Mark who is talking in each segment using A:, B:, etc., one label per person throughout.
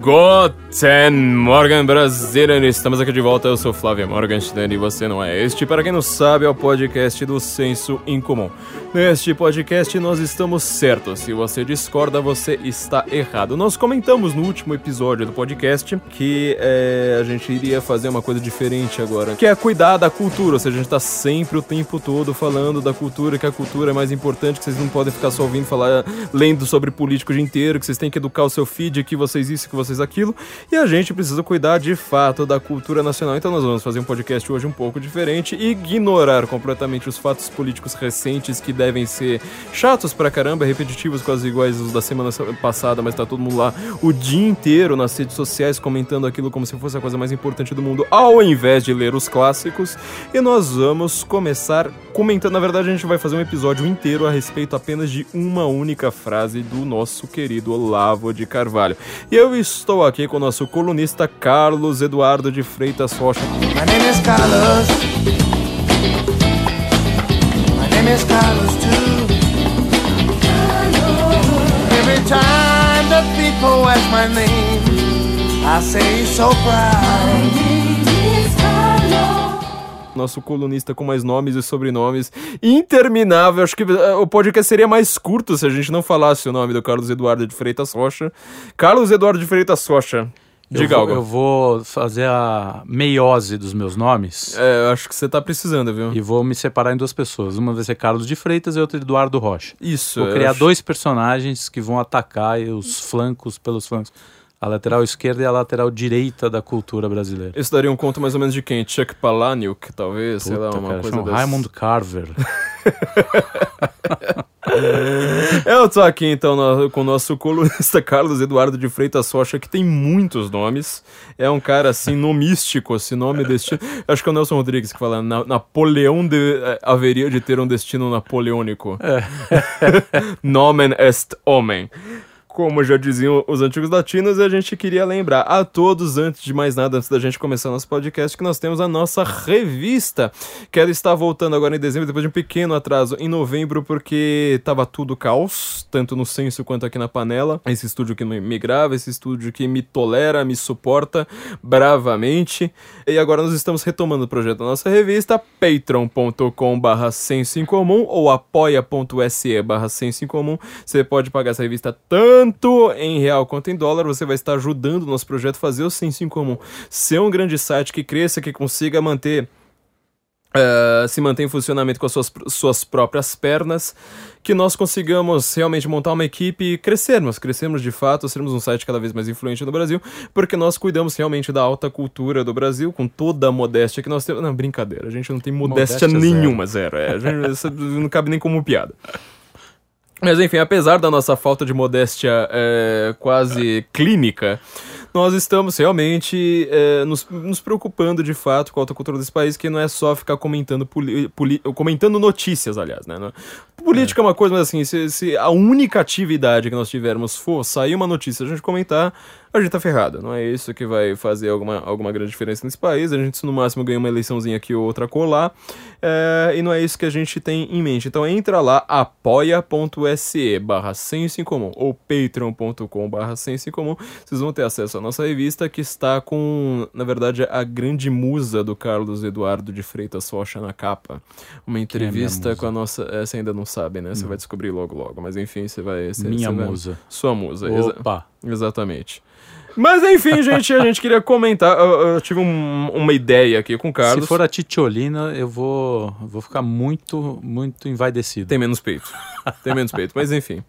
A: Guten Morgen, Brasília! Estamos aqui de volta. Eu sou Flávio Morgenstern e você não é este. Para quem não sabe, é o podcast do Senso Incomum. Neste podcast nós estamos certos. Se você discorda, você está errado. Nós comentamos no último episódio do podcast que é, a gente iria fazer uma coisa diferente agora, que é cuidar da cultura. Ou seja, a gente está sempre o tempo todo falando da cultura, que a cultura é mais importante, que vocês não podem ficar só ouvindo falar, lendo sobre político o dia inteiro, que vocês têm que educar o seu feed, que vocês isso, que vocês aquilo, e a gente precisa cuidar de fato da cultura nacional. Então nós vamos fazer um podcast hoje um pouco diferente e ignorar completamente os fatos políticos recentes que devem ser chatos pra caramba, repetitivos, quase iguais os da semana passada, mas tá todo mundo lá o dia inteiro nas redes sociais comentando aquilo como se fosse a coisa mais importante do mundo, ao invés de ler os clássicos. E nós vamos começar comentando, na verdade a gente vai fazer um episódio inteiro a respeito apenas de uma única frase do nosso querido Olavo de Carvalho. E eu estou aqui com o nosso colunista Carlos Eduardo de Freitas Rocha. My name is Carlos. Is Carlos too. Every time that people ask my name, I say so proud nosso colunista com mais nomes e sobrenomes interminável. Acho que eh, o podcast seria mais curto se a gente não falasse o nome do Carlos Eduardo de Freitas Rocha. Carlos Eduardo de Freitas Rocha. Diga
B: eu
A: algo.
B: Eu vou fazer a meiose dos meus nomes.
A: É, eu acho que você tá precisando, viu?
B: E vou me separar em duas pessoas. Uma vai ser Carlos de Freitas e outra Eduardo Rocha.
A: Isso.
B: Vou criar acho... dois personagens que vão atacar os flancos pelos flancos. A lateral esquerda e a lateral direita da cultura brasileira.
A: Isso daria um conto mais ou menos de quem? Chuck Palahniuk, talvez?
B: Puta,
A: sei lá,
B: uma cara, coisa desse. Raymond Carver.
A: Eu tô aqui então no, com o nosso colunista Carlos Eduardo de Freitas Rocha, que tem muitos nomes. É um cara assim, nomístico, esse nome destino. Acho que é o Nelson Rodrigues que fala: Na, Napoleão de, eh, haveria de ter um destino napoleônico. É. Nomen est homem como já diziam os antigos latinos, a gente queria lembrar a todos, antes de mais nada, antes da gente começar nosso podcast, que nós temos a nossa revista, que ela está voltando agora em dezembro, depois de um pequeno atraso em novembro, porque tava tudo caos, tanto no senso quanto aqui na panela. Esse estúdio que me grava, esse estúdio que me tolera, me suporta bravamente. E agora nós estamos retomando o projeto da nossa revista, patreon.com barra senso em comum ou apoia.se barra senso em comum. Você pode pagar essa revista tanto tanto em real quanto em dólar, você vai estar ajudando o nosso projeto a fazer o Senso em Comum ser um grande site que cresça, que consiga manter Uh, se mantém em funcionamento com as suas, suas próprias pernas, que nós consigamos realmente montar uma equipe e crescermos, crescermos de fato, sermos um site cada vez mais influente no Brasil, porque nós cuidamos realmente da alta cultura do Brasil, com toda a modéstia que nós temos. Não, brincadeira, a gente não tem modéstia, modéstia nenhuma, zero. zero. É, gente, não cabe nem como piada. Mas enfim, apesar da nossa falta de modéstia é, quase clínica, nós estamos realmente é, nos, nos, preocupando de fato com a alta cultura desse país, que não é só ficar comentando, comentando notícias, aliás, né? Política é. é uma coisa, mas assim, se, se, a única atividade que nós tivermos for sair uma notícia, a gente comentar, a gente tá ferrado. Não é isso que vai fazer alguma, alguma grande diferença nesse país. A gente, no máximo, ganha uma eleiçãozinha aqui ou outra colar. É, e não é isso que a gente tem em mente. Então entra lá, apoia.se barra senso em comum ou patreon.com barra senso em comum. Vocês vão ter acesso à nossa revista que está com, na verdade, a grande musa do Carlos Eduardo de Freitas Rocha na capa. Uma é entrevista é com a nossa... Essa ainda não sabe, né? Você vai descobrir logo logo. Mas enfim, você vai... Você,
B: Minha
A: você
B: musa. Vai...
A: Sua musa.
B: Opa!
A: Exa exatamente. Mas enfim, gente, a gente queria comentar. Eu, eu tive um, uma ideia aqui com o Carlos.
B: Se for a Titiolina, eu vou, vou ficar muito, muito envaidecido.
A: Tem menos peito. Tem menos peito, mas enfim.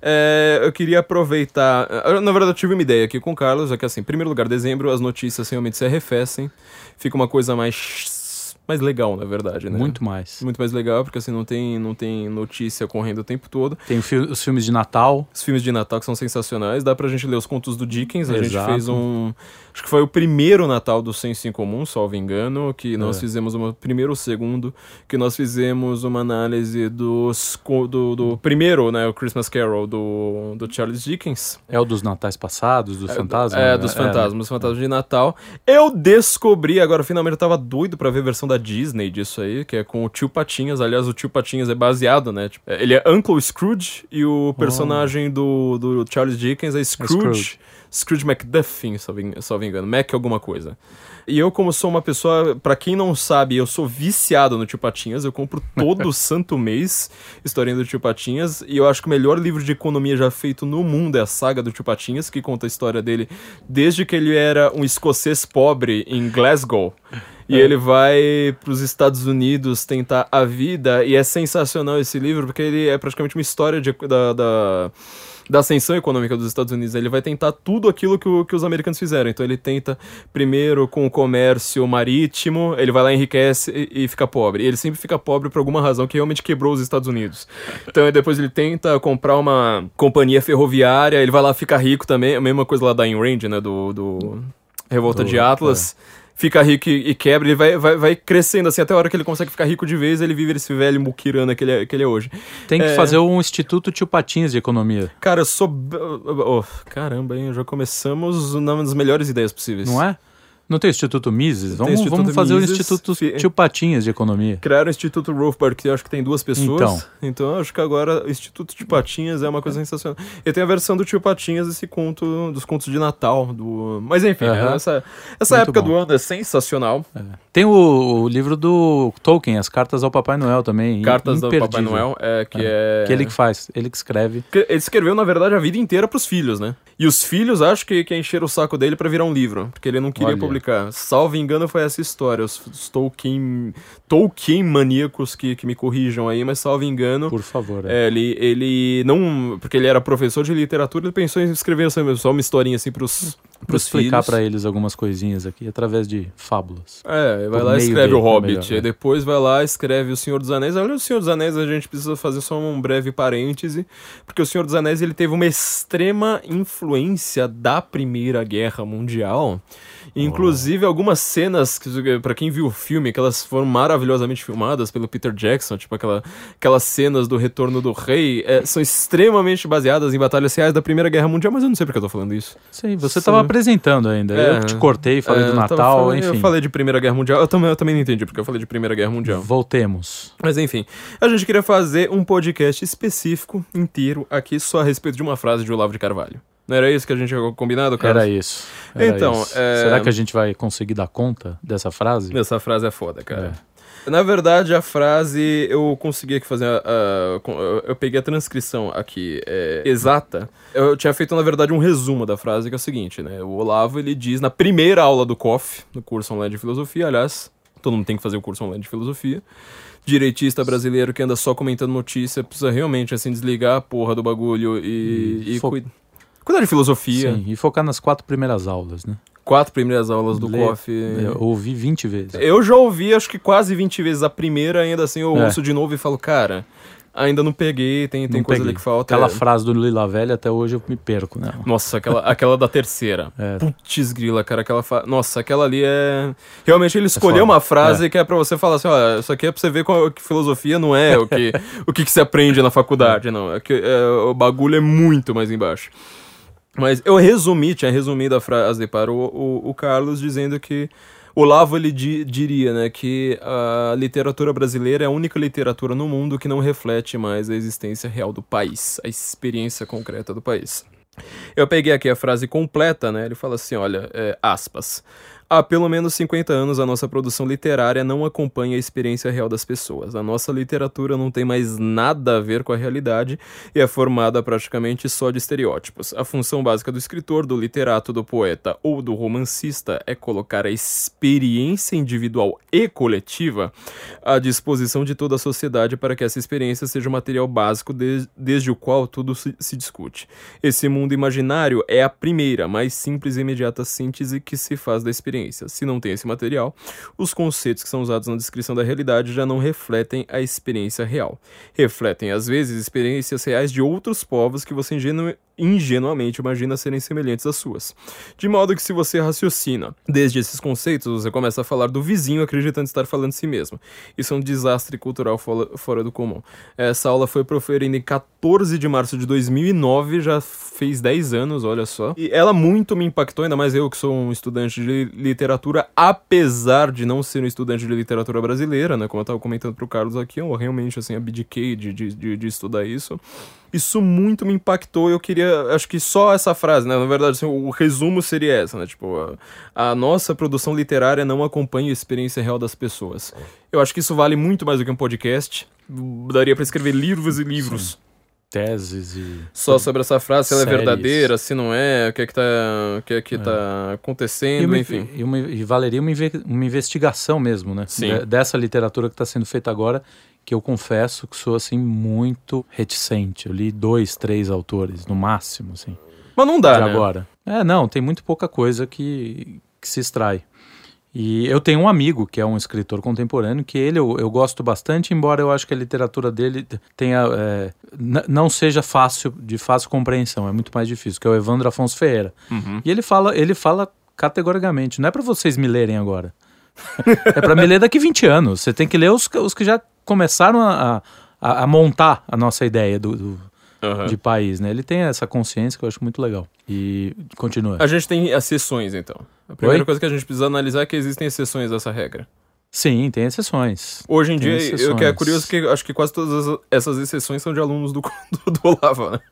A: É, eu queria aproveitar. Na verdade, eu tive uma ideia aqui com o Carlos. É que assim, em primeiro lugar, dezembro, as notícias realmente se arrefecem. Fica uma coisa mais mais legal, na verdade, né?
B: Muito mais.
A: Muito mais legal, porque assim, não tem, não tem notícia correndo o tempo todo.
B: Tem os filmes de Natal.
A: Os filmes de Natal que são sensacionais. Dá pra gente ler os contos do Dickens. A Exato. gente fez um Acho que foi o primeiro Natal do Senso em Comum, salvo engano, que nós
B: É.
A: fizemos uma. Primeiro ou segundo, que nós fizemos uma análise dos, do, do primeiro, né? O Christmas Carol do, do Charles Dickens.
B: É o dos natais passados, dos fantasmas?
A: É,
B: né?
A: dos fantasmas, dos fantasmas de Natal. Eu descobri, agora finalmente eu tava doido pra ver a versão da Disney disso aí, que é com o tio Patinhas. Aliás, o tio Patinhas é baseado, né? tipo, ele é Uncle Scrooge e o personagem do, do Charles Dickens é Scrooge.
B: Scrooge.
A: Scrooge McDuffin, se eu me engano. Mac alguma coisa. E eu, como sou uma pessoa, pra quem não sabe, eu sou viciado no Tio Patinhas. Eu compro todo santo mês historinha do Tio Patinhas. E eu acho que o melhor livro de economia já feito no mundo é a saga do Tio Patinhas, que conta a história dele desde que ele era um escocês pobre em Glasgow. E ele vai pros Estados Unidos tentar a vida. E é sensacional esse livro, porque ele é praticamente uma história de- da- da da ascensão econômica dos Estados Unidos. Ele vai tentar tudo aquilo que, o- que os americanos fizeram. Então ele tenta primeiro com o comércio marítimo, ele vai lá enriquece e, e fica pobre. E ele sempre fica pobre por alguma razão que realmente quebrou os Estados Unidos. Então depois ele tenta comprar uma companhia ferroviária, ele vai lá ficar rico também, a mesma coisa lá da Ayn Rand, né, do, do Revolta
B: Do-
A: de Atlas. Fica rico e, e quebra, ele vai, vai, vai crescendo assim, até a hora que ele consegue ficar rico de vez, ele vive esse velho muquirana que ele é, que ele é hoje.
B: Tem que
A: É.
B: fazer um Instituto Tio Patinhas de Economia,
A: Cara, eu sou. oh, caramba, hein? Já começamos das melhores ideias possíveis.
B: não é? Não tem o Instituto Mises? Vamos,
A: Instituto
B: vamos fazer
A: Mises,
B: o Instituto
A: fi-
B: Tio Patinhas de Economia.
A: Criaram o Instituto Rothbard, que eu acho que tem duas pessoas.
B: Então.
A: Então eu acho que agora o Instituto de Patinhas é uma coisa sensacional. E tem a versão do Tio Patinhas, esse conto dos contos de Natal. Do... Mas enfim, né, essa, essa
B: Muito
A: época
B: bom.
A: do ano é sensacional.
B: Tem o, o livro do Tolkien, As Cartas ao Papai Noel também.
A: Cartas do Papai
B: imperdível.
A: Noel, é, que é.
B: Que ele que faz, ele que escreve.
A: Que Ele escreveu, na verdade, a vida inteira pros filhos, né? E os filhos acho que, que encheram o saco dele pra virar um livro, porque ele não queria
B: Olha.
A: publicar. Salvo engano, foi essa história. Os, Tolkien, Tolkien maníacos que, que me corrijam aí, mas salvo engano.
B: Por favor. é.
A: É, ele, ele não. Porque ele era professor de literatura, ele pensou em escrever só uma historinha assim pros, Pros
B: explicar pra eles algumas coisinhas aqui através de fábulas.
A: É, vai lá e escreve
B: dele,
A: o Hobbit.
B: melhor,
A: aí
B: né?
A: depois vai lá e escreve o Senhor dos Anéis. Olha, o Senhor dos Anéis a gente precisa fazer só um breve parêntese, porque o Senhor dos Anéis ele teve uma extrema influência da Primeira Guerra Mundial. Inclusive algumas cenas, que, pra quem viu o filme, que elas foram maravilhosamente filmadas pelo Peter Jackson, tipo aquela, aquelas cenas do Retorno do Rei, é, são extremamente baseadas em batalhas reais da Primeira Guerra Mundial, mas eu não sei porque eu tô falando isso.
B: Sei, você
A: Só-
B: estava apresentando ainda.
A: É.
B: eu te cortei, falei
A: É,
B: do Natal,
A: falando-
B: enfim.
A: Eu falei de Primeira Guerra Mundial, eu também, eu também não entendi porque eu falei de Primeira Guerra Mundial.
B: Voltemos.
A: Mas enfim, a gente queria fazer um podcast específico, inteiro, aqui só a respeito de uma frase de Olavo de Carvalho. Não era isso que a gente tinha combinado, cara?
B: Era isso. era
A: Então,
B: isso.
A: é-
B: Será que a gente vai conseguir dar conta dessa frase?
A: Essa frase é foda, cara. Na verdade, a frase eu consegui aqui fazer. a- a- eu- peguei a transcrição aqui é, exata. Eu tinha feito, na verdade, um resumo da frase, que é o seguinte, né? O Olavo ele diz na primeira aula do COF, no curso online de filosofia, aliás, todo mundo tem que fazer o curso online de filosofia. Direitista brasileiro que anda só comentando notícia, precisa realmente assim desligar a porra do bagulho e,
B: E
A: e
B: fo-
A: cui- cuidar de filosofia.
B: Sim, e focar nas quatro primeiras aulas, né?
A: Quatro primeiras aulas do COF.
B: Eu ouvi 20 vezes.
A: Eu já ouvi, acho que quase 20 vezes a primeira, ainda assim eu
B: É.
A: ouço de novo e falo, cara, ainda não peguei, tem, tem
B: Não
A: coisa
B: peguei.
A: ali que falta.
B: Aquela
A: É.
B: frase do Lila Velha, até hoje eu me perco, né?
A: Nossa, aquela, aquela da terceira.
B: É.
A: Putz grila, cara, aquela fa... Nossa, aquela ali é... Realmente ele escolheu
B: foda.
A: uma frase que é pra você falar assim, olha, isso aqui é pra você ver qual- que filosofia não é o que, o que, que se aprende na faculdade, não. É que, é, o bagulho é muito mais embaixo. Mas eu resumi, tinha resumido a frase para o, o, o Carlos dizendo que o Olavo ele di- diria né, que a literatura brasileira é a única literatura no mundo que não reflete mais a existência real do país, a experiência concreta do país. Eu peguei aqui a frase completa, né? Ele fala assim, olha, é, aspas. Há pelo menos 50 anos a nossa produção literária não acompanha a experiência real das pessoas. A nossa literatura não tem mais nada a ver com a realidade e é formada praticamente só de estereótipos. A função básica do escritor, do literato, do poeta ou do romancista é colocar a experiência individual e coletiva à disposição de toda a sociedade para que essa experiência seja o material básico de- desde o qual tudo se, se discute. Esse mundo imaginário é a primeira, mais simples e imediata síntese que se faz da experiência. Se não tem esse material, os conceitos que são usados na descrição da realidade já não refletem a experiência real. Refletem, às vezes, experiências reais de outros povos que você ingenu- ingenuamente imagina serem semelhantes às suas. De modo que se você raciocina desde esses conceitos, você começa a falar do vizinho acreditando estar falando de si mesmo. Isso é um desastre cultural fora do comum. Essa aula foi proferida em 14 de março de 2009, já fez 10 anos, olha só. E ela muito me impactou, ainda mais eu que sou um estudante de literatura, apesar de não ser um estudante de literatura brasileira, né? Como eu estava comentando pro Carlos aqui, eu realmente assim abdiquei de, de, de, de estudar isso. Isso muito me impactou. Eu queria, acho que só essa frase, né? Na verdade, assim, o resumo seria essa, né? Tipo, a, a, nossa produção literária não acompanha a experiência real das pessoas. Eu acho que isso vale muito mais do que um podcast. Daria para escrever livros e livros. Sim.
B: Teses e.
A: Só sobre essa frase, se ela é verdadeira, se não é, o que é que tá, o que é que é. tá acontecendo,
B: e uma,
A: enfim.
B: E, uma, e valeria uma, uma investigação mesmo, né?
A: Sim.
B: Dessa literatura que está sendo feita agora que eu confesso que sou assim muito reticente. Eu li dois, três autores no máximo, assim.
A: Mas não dá,
B: de
A: né?
B: agora. É, não, tem muito pouca coisa que, que se extrai. E eu tenho um amigo que é um escritor contemporâneo que ele eu, eu gosto bastante, embora eu acho que a literatura dele tenha é, não seja fácil de fácil compreensão, é muito mais difícil, que é o Evandro Afonso Ferreira.
A: Uhum.
B: E ele fala ele fala categoricamente, não é para vocês me lerem agora. é para me ler daqui 20 anos. Você tem que ler os, os que já começaram a, a, a montar a nossa ideia do, do uhum. de país, né? Ele tem essa consciência que eu acho muito legal. E continua.
A: A gente tem exceções, então. A primeira Oi? coisa que a gente precisa analisar é que existem exceções dessa regra.
B: Sim, tem exceções.
A: Hoje em tem dia, exceções. eu que é curioso que acho que quase todas essas exceções são de alunos do, do, do Olava, né?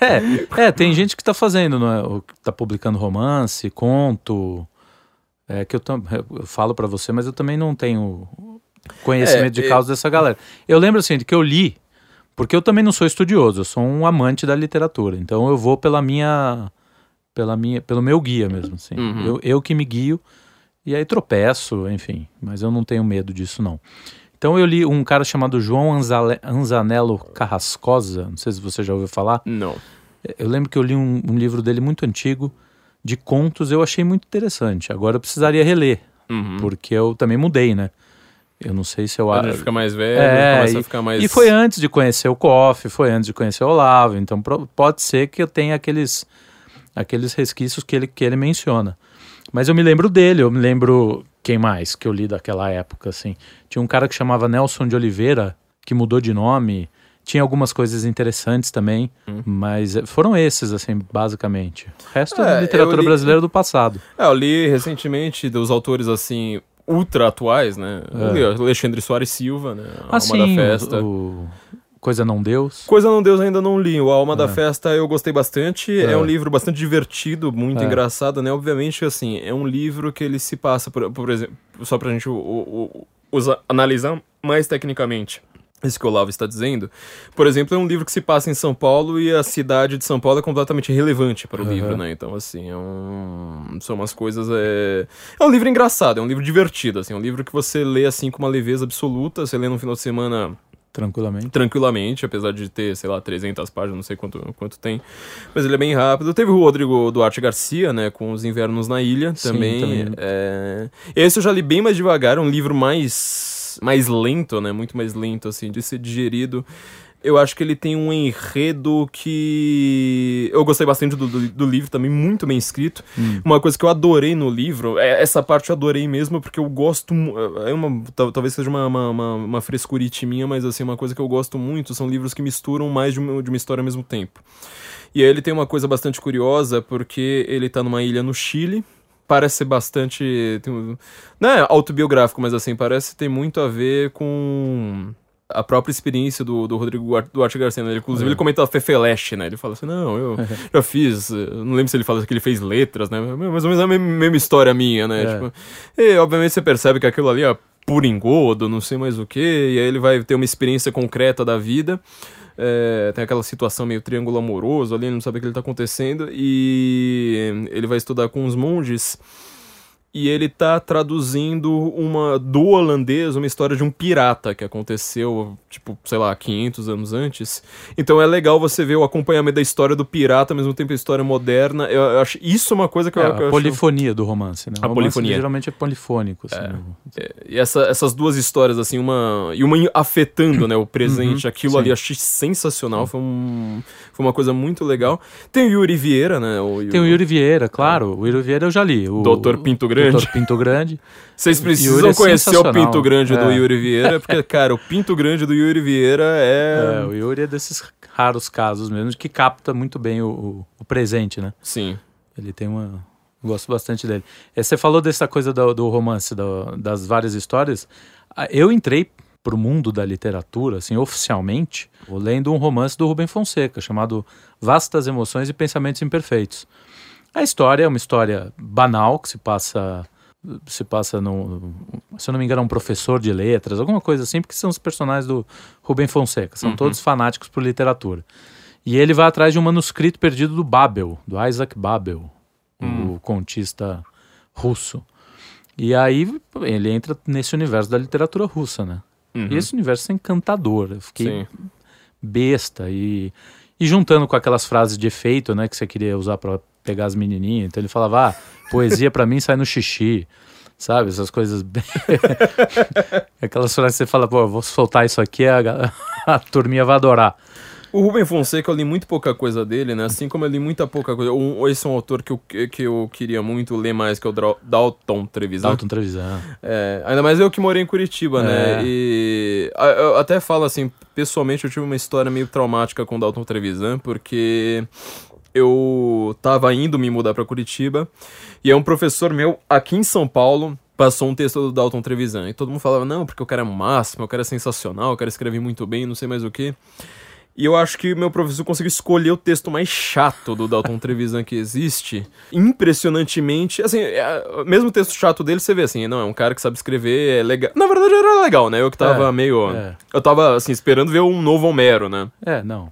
B: É, é, tem gente que está fazendo, não Tá publicando romance, conto. É que eu, eu falo para você, mas eu também não tenho conhecimento é, de causa dessa galera. Eu lembro assim de que eu li, porque eu também não sou estudioso, eu sou um amante da literatura. Então eu vou pela minha pela minha pelo meu guia mesmo, assim.
A: Uhum.
B: Eu, eu que me guio e aí tropeço, enfim, mas eu não tenho medo disso não. Então eu li um cara chamado João Anzale, Anzanello Carrascosa, não sei se você já ouviu falar.
A: Não.
B: Eu lembro que eu li um, um livro dele muito antigo de contos, eu achei muito interessante. Agora eu precisaria reler,
A: uhum.
B: porque eu também mudei, né? Eu não sei se eu
A: acho. fica mais velho, é, começa
B: e,
A: a ficar mais.
B: E foi antes de conhecer o Koff, foi antes de conhecer o Olavo. Então pode ser que eu tenha aqueles, aqueles resquícios que ele, que ele menciona. Mas eu me lembro dele, eu me lembro. Quem mais que eu li daquela época, assim? Tinha um cara que chamava Nelson de Oliveira, que mudou de nome. Tinha algumas coisas interessantes também, hum. mas foram esses, assim, basicamente. O resto é, é literatura li... brasileira do passado.
A: É, eu li recentemente dos autores, assim, ultra atuais, né? É. Alexandre Soares Silva, né?
B: A ah, Alma sim, da Festa. O, Coisa Não Deus.
A: Coisa Não Deus ainda não li. O Alma é. da Festa eu gostei bastante. É. é. um livro bastante divertido, muito é. engraçado, né? Obviamente, assim, é um livro que ele se passa, por, por exemplo, só pra gente o, o, o, analisar mais tecnicamente isso que o Olavo está dizendo. Por exemplo, é um livro que se passa em São Paulo e a cidade de São Paulo é completamente relevante para o uhum. livro, né? Então, assim, é um... são umas coisas... É... é um livro engraçado, é um livro divertido, assim, é um livro que você lê, assim, com uma leveza absoluta, você lê no final de semana...
B: Tranquilamente.
A: Tranquilamente, apesar de ter, sei lá, 300 páginas, não sei quanto, quanto tem. Mas ele é bem rápido. Teve o Rodrigo Duarte Garcia, né, com Os Invernos na Ilha, Sim, também. também. É... Esse eu já li bem mais devagar, é um livro mais mais lento, né? Muito mais lento, assim, de ser digerido. Eu acho que ele tem um enredo que. Eu gostei bastante do, do, do livro, também muito bem escrito.
B: Hum.
A: Uma coisa que eu adorei no livro, é, essa parte eu adorei mesmo, porque eu gosto. É uma, talvez seja uma, uma, uma, uma frescurite minha, mas assim, uma coisa que eu gosto muito são livros que misturam mais de uma, de uma história ao mesmo tempo. E aí ele tem uma coisa bastante curiosa, porque ele tá numa ilha no Chile, parece ser bastante. Não é autobiográfico, mas assim, parece ter muito a ver com a própria experiência do, do Rodrigo Duarte Garcia, né? inclusive é. ele comenta a Fefeleste, né? Ele fala assim, não, eu já fiz, não lembro se ele fala que ele fez letras, né? Mais ou menos a mesma, mesma história minha, né? É. Tipo, e obviamente você percebe que aquilo ali é por engodo, não sei mais o que, e aí ele vai ter uma experiência concreta da vida. É, tem aquela situação meio triângulo amoroso ali, não sabe o que ele tá acontecendo, e ele vai estudar com os monges. E ele tá traduzindo uma do holandês, uma história de um pirata que aconteceu, tipo, sei lá, 500 anos antes. Então é legal você ver o acompanhamento da história do pirata, ao mesmo tempo a história moderna. Eu, eu acho isso é uma coisa que
B: é,
A: eu, eu
B: a polifonia do romance, né?
A: A
B: o
A: polifonia.
B: geralmente é polifônico, assim. né?
A: É, e essa, essas duas histórias, assim, uma. E uma afetando, né, o presente.
B: Uhum,
A: Aquilo
B: sim.
A: ali achei sensacional. Foi, um, foi uma coisa muito legal. Tem o Yuri Vieira, né? O,
B: Tem o Yuri Vieira, claro. O Yuri Vieira eu já li. O
A: Doutor Pinto Grande.
B: Doutor Pinto Grande.
A: Vocês precisam
B: é
A: conhecer o. Pinto Grande do
B: É.
A: Yuri Vieira, porque, cara, o Pinto Grande do Yuri Vieira
B: É,
A: é.
B: o Yuri é desses raros casos mesmo, que capta muito bem o, o- o presente, né?
A: Sim.
B: Ele tem uma. Gosto bastante dele. Eh, Você falou dessa coisa do, do romance, do- das várias histórias. Ah, Eu entrei pro mundo da literatura, assim, oficialmente, lendo um romance do Rubem Fonseca, chamado Vastas Emoções e Pensamentos Imperfeitos. A história é uma história banal que se passa se passa no, se eu não me engano, é um professor de letras, alguma coisa assim, porque são os personagens do Rubem Fonseca, são
A: Uhum.
B: todos fanáticos por literatura. E ele vai atrás de um manuscrito perdido do Babel, do Isaac Babel,
A: Hum.
B: o contista russo. E aí ele entra nesse universo da literatura russa, né?
A: Uhum.
B: E esse universo é encantador. Eu fiquei
A: Sim.
B: besta e, e juntando com aquelas frases de efeito, né, que você queria usar para pegar as menininhas. Então ele falava: "Ah, poesia para mim sai no xixi". Sabe, essas coisas bem... Aquelas frases que você fala, pô, eu vou soltar isso aqui, a, a turminha vai adorar.
A: O Rubem Fonseca, eu li muito pouca coisa dele, né? Assim como eu li muita pouca coisa. Um, esse é um autor que eu, que eu queria muito ler mais, que é o Dra- Dalton Trevisan.
B: Dalton Trevisan.
A: É, ainda mais eu que morei em Curitiba, né?
B: É.
A: E a- eu até falo assim, pessoalmente eu tive uma história meio traumática com o Dalton Trevisan, porque eu tava indo me mudar pra Curitiba e é um professor meu aqui em São Paulo passou um texto do Dalton Trevisan e todo mundo falava, não, porque o cara é o máximo, o cara é sensacional, o cara escreve muito bem, não sei mais o que. E eu acho que meu professor conseguiu escolher o texto mais chato do Dalton Trevisan que existe. Impressionantemente, assim, é, mesmo o texto chato dele, você vê assim, não, é um cara que sabe escrever, é legal. Na verdade era legal, né? Eu que tava
B: É,
A: meio.
B: é.
A: Eu tava, assim, esperando ver um novo Homero, né?
B: É, não.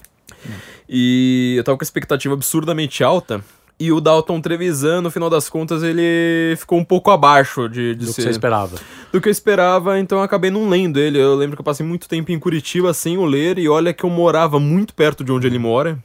A: E eu tava com a expectativa absurdamente alta. E o Dalton Trevisan, no final das contas, ele ficou um pouco abaixo de, de
B: Do que
A: ser
B: você esperava.
A: do que eu esperava, então eu acabei não lendo ele. Eu lembro que eu passei muito tempo em Curitiba sem o ler, e olha que eu morava muito perto de onde ele mora.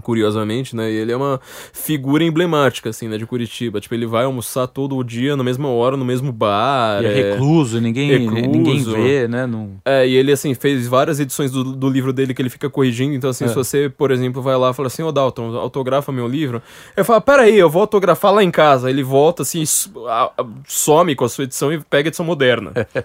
A: Curiosamente, né? E ele é uma figura emblemática, assim, né? De Curitiba. Tipo, ele vai almoçar todo dia, na mesma hora, no mesmo bar.
B: E é recluso, ninguém,
A: recluso.
B: ninguém vê, né? Não...
A: É, e ele, assim, fez várias edições do, do livro dele que ele fica corrigindo. Então, assim,
B: É.
A: se você, por exemplo, vai lá e fala assim, ô Dalton, autografa meu livro. Eu falo, peraí, eu vou autografar lá em casa. Ele volta, assim, some com a sua edição e pega a edição moderna.
B: Ele-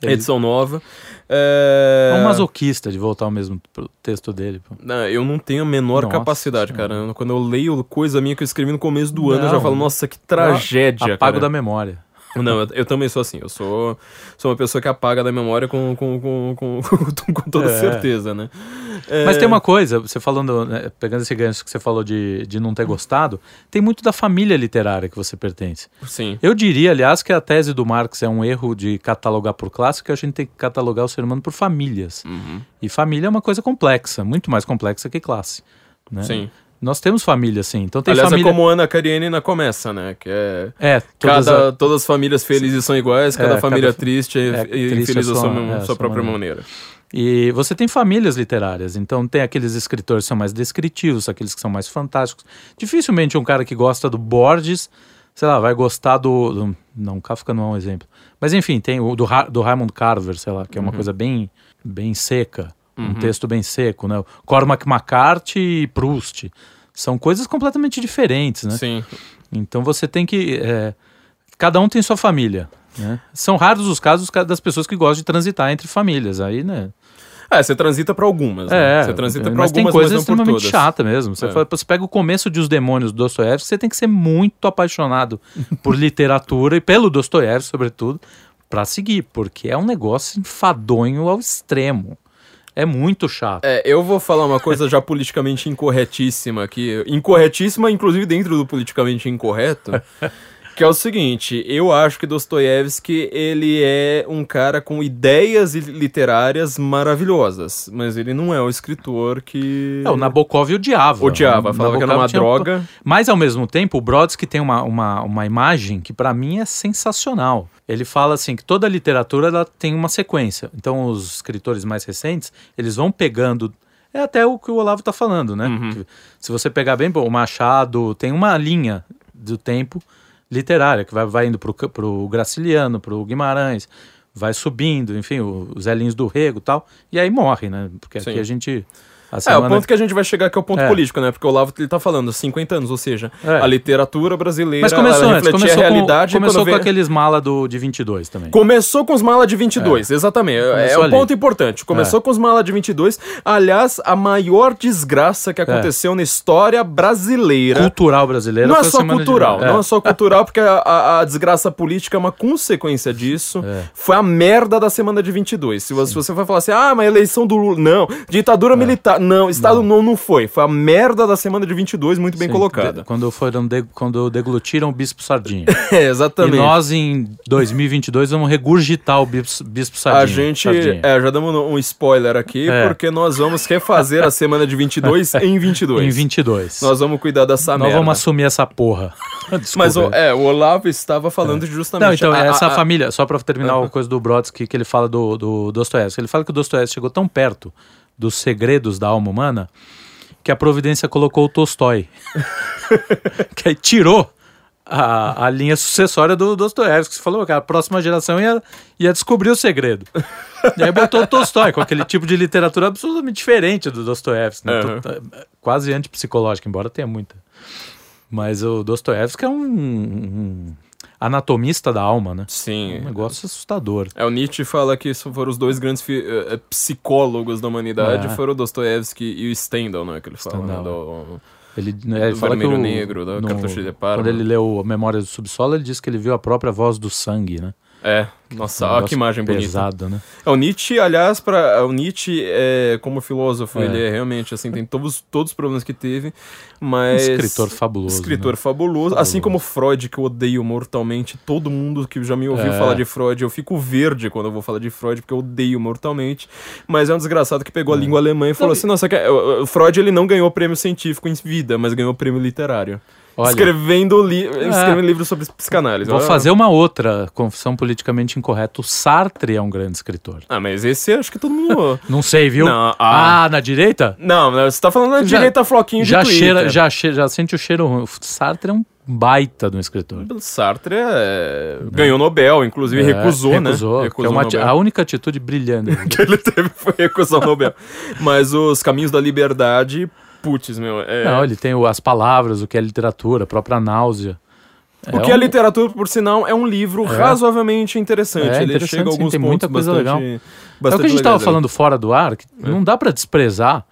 A: Edição nova. É...
B: É um masoquista de voltar ao mesmo texto dele. pô.
A: Não, eu não tenho a menor
B: Nossa
A: capacidade, cara. Quando eu leio coisa minha que eu escrevi no começo do ano, eu já
B: Não.
A: falo, nossa, que tragédia,
B: Apago
A: cara.
B: da memória.
A: Não, eu, eu também sou assim. Eu sou, sou uma pessoa que apaga da memória com, com, com, com, com toda
B: É.
A: certeza, né? É,
B: Mas tem uma coisa, você falando, né, pegando esse gancho que você falou de, de não ter gostado, tem muito da família literária que você pertence.
A: Sim.
B: Eu diria, aliás, que a tese do Marx é um erro de catalogar por classe, que a gente tem que catalogar o ser humano por famílias.
A: Uhum.
B: E família é uma coisa complexa, muito mais complexa que classe. né?
A: Sim.
B: Nós temos família, sim. Então tem
A: Aliás,
B: família.
A: é como Ana Karenina começa, né? Que é.
B: É, todas
A: Cada,
B: a-
A: Todas as famílias felizes são iguais, cada
B: É,
A: família
B: cada-
A: triste e,
B: é,
A: e
B: triste
A: infeliz
B: a
A: à
B: sua-
A: sua,
B: é,
A: sua
B: sua
A: própria
B: maneira.
A: maneira.
B: E você tem famílias literárias, então tem aqueles escritores que são mais descritivos, aqueles que são mais fantásticos. Dificilmente um cara que gosta do Borges, sei lá, vai gostar do. do- não, Kafka não é um exemplo. Mas enfim, tem o do, do Raymond Carver, sei lá, que é uma coisa bem, bem seca, um texto bem seco, né? Cormac McCarthy e Proust. São coisas completamente diferentes, né?
A: Sim.
B: Então você tem que. é, cada um tem sua família. Né? São raros os casos ca- das pessoas que gostam de transitar entre famílias. Aí, né?
A: É, você transita pra algumas, né?
B: É,
A: Você transita pra
B: mas
A: algumas,
B: tem coisa
A: mas
B: extremamente
A: todas.
B: chata mesmo. Você,
A: É.
B: fala- você pega o começo de Os Demônios do Dostoiévski, você tem que ser muito apaixonado por literatura e pelo Dostoiévski, sobretudo, para seguir, porque é um negócio enfadonho ao extremo. É muito chato.
A: É, eu vou falar uma coisa já politicamente incorretíssima aqui. Incorretíssima, inclusive dentro do politicamente incorreto. Que é o seguinte, eu acho que Dostoiévski, ele é um cara com ideias literárias maravilhosas, mas ele não é o escritor que...
B: É, o Nabokov odiava.
A: Odiava, falava Nabokov que era uma droga. Um...
B: Mas, ao mesmo tempo, o Brodsky tem uma, uma, uma imagem que para mim é sensacional. Ele fala assim que toda literatura ela tem uma sequência. Então, os escritores mais recentes, eles vão pegando é até o que o Olavo está falando, né? Uhum. Se você pegar bem, o Machado tem uma linha do tempo literária, que vai, vai indo para o Graciliano, para o Guimarães, vai subindo, enfim, os Elinhos do Rego e tal, e aí morre, né? Porque Sim. aqui a gente
A: é, o ponto que a gente vai chegar que é o ponto é. político, né? Porque o Olavo ele tá falando 50 anos, ou seja, é. a literatura brasileira
B: Mas começou antes, começou a realidade. Com, começou com vê... aqueles mala do, de 22 também.
A: Começou com os mala de 22, é. exatamente. É, é um ponto importante. Começou é. com os mala de 22. Aliás, a maior desgraça que aconteceu na história brasileira.
B: Cultural brasileira.
A: Não é só cultural, de... não é só cultural, porque a, a, a, desgraça política é uma consequência disso. Foi a merda da semana de 22. Se você, se você vai falar assim, ah, mas eleição do Lula. Não, ditadura militar. Não, Estado não. não, foi. Foi a merda da semana de 22, muito bem Sim, colocada.
B: quando foram de, quando deglutiram o Bispo Sardinha.
A: é, exatamente.
B: E nós, em 2022, vamos regurgitar o Bispo, bispo Sardinha.
A: A gente, Sardinha. é, já damos um spoiler aqui, é. porque nós vamos refazer a semana de 22 em 22.
B: Em 22.
A: Nós vamos cuidar dessa
B: nós
A: merda.
B: Nós vamos assumir essa porra.
A: Mas o, é, o Olavo estava falando é. justamente...
B: Não, então, a, essa a, família, só para terminar a coisa do Brodsky, que ele fala do, do Dostoiévski, ele fala que o Dostoiévski chegou tão perto dos segredos da alma humana que a Providência colocou o Tolstói. que aí tirou a, a linha sucessória do Dostoiévski. Você falou que a próxima geração ia, ia descobrir o segredo. e aí botou o Tolstói, com aquele tipo de literatura absolutamente diferente do Dostoiévski. Né? Uhum. Quase antipsicológica, embora tenha muita. Mas o Dostoiévski é um, um anatomista da alma, né?
A: Sim.
B: É um negócio assustador.
A: É, o Nietzsche fala que foram os dois grandes uh, psicólogos da humanidade, é. foram o Dostoevsky e o Stendhal, né? Que ele fala, né? Do,
B: ele, né, ele fala que o,
A: Negro, da no, de
B: Quando ele leu Memórias do Subsolo, ele disse que ele viu a própria voz do sangue, né?
A: É, nossa, olha que imagem
B: pesado,
A: bonita.
B: né?
A: É, o Nietzsche, aliás, para o Nietzsche, é, como filósofo, é. ele é realmente, assim, tem todos, todos os problemas que teve, mas...
B: Um escritor fabuloso.
A: Escritor né? fabuloso, fabuloso, assim como Freud, que eu odeio mortalmente. Todo mundo que já me ouviu é. falar de Freud, eu fico verde quando eu vou falar de Freud, porque eu odeio mortalmente. Mas é um desgraçado que pegou a é. língua alemã e falou não, assim, nossa, o Freud ele não ganhou prêmio científico em vida, mas ganhou prêmio literário. Olha, escrevendo, li é, escrevendo livros sobre psicanálise.
B: Vou fazer uma outra confissão politicamente incorreta. O Sartre é um grande escritor.
A: Ah, mas esse acho que todo mundo.
B: não sei, viu? Não, ah. ah. na direita?
A: Não, você tá falando na já, direita floquinho de
B: já cheira, já, cheira, já sente o cheiro ruim. O Sartre é um baita do escritor.
A: Sartre é... ganhou Nobel, inclusive é, recusou,
B: recusou,
A: né?
B: Recusou. É uma, a única atitude brilhante
A: que ele teve foi recusar o Nobel. Mas os Caminhos da Liberdade Putz, meu. É...
B: Não, ele tem as palavras, o que é literatura, a própria náusea.
A: O é que é um... é literatura, por sinal, é um livro é. razoavelmente interessante. É, ele chega a alguns
B: tem
A: pontos
B: muita coisa
A: bastante,
B: legal. Bastante é o que a gente estava falando fora do ar, que é. não dá para desprezar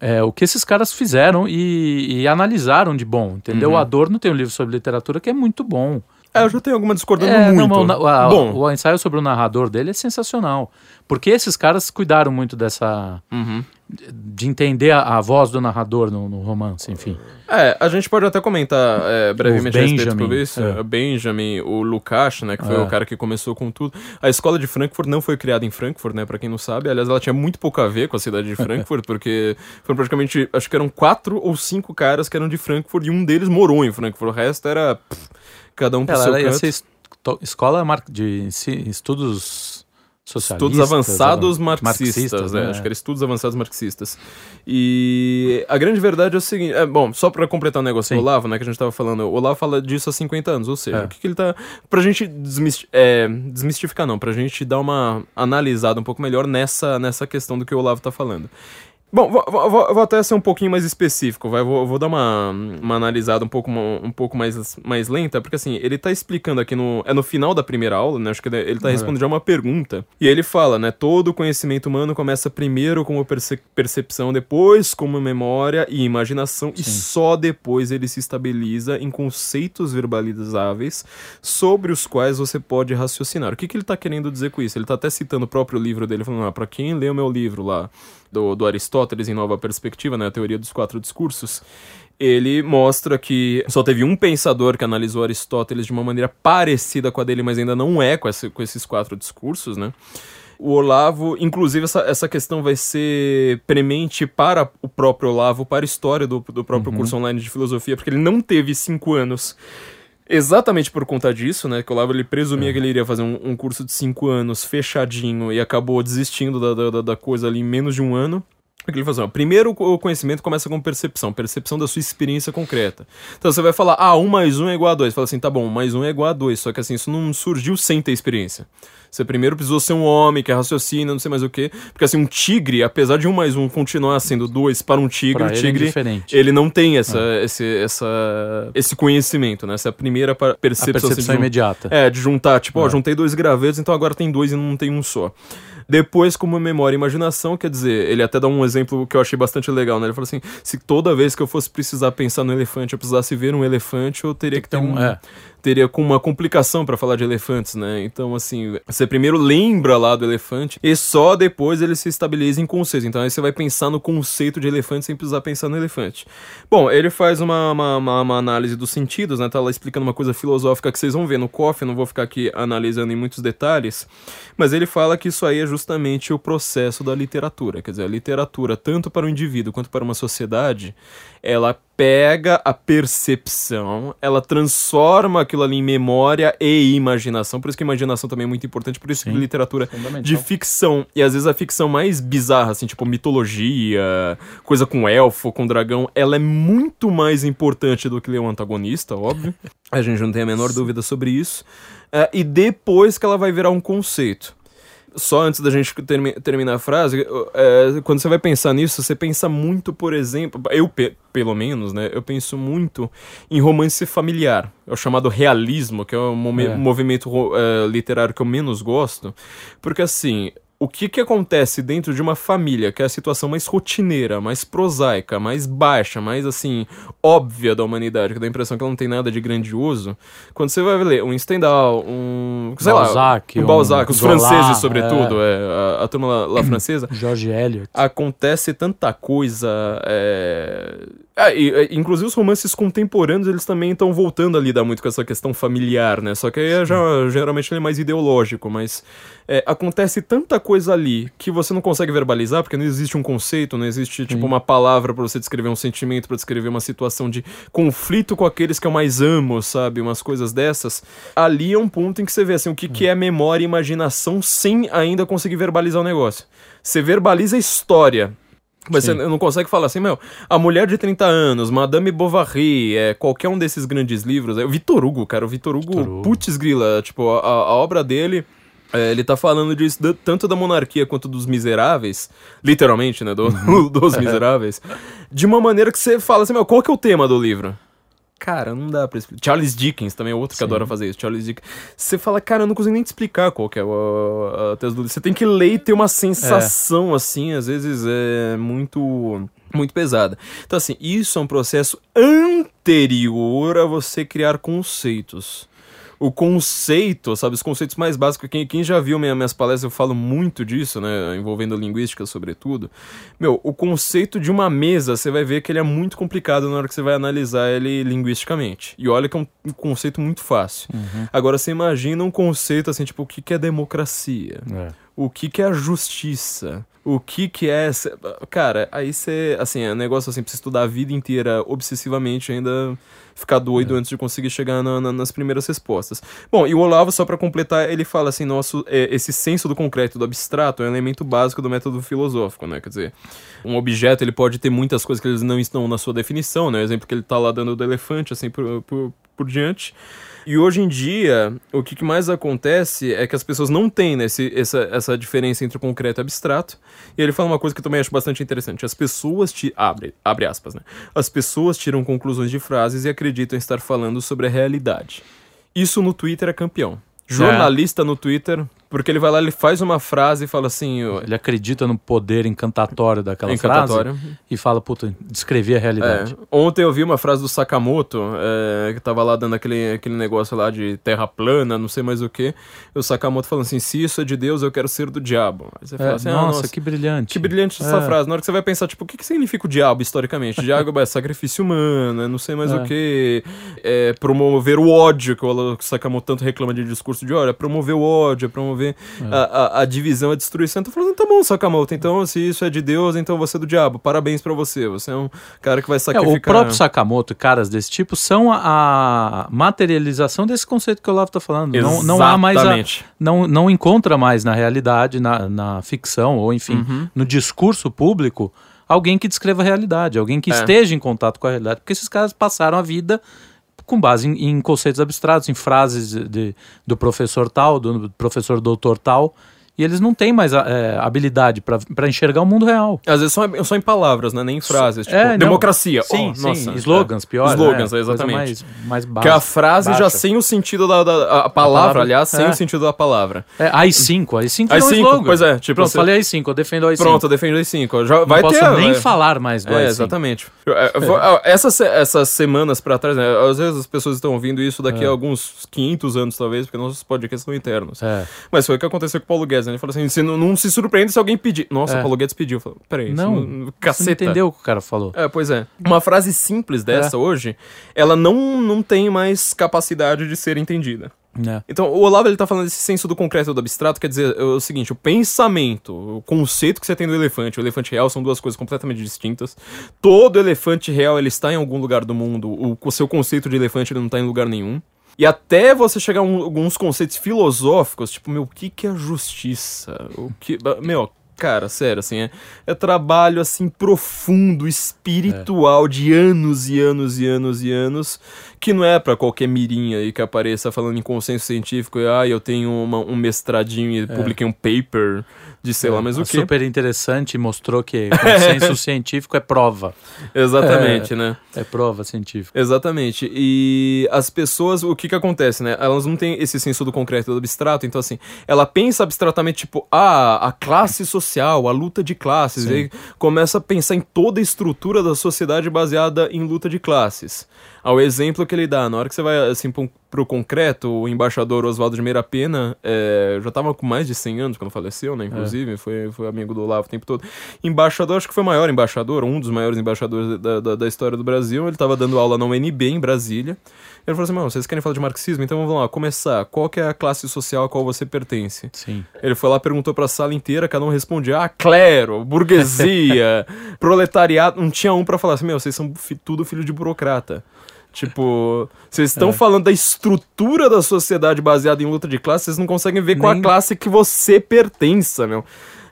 B: é, o que esses caras fizeram e, e analisaram de bom, entendeu? Uhum. O Adorno tem um livro sobre literatura que é muito bom.
A: É, eu já tenho alguma discordando é, muito.
B: Não, a, bom. O ensaio sobre o narrador dele é sensacional. Porque esses caras cuidaram muito dessa. Uhum de entender a, a, voz do narrador no, no, romance, enfim.
A: É, a gente pode até comentar é, brevemente a respeito sobre isso. É. Benjamin, o Lukács, né, que foi é. o cara que começou com tudo. A escola de Frankfurt não foi criada em Frankfurt, né, para quem não sabe. Aliás, ela tinha muito pouco a ver com a cidade de Frankfurt, porque foram praticamente, acho que eram quatro ou cinco caras que eram de Frankfurt e um deles morou em Frankfurt. O resto era pff, cada um pro ela, seu ela canto.
B: escola de estudos
A: Estudos avançados marxistas, marxistas né? Acho que era estudos avançados marxistas. E a grande verdade é o seguinte: é, bom, só para completar o negócio Sim. do Olavo, né, que a gente tava falando, o Olavo fala disso há 50 anos, ou seja, é. o que, que, ele tá. Pra gente é, desmistificar, não, pra gente dar uma analisada um pouco melhor nessa, nessa questão do que o Olavo tá falando. Bom, vou, vou, vou, até ser um pouquinho mais específico, vai. Vou, vou dar uma, uma analisada um pouco, um pouco mais, mais lenta, porque assim, ele tá explicando aqui no. É no final da primeira aula, né? Acho que ele tá respondendo já uma pergunta. E ele fala, né? Todo conhecimento humano começa primeiro como perce percepção, depois como memória e imaginação, Sim. e só depois ele se estabiliza em conceitos verbalizáveis sobre os quais você pode raciocinar. O que, que ele tá querendo dizer com isso? Ele tá até citando o próprio livro dele, falando, ah, pra quem lê o meu livro lá do, do Aristóteles em Nova Perspectiva, né, a teoria dos quatro discursos, ele mostra que só teve um pensador que analisou Aristóteles de uma maneira parecida com a dele, mas ainda não é com, com esses quatro discursos, né? O Olavo, inclusive, essa, essa questão vai ser premente para o próprio Olavo, para a história do, do próprio uhum. curso online de filosofia, porque ele não teve cinco anos Exatamente por conta disso, né? Que o Olavo ele presumia é. que ele iria fazer um, um, curso de cinco anos fechadinho e acabou desistindo da, da, da coisa ali em menos de um ano. O que ele faz? Primeiro, o conhecimento começa com percepção, percepção da sua experiência concreta. Então você vai falar, ah, um mais um é igual a dois. Fala assim, tá bom, um mais um é igual a dois. Só que assim, isso não surgiu sem ter experiência. Você primeiro precisou ser um homem que raciocina, não sei mais o que. Porque assim, um tigre, apesar de um mais um continuar sendo dois para um tigre, pra o tigre, ele, é ele, não tem essa, é. esse, essa, esse conhecimento, né? Essa é primeira percepção. A
B: percepção assim, de,
A: imediata. É, de juntar, tipo, ó, é. juntei dois gravetos, então agora tem dois e não tem um só. Depois, como memória e imaginação, quer dizer, ele até dá um exemplo que eu achei bastante legal, né? Ele falou assim: se toda vez que eu fosse precisar pensar no elefante, eu precisasse ver um elefante, eu teria que ter um. É teria com uma complicação para falar de elefantes, né? Então, assim, você primeiro lembra lá do elefante e só depois ele se estabiliza em conceito. Então, aí você vai pensar no conceito de elefante sem precisar pensar no elefante. Bom, ele faz uma, uma, uma, uma análise dos sentidos, né? Tá lá explicando uma coisa filosófica que vocês vão ver no coffee, não vou ficar aqui analisando em muitos detalhes, mas ele fala que isso aí é justamente o processo da literatura. Quer dizer, a literatura, tanto para o indivíduo quanto para uma sociedade, ela pega a percepção, ela transforma aquilo ali em memória e imaginação. Por isso que a imaginação também é muito importante, por isso Sim, que literatura de ficção, e às vezes a ficção mais bizarra, assim, tipo mitologia, coisa com elfo, com dragão, ela é muito mais importante do que ler o antagonista, óbvio. a gente não tem a menor dúvida sobre isso. Uh, e depois que ela vai virar um conceito só antes da gente termi terminar a frase, é, quando você vai pensar nisso, você pensa muito, por exemplo, eu pe pelo menos, né, eu penso muito em romance familiar, é o chamado realismo, que é o um é. movimento uh, literário que eu menos gosto, porque assim, o que, que acontece dentro de uma família, que é a situação mais rotineira, mais prosaica, mais baixa, mais assim, óbvia da humanidade, que dá a impressão que ela não tem nada de grandioso, quando você vai ler um Stendhal, um. sei Balzac, lá, um Balzac, um os Zola, franceses, sobretudo, é. é a, a, turma lá, lá francesa.
B: George Eliot.
A: Acontece tanta coisa. É... Ah, e, inclusive os romances contemporâneos, eles também estão voltando a lidar muito com essa questão familiar, né? Só que aí é já, geralmente ele é mais ideológico, mas é, acontece tanta coisa ali que você não consegue verbalizar, porque não existe um conceito, não existe, tipo, uma palavra para você descrever um sentimento, para descrever uma situação de conflito com aqueles que eu mais amo, sabe? Umas coisas dessas. Ali é um ponto em que você vê, assim, o que, que é memória e imaginação sem ainda conseguir verbalizar o negócio. Você verbaliza a história, mas Sim. você não consegue falar assim, meu, a mulher de 30 anos, Madame Bovary, é, qualquer um desses grandes livros. É, o Vitor Hugo, cara, o Vitor Hugo, Hugo. putz grila, tipo, a, a obra dele é, ele tá falando disso tanto da monarquia quanto dos miseráveis, literalmente, né? Do, dos miseráveis. de uma maneira que você fala assim, meu, qual que é o tema do livro? Cara, não dá pra explicar. Charles Dickens também é outro que adora fazer isso. Charles Dickens. Você fala, cara, eu não consigo nem te explicar qual que é a, a do. Você tem que ler e ter uma sensação, é. assim, às vezes é muito muito pesada. Então, assim, isso é um processo anterior a você criar conceitos o conceito, sabe? Os conceitos mais básicos. Quem, quem já viu minha, minhas palestras, eu falo muito disso, né? Envolvendo linguística, sobretudo. Meu, o conceito de uma mesa, você vai ver que ele é muito complicado na hora que você vai analisar ele linguisticamente. E olha que é um, um conceito muito fácil. Uhum. Agora, você imagina um conceito assim, tipo, o que, que é democracia? É. O que, que é a justiça? O que que é. Cara, aí você. Assim, é um negócio assim, você estudar a vida inteira obsessivamente ainda ficar doido é. antes de conseguir chegar na, na, nas primeiras respostas. Bom, e o Olavo, só para completar, ele fala assim: nosso, é, esse senso do concreto do abstrato é um elemento básico do método filosófico, né? Quer dizer, um objeto ele pode ter muitas coisas que eles não estão na sua definição, né? O exemplo que ele tá lá dando do elefante, assim por, por, por diante. E hoje em dia, o que mais acontece é que as pessoas não têm né, esse, essa, essa diferença entre o concreto e o abstrato. E ele fala uma coisa que eu também acho bastante interessante. As pessoas te abre, abre aspas, né? As pessoas tiram conclusões de frases e acreditam estar falando sobre a realidade. Isso no Twitter é campeão. Jornalista é. no Twitter Porque ele vai lá, ele faz uma frase e fala assim. ó,
B: Ele acredita no poder encantatório daquela
A: Encantatório.
B: frase e fala, puta, descrevi a realidade.
A: É, ontem eu vi uma frase do Sakamoto, é, que tava lá dando aquele, aquele negócio lá de terra plana, não sei mais o que. E o Sakamoto falando assim: se isso é de Deus, eu quero ser do diabo. Aí você
B: É,
A: fala assim: ah,
B: nossa, que brilhante.
A: Que brilhante essa
B: É.
A: frase. Na hora que você vai pensar, tipo, o que, que significa o diabo historicamente? Diabo é sacrifício humano, é não sei mais
B: É.
A: o que. É promover o ódio, que o Sakamoto tanto reclama de discurso de ódio. É promover o ódio, é promover a, a, a divisão, a destruição. Então, falando, tá bom, Sakamoto, então se isso é de Deus, então você é do diabo. Parabéns pra você. Você é um cara que vai
B: É,
A: sacrificar.
B: o próprio Sakamoto e caras desse tipo são a, a materialização desse conceito que o Olavo está falando. Não, não há mais a,
A: Exatamente.
B: não, não encontra mais na realidade, na, na ficção, ou enfim,
A: Uhum.
B: no discurso público, alguém que descreva a realidade, alguém que
A: É.
B: esteja em contato com a realidade, porque esses caras passaram a vida com base em, em conceitos abstratos, em frases de- do professor tal, do professor doutor tal, e eles não têm mais a- é, habilidade para enxergar o mundo real.
A: Às vezes só, só em palavras, né? Nem em frases. Tipo,
B: É, não.
A: democracia.
B: Sim,
A: Oh,
B: sim,
A: nossa,
B: slogans,
A: é.
B: pior.
A: Slogans,
B: né?
A: é, exatamente.
B: Mais, mais
A: Que
B: básica.
A: a frase já
B: baixa.
A: sem o sentido da, da- a palavra,
B: palavra,
A: aliás, sem
B: é.
A: o sentido da palavra.
B: É, AI5, AI5 é um
A: AI5,
B: slogan.
A: pois é, tipo,
B: Pronto,
A: você-
B: falei AI5, eu defendo AI5.
A: Pronto, eu defendo os cinco. Já
B: não
A: vai
B: posso
A: ter.
B: nem
A: vai-
B: falar mais do
A: É,
B: AI5.
A: exatamente. É, Essas, essas semanas pra trás, né? Às vezes as pessoas estão ouvindo isso daqui a alguns 500 anos, talvez, porque nossos podcasts são internos.
B: É.
A: Mas foi o que aconteceu com o Paulo Guedes, Ele falou assim: você não, não se surpreende se alguém pedir. Nossa,
B: É.
A: o Paulo Guedes pediu. Falei, peraí,
B: Não,
A: não,
B: Você não
A: caceta.
B: entendeu o que o cara falou.
A: É, pois é. Uma frase simples dessa hoje, ela não, não tem mais capacidade de ser entendida.
B: É.
A: Então, o Olavo ele tá falando desse senso do concreto e do abstrato, quer dizer, é o seguinte, o pensamento, o conceito que você tem do elefante, o elefante real são duas coisas completamente distintas. Todo elefante real, ele está em algum lugar do mundo, o, o seu conceito de elefante ele não está em lugar nenhum. E até você chegar a um- alguns conceitos filosóficos, tipo, meu, o que que é justiça? O que, meu, cara, sério, assim, é, é trabalho, assim, profundo, espiritual, de anos e anos e anos e anos, que não é pra qualquer mirinha aí que apareça falando em consenso científico, e, ah, eu tenho uma- um mestradinho e publiquei um paper de sei lá mais o que.
B: Super interessante e mostrou que consenso científico é prova.
A: Exatamente, né?
B: É prova científica.
A: Exatamente. E as pessoas, o que que acontece, né? Elas não têm esse senso do concreto e do abstrato, então assim, ela pensa abstratamente, tipo, ah, a classe social, a luta de classes,
B: Sim.
A: e aí começa a pensar em toda a estrutura da sociedade baseada em luta de classes. Ao exemplo que ele dá, na hora que você vai, assim, pro, pro concreto, o embaixador Oswaldo de Meira Pena, é, já tava com mais de 100 anos quando faleceu, né, inclusive, foi, foi amigo do Olavo o tempo todo. Embaixador, acho que foi o maior embaixador, um dos maiores embaixadores da, da, da história do Brasil, ele tava dando aula na UNB, em Brasília, ele falou assim, mano, vocês querem falar de marxismo? Então vamos lá, começar, qual que é a classe social a qual você pertence?
B: Sim.
A: Ele foi lá, perguntou pra sala inteira, cada um respondia, ah, clero, burguesia, proletariado. Não tinha um pra falar assim, meu, vocês são fi- tudo filho de burocrata. Tipo, vocês estão
B: É.
A: falando da estrutura da sociedade baseada em luta de classe, vocês não conseguem ver qual a
B: Nem-
A: classe que você pertença, meu.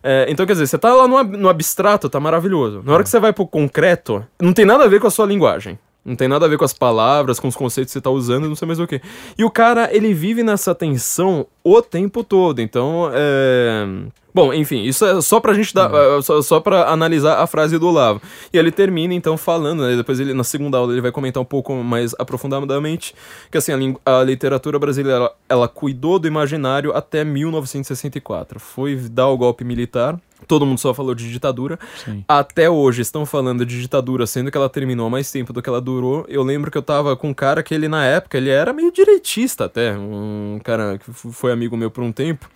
A: É, então, quer dizer, você tá lá no, no abstrato, tá maravilhoso. Na hora que você vai pro concreto, não tem nada a ver com a sua linguagem. Não tem nada a ver com as palavras, com os conceitos que você tá usando, não sei mais o que. E o cara, ele vive nessa tensão o tempo todo. Então, é. Bom, enfim, isso é só pra gente dar. é, Só, só pra analisar a frase do Olavo. E ele termina, então, falando, né? Depois ele, na segunda aula, ele vai comentar um pouco mais aprofundadamente que, assim, a, a literatura brasileira, ela, ela cuidou do imaginário até 1964. Foi dar o golpe militar. Todo mundo só falou de ditadura.
B: Sim.
A: Até hoje estão falando de ditadura, sendo que ela terminou há mais tempo do que ela durou. Eu lembro que eu tava com um cara que ele, na época, ele era meio direitista até. Um cara que foi amigo meu por um tempo.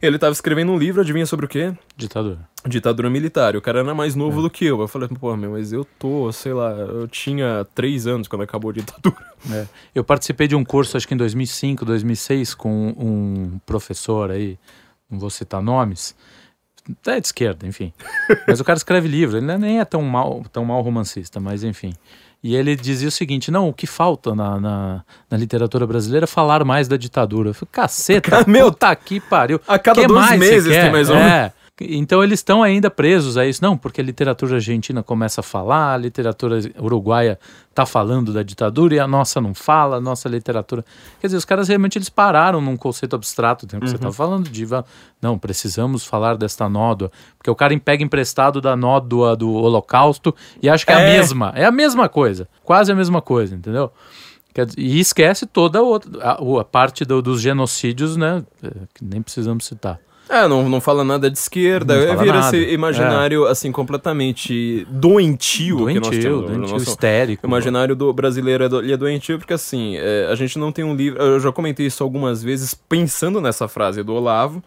A: Ele tava escrevendo um livro, adivinha sobre o quê?
B: Ditadura.
A: Ditadura militar. O cara era mais
B: É.
A: novo do que eu. Eu falei, pô, meu, mas eu tô, sei lá, eu tinha três anos quando acabou a ditadura.
B: É. Eu participei de um curso, acho que em 2005, 2006, com um professor aí, não vou citar nomes, até de esquerda, enfim. Mas o cara escreve livro, ele é- nem é tão mal, tão mal romancista, mas enfim. E ele dizia o seguinte: não, o que falta na, na, na literatura brasileira é falar mais da ditadura. Eu falei, caceta,
A: Meu,
B: puta que pariu.
A: a cada
B: Que
A: dois meses tem mais um.
B: É. Então eles estão ainda presos a isso. Não, porque a literatura argentina começa a falar, a literatura uruguaia tá falando da ditadura e a nossa não fala, a nossa literatura. Quer dizer, os caras realmente eles pararam num conceito abstrato, tem o que você
A: Uhum.
B: tá falando de não, precisamos falar desta nódoa, porque o cara pega emprestado da nódoa do Holocausto e acha que é, a
A: É.
B: mesma, é a mesma coisa, quase a mesma coisa, entendeu? E esquece toda a, outra, a, a parte do- dos genocídios, né? é, Que nem precisamos citar.
A: É, não, não fala nada de esquerda,
B: Não fala
A: vira
B: nada.
A: esse imaginário, assim, completamente doentio, que nós
B: Doentio,
A: temos. no
B: doentio
A: nosso-
B: histérico.
A: O imaginário do brasileiro é, do, ele é doentio porque, assim, é, a gente não tem um livro... Eu já comentei isso algumas vezes, pensando nessa frase do Olavo,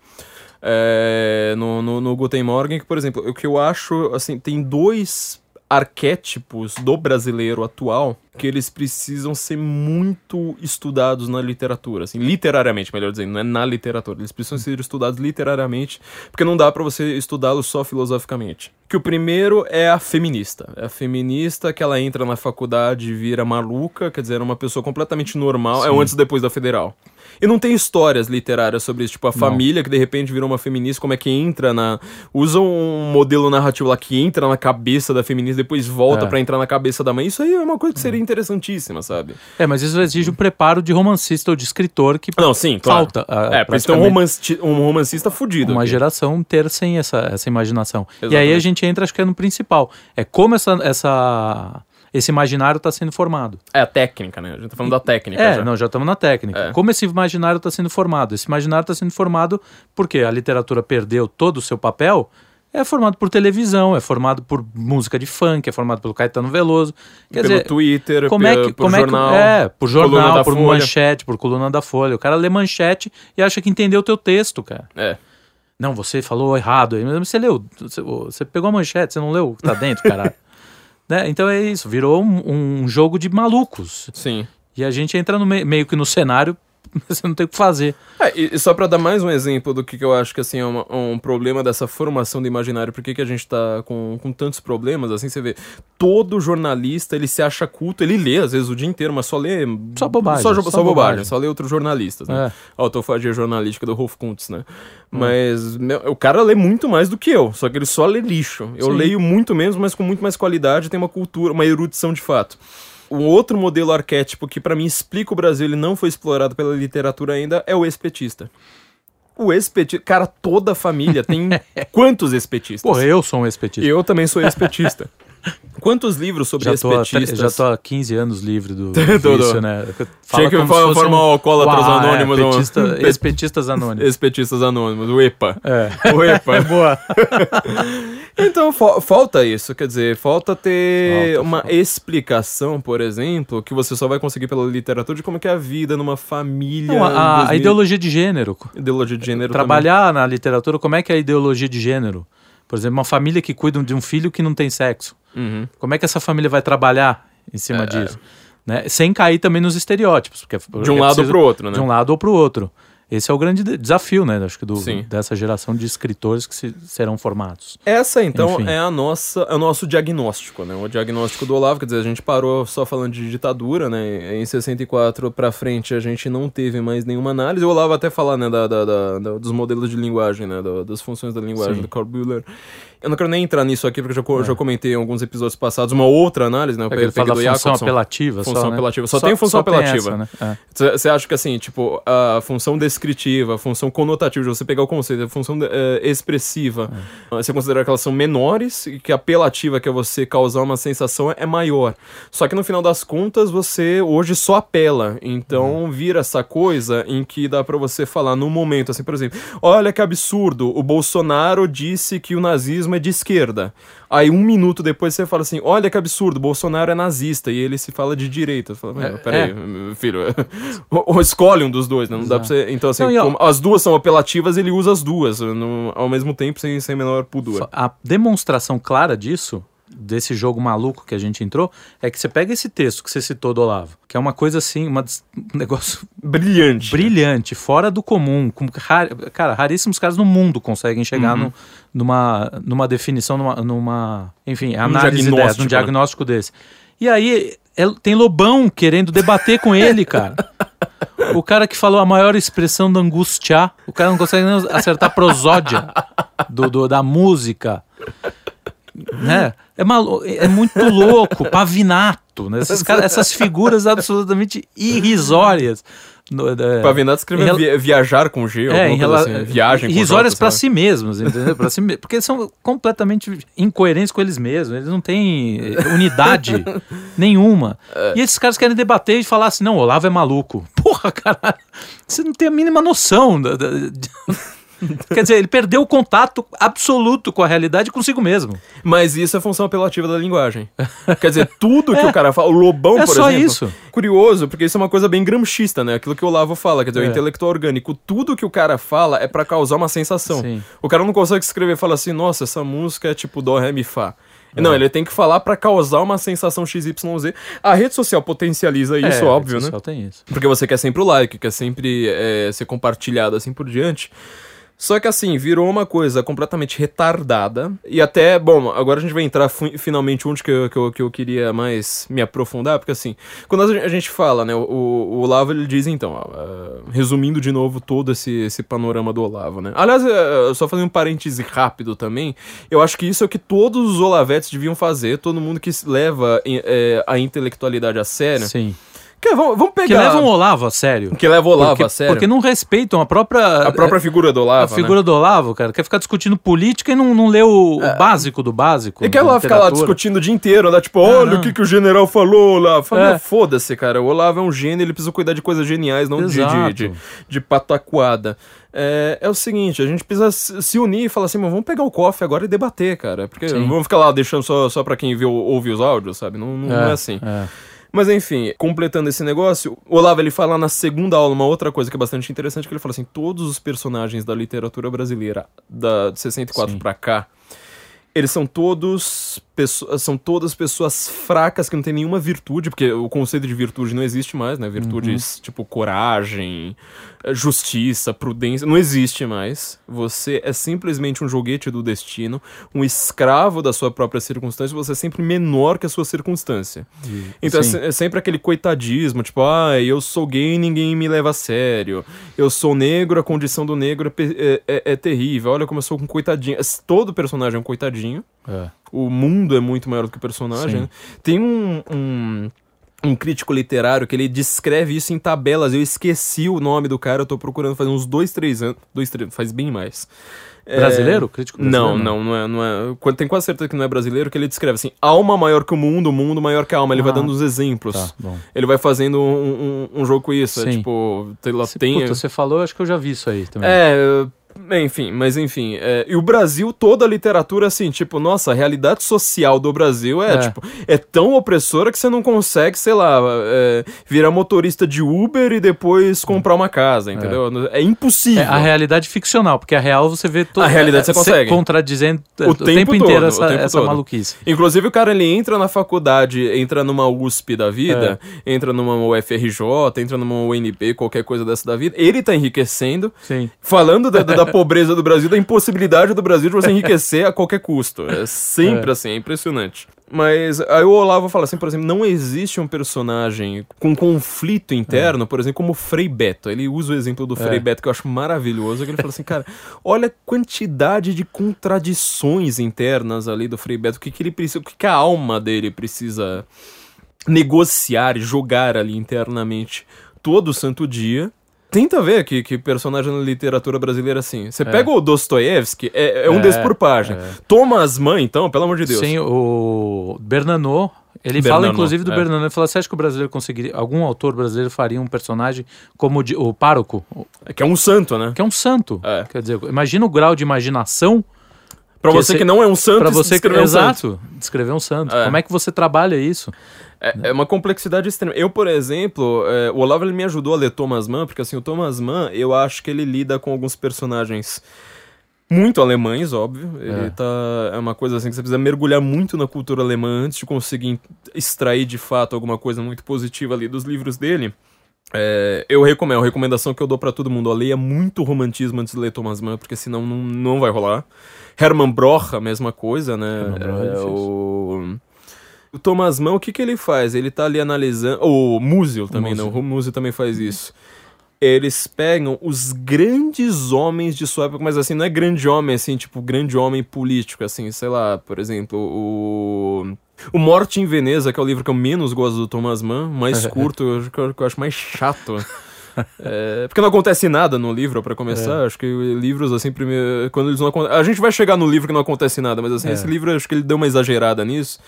A: é, no, no, no Guten Morgen, que, por exemplo, o que eu acho, assim, tem dois arquétipos do brasileiro atual que eles precisam ser muito estudados na literatura, assim, literariamente, melhor dizendo, não é na literatura, eles precisam ser estudados literariamente, porque não dá pra você estudá-los só filosoficamente. Que o primeiro é a feminista, é a feminista que ela entra na faculdade e vira maluca, quer dizer, é uma pessoa completamente normal, é o antes e depois da federal. E não tem histórias literárias sobre isso, tipo a família que de repente virou uma feminista, como é que entra na. Usa um modelo narrativo lá que entra na cabeça da feminista, depois volta
B: É.
A: pra entrar na cabeça da mãe. Isso aí é uma coisa que seria interessantíssima, sabe?
B: É, mas isso exige o preparo de romancista ou de escritor que
A: Não, sim, claro.
B: falta. ah,
A: É, por isso tem um, romanci- um romancista fudido.
B: uma
A: aqui.
B: geração ter sem essa, essa imaginação. E aí a
A: Exatamente.
B: gente entra, acho que é no principal. É como essa, essa, esse imaginário está sendo formado.
A: É a técnica, né? A gente tá falando da técnica.
B: É,
A: já.
B: não, já estamos na técnica.
A: É.
B: Como esse imaginário está sendo formado? Esse imaginário está sendo formado porque a literatura perdeu todo o seu papel. É formado por televisão, é formado por música de funk, é formado pelo Caetano Veloso. Quer
A: Pelo
B: dizer,
A: Twitter,
B: como é que,
A: por
B: como
A: jornal.
B: é é, por jornal, por
A: Folha.
B: manchete, por coluna da Folha. O cara lê manchete e acha que entendeu o teu texto, cara.
A: É.
B: Não, você falou errado aí, mas você leu, você, você pegou a manchete, você não leu o que tá dentro, caralho. né? Então é isso, virou um, um jogo de malucos.
A: Sim.
B: E a gente entra no me- meio que no cenário, você não tem o que fazer.
A: É, e, e só pra dar mais um exemplo do que, que eu acho que assim, é uma- um problema dessa formação do imaginário, por que, a gente tá com, com tantos problemas, assim, você vê, todo jornalista, ele se acha culto, ele lê, às vezes, o dia inteiro, mas só lê...
B: Só bobagem,
A: Só,
B: só
A: só bobagem,
B: bobagem.
A: só lê outros jornalistas, né?
B: É.
A: A autofagia jornalística do Rolf Kuntz, né? Mas meu, o cara lê muito mais do que eu, só que ele só lê lixo. Eu
B: Sim.
A: leio muito menos, mas com muito mais qualidade, tem uma cultura, uma erudição de fato. Um outro modelo arquétipo que pra mim explica o Brasil, ele não foi explorado pela literatura ainda, é o ex-petista. O ex-petista, cara, toda a família tem quantos ex-petistas?
B: Porra, eu sou um ex-petista.
A: Eu também sou ex-petista. Quantos livros sobre
B: Já tô, há
A: ex-petistas?
B: já tô há 15 anos livre do, vício, né?
A: Tinha que formar o Alcoólatras
B: Uau, é,
A: Anônimos, um-
B: petista- Ex-petistas anônimos.
A: Ex-petistas anônimos, o EPA.
B: É.
A: O EPA.
B: Boa.
A: Então fa- falta isso, quer dizer, falta ter
B: Falta,
A: uma
B: falta.
A: explicação, por exemplo, que você só vai conseguir pela literatura de como é que é a vida numa família.
B: Não, a, a
A: 2000
B: ideologia de gênero.
A: ideologia de gênero
B: Trabalhar na literatura, como é que é a ideologia de gênero? Por exemplo, uma família que cuida de um filho que não tem sexo.
A: Uhum.
B: Como é que essa família vai trabalhar em cima
A: É.
B: disso? Né? Sem cair também nos estereótipos. Porque
A: De um
B: é
A: lado
B: preciso-
A: pro outro, né?
B: De um lado ou pro outro. Esse é o grande de- desafio, né? Acho que do,
A: Sim.
B: dessa geração de escritores que se- serão formados.
A: Essa, então,
B: Enfim.
A: é a nossa, é o nosso diagnóstico, né? O diagnóstico do Olavo, quer dizer, a gente parou só falando de ditadura, né? Em 64 pra frente a gente não teve mais nenhuma análise. O Olavo até falar, né, da, da- da- da- dos modelos de linguagem, né? da- das funções da linguagem
B: Sim.
A: do Carl Bühler. Eu não quero nem entrar nisso aqui, porque eu já, co- já comentei em alguns episódios passados uma outra análise, né? Eu
B: É ele
A: peguei do
B: função
A: Jacobson.
B: apelativa.
A: Função
B: só, né?
A: apelativa. Só tem função apelativa.
B: essa, né? É.
A: Você acha que assim, tipo, a função descritiva, a função conotativa, de você pegar o conceito, a função eh, expressiva,
B: É.
A: você considera que elas são menores e que a apelativa, que é você causar uma sensação, é maior. Só que no final das contas, você hoje só apela. Então
B: Uhum.
A: vira essa coisa em que dá pra você falar num momento, assim, por exemplo, olha que absurdo, o Bolsonaro disse que o nazismo é de esquerda. Aí um minuto depois você fala assim, olha que absurdo, Bolsonaro é nazista e ele se fala de direita. Você fala,
B: É,
A: "Meu, peraí, filho, ou, ou escolhe um dos dois, né? Não dá pra você. Então, assim,
B: Não, e,
A: como as duas são apelativas, ele usa as duas no- ao mesmo tempo, sem, sem menor pudor.
B: A demonstração clara disso, desse jogo maluco que a gente entrou, é que você pega esse texto que você citou do Olavo, que é uma coisa assim, uma um negócio
A: Brilhante.
B: brilhante, fora do comum. Com, rar- cara, raríssimos caras no mundo conseguem chegar
A: Uhum.
B: no- numa, numa definição, numa, numa enfim, análise
A: diagnóstico,
B: dessa, um
A: né?
B: diagnóstico desse. E aí é- tem Lobão querendo debater com ele, cara. O cara que falou a maior expressão da angustiar, o cara não consegue nem acertar a prosódia do, do- da música. Né? É, malu é muito louco, Pavinato, né? Cara, essas figuras absolutamente irrisórias.
A: No, da, Pavinato escreveu viajar com G,
B: é, em rela... assim, viagem com Irrisórias para si mesmos, entendeu? Pra si... Porque eles são completamente incoerentes com eles mesmos, eles não têm unidade nenhuma. É. E esses caras querem debater e falar assim, não, Olavo é maluco. Porra, caralho, você não tem a mínima noção da, da, Quer dizer, ele perdeu o contato absoluto com a realidade consigo mesmo.
A: Mas isso é função apelativa da linguagem. Quer dizer, tudo que é. o cara fala, o Lobão,
B: é
A: por
B: só
A: exemplo.
B: isso.
A: Curioso, porque isso é uma coisa bem gramscista, né? Aquilo que o Olavo fala, quer dizer, é. o intelectual orgânico. Tudo que o cara fala é para causar uma sensação. Sim. O cara não consegue escrever e falar assim, nossa, essa música é tipo Dó, Ré, Mi, Fá. É. Não, ele tem que falar para causar uma sensação XYZ. A rede social potencializa isso,
B: é,
A: óbvio,
B: a rede
A: né?
B: social tem isso.
A: Porque você quer sempre o like, quer sempre é, ser compartilhado assim por diante. Só que assim, virou uma coisa completamente retardada. E até, bom, agora a gente vai entrar finalmente onde que eu, que, eu, que eu queria mais me aprofundar, porque assim, quando a gente fala, né, o, o Olavo ele diz então, ó, uh, resumindo de novo todo esse, esse panorama do Olavo, né. Aliás, uh, só fazendo um parêntese rápido também, eu acho que isso é o que todos os Olavetes deviam fazer, todo mundo que leva uh, a intelectualidade a sério.
B: Sim
A: que, vamos, vamos pegar.
B: Que levam o Olavo a sério.
A: Que levam o Olavo
B: porque,
A: a sério.
B: Porque não respeitam a própria.
A: A própria figura do Olavo.
B: A figura
A: né?
B: do Olavo, cara. Quer ficar discutindo política e não, não lê o, é. o básico do básico.
A: E quer lá ficar lá discutindo o dia inteiro, né? Tipo, olha o que, que o general falou lá. Fala, é. foda-se, cara. O Olavo é um gênio, ele precisa cuidar de coisas geniais, não de, de, de, de pataquada. É, é, o seguinte, a gente precisa se unir e falar assim, vamos pegar o cofre agora e debater, cara. Porque Sim. vamos ficar lá deixando só, só pra quem viu, ouve os áudios, sabe? Não, não é, é assim. É. Mas enfim, completando esse negócio, o Olavo ele fala na segunda aula uma outra coisa que é bastante interessante, que ele fala assim, todos os personagens da literatura brasileira da, de 64 para cá, eles são todos são todas pessoas fracas que não têm nenhuma virtude, porque o conceito de virtude não existe mais, né? Virtudes uhum. tipo coragem, eh, justiça, prudência, não existe mais. Você é simplesmente um joguete do destino, um escravo da sua própria circunstância, você é sempre menor que a sua circunstância. Então é, é, sempre aquele coitadismo, tipo, ah, eu sou gay e ninguém me leva a sério. Eu sou negro, a condição do negro é, é, é, é terrível. Olha como eu sou um coitadinho. Todo personagem é um coitadinho. É. O mundo é muito maior do que o personagem. Né? Tem um, um, um, crítico literário que ele descreve isso em tabelas. Eu esqueci o nome do cara, eu tô procurando faz uns dois, três anos. Dois, três, faz bem mais.
B: É, brasileiro? Crítico brasileiro?
A: Não, não, não é, não é. Tem quase certeza que não é brasileiro, que ele descreve assim: alma maior que o mundo, o mundo maior que a alma. Ele ah, vai dando os exemplos. Tá, ele vai fazendo um, um, um jogo com isso. É, tipo, tem, tem...
B: Puta, você falou, acho que eu já vi isso aí também.
A: É, enfim, mas enfim. É, e o Brasil, toda a literatura, assim, tipo, nossa, a realidade social do Brasil é, é. tipo, é tão opressora que você não consegue, sei lá, é, virar motorista de Uber e depois comprar uma casa, entendeu? É, é impossível. É
B: a realidade ficcional, porque a real você vê
A: toda. A realidade você consegue.
B: Contradizendo o, o tempo, tempo inteiro todo, essa, tempo essa todo. maluquice.
A: Inclusive, o cara ele entra na faculdade, entra numa USP da vida, é. entra numa UFRJ, entra numa UNB, qualquer coisa dessa da vida, ele tá enriquecendo,
B: Sim.
A: falando da, da pobreza do Brasil, da impossibilidade do Brasil de você enriquecer a qualquer custo. É sempre é. assim, é impressionante. Mas aí o Olavo fala assim, por exemplo, não existe um personagem com conflito interno, é. por exemplo, como o Frei Beto. Ele usa o exemplo do Frei é. Beto, que eu acho maravilhoso, que ele fala assim, cara, olha a quantidade de contradições internas ali do Frei Beto, o que, que ele precisa, o que, que a alma dele precisa negociar, jogar ali internamente todo santo dia tenta ver que, que personagem na literatura brasileira assim. Você é. pega o Dostoiévski, é, é um é, desses por página. É. Thomas Mann, então, pelo amor de Deus.
B: Sim, o Bernanot, ele fala inclusive do é. Bernanot, ele fala, você acha que o brasileiro conseguiria, algum autor brasileiro faria um personagem como o, o pároco?
A: É que é um santo, né?
B: Que é um santo. É. Quer dizer, imagina o grau de imaginação
A: Pra você que não é um santo,
B: pra você
A: descrever
B: que,
A: um
B: exato,
A: santo.
B: descrever um santo. É. Como é que você trabalha isso?
A: É, é, uma complexidade extrema. Eu, por exemplo, é, o Olavo ele me ajudou a ler Thomas Mann, porque assim, o Thomas Mann, eu acho que ele lida com alguns personagens muito alemães, óbvio. Ele é. tá. É uma coisa assim que você precisa mergulhar muito na cultura alemã antes de conseguir extrair de fato alguma coisa muito positiva ali dos livros dele. É, eu recomendo, a recomendação que eu dou para todo mundo, leia muito romantismo antes de ler Thomas Mann, porque senão não, não vai rolar. Hermann Broch, a mesma coisa, né? É, é o... O Thomas Mann, o que, que ele faz? Ele tá ali analisando. O Musil também, Musil. não. O Musil também faz isso. eles pegam os grandes homens de sua época, mas assim, não é grande homem, assim, tipo, grande homem político, assim, sei lá, por exemplo, o. O Morte em Veneza, que é o livro que eu menos gosto do Thomas Mann, mais curto, eu, eu, eu acho mais chato. É, porque não acontece nada no livro, para começar. É. Acho que livros, assim, primeiro, quando eles não acontecem. A gente vai chegar no livro que não acontece nada, mas assim, é. esse livro acho que ele deu uma exagerada nisso.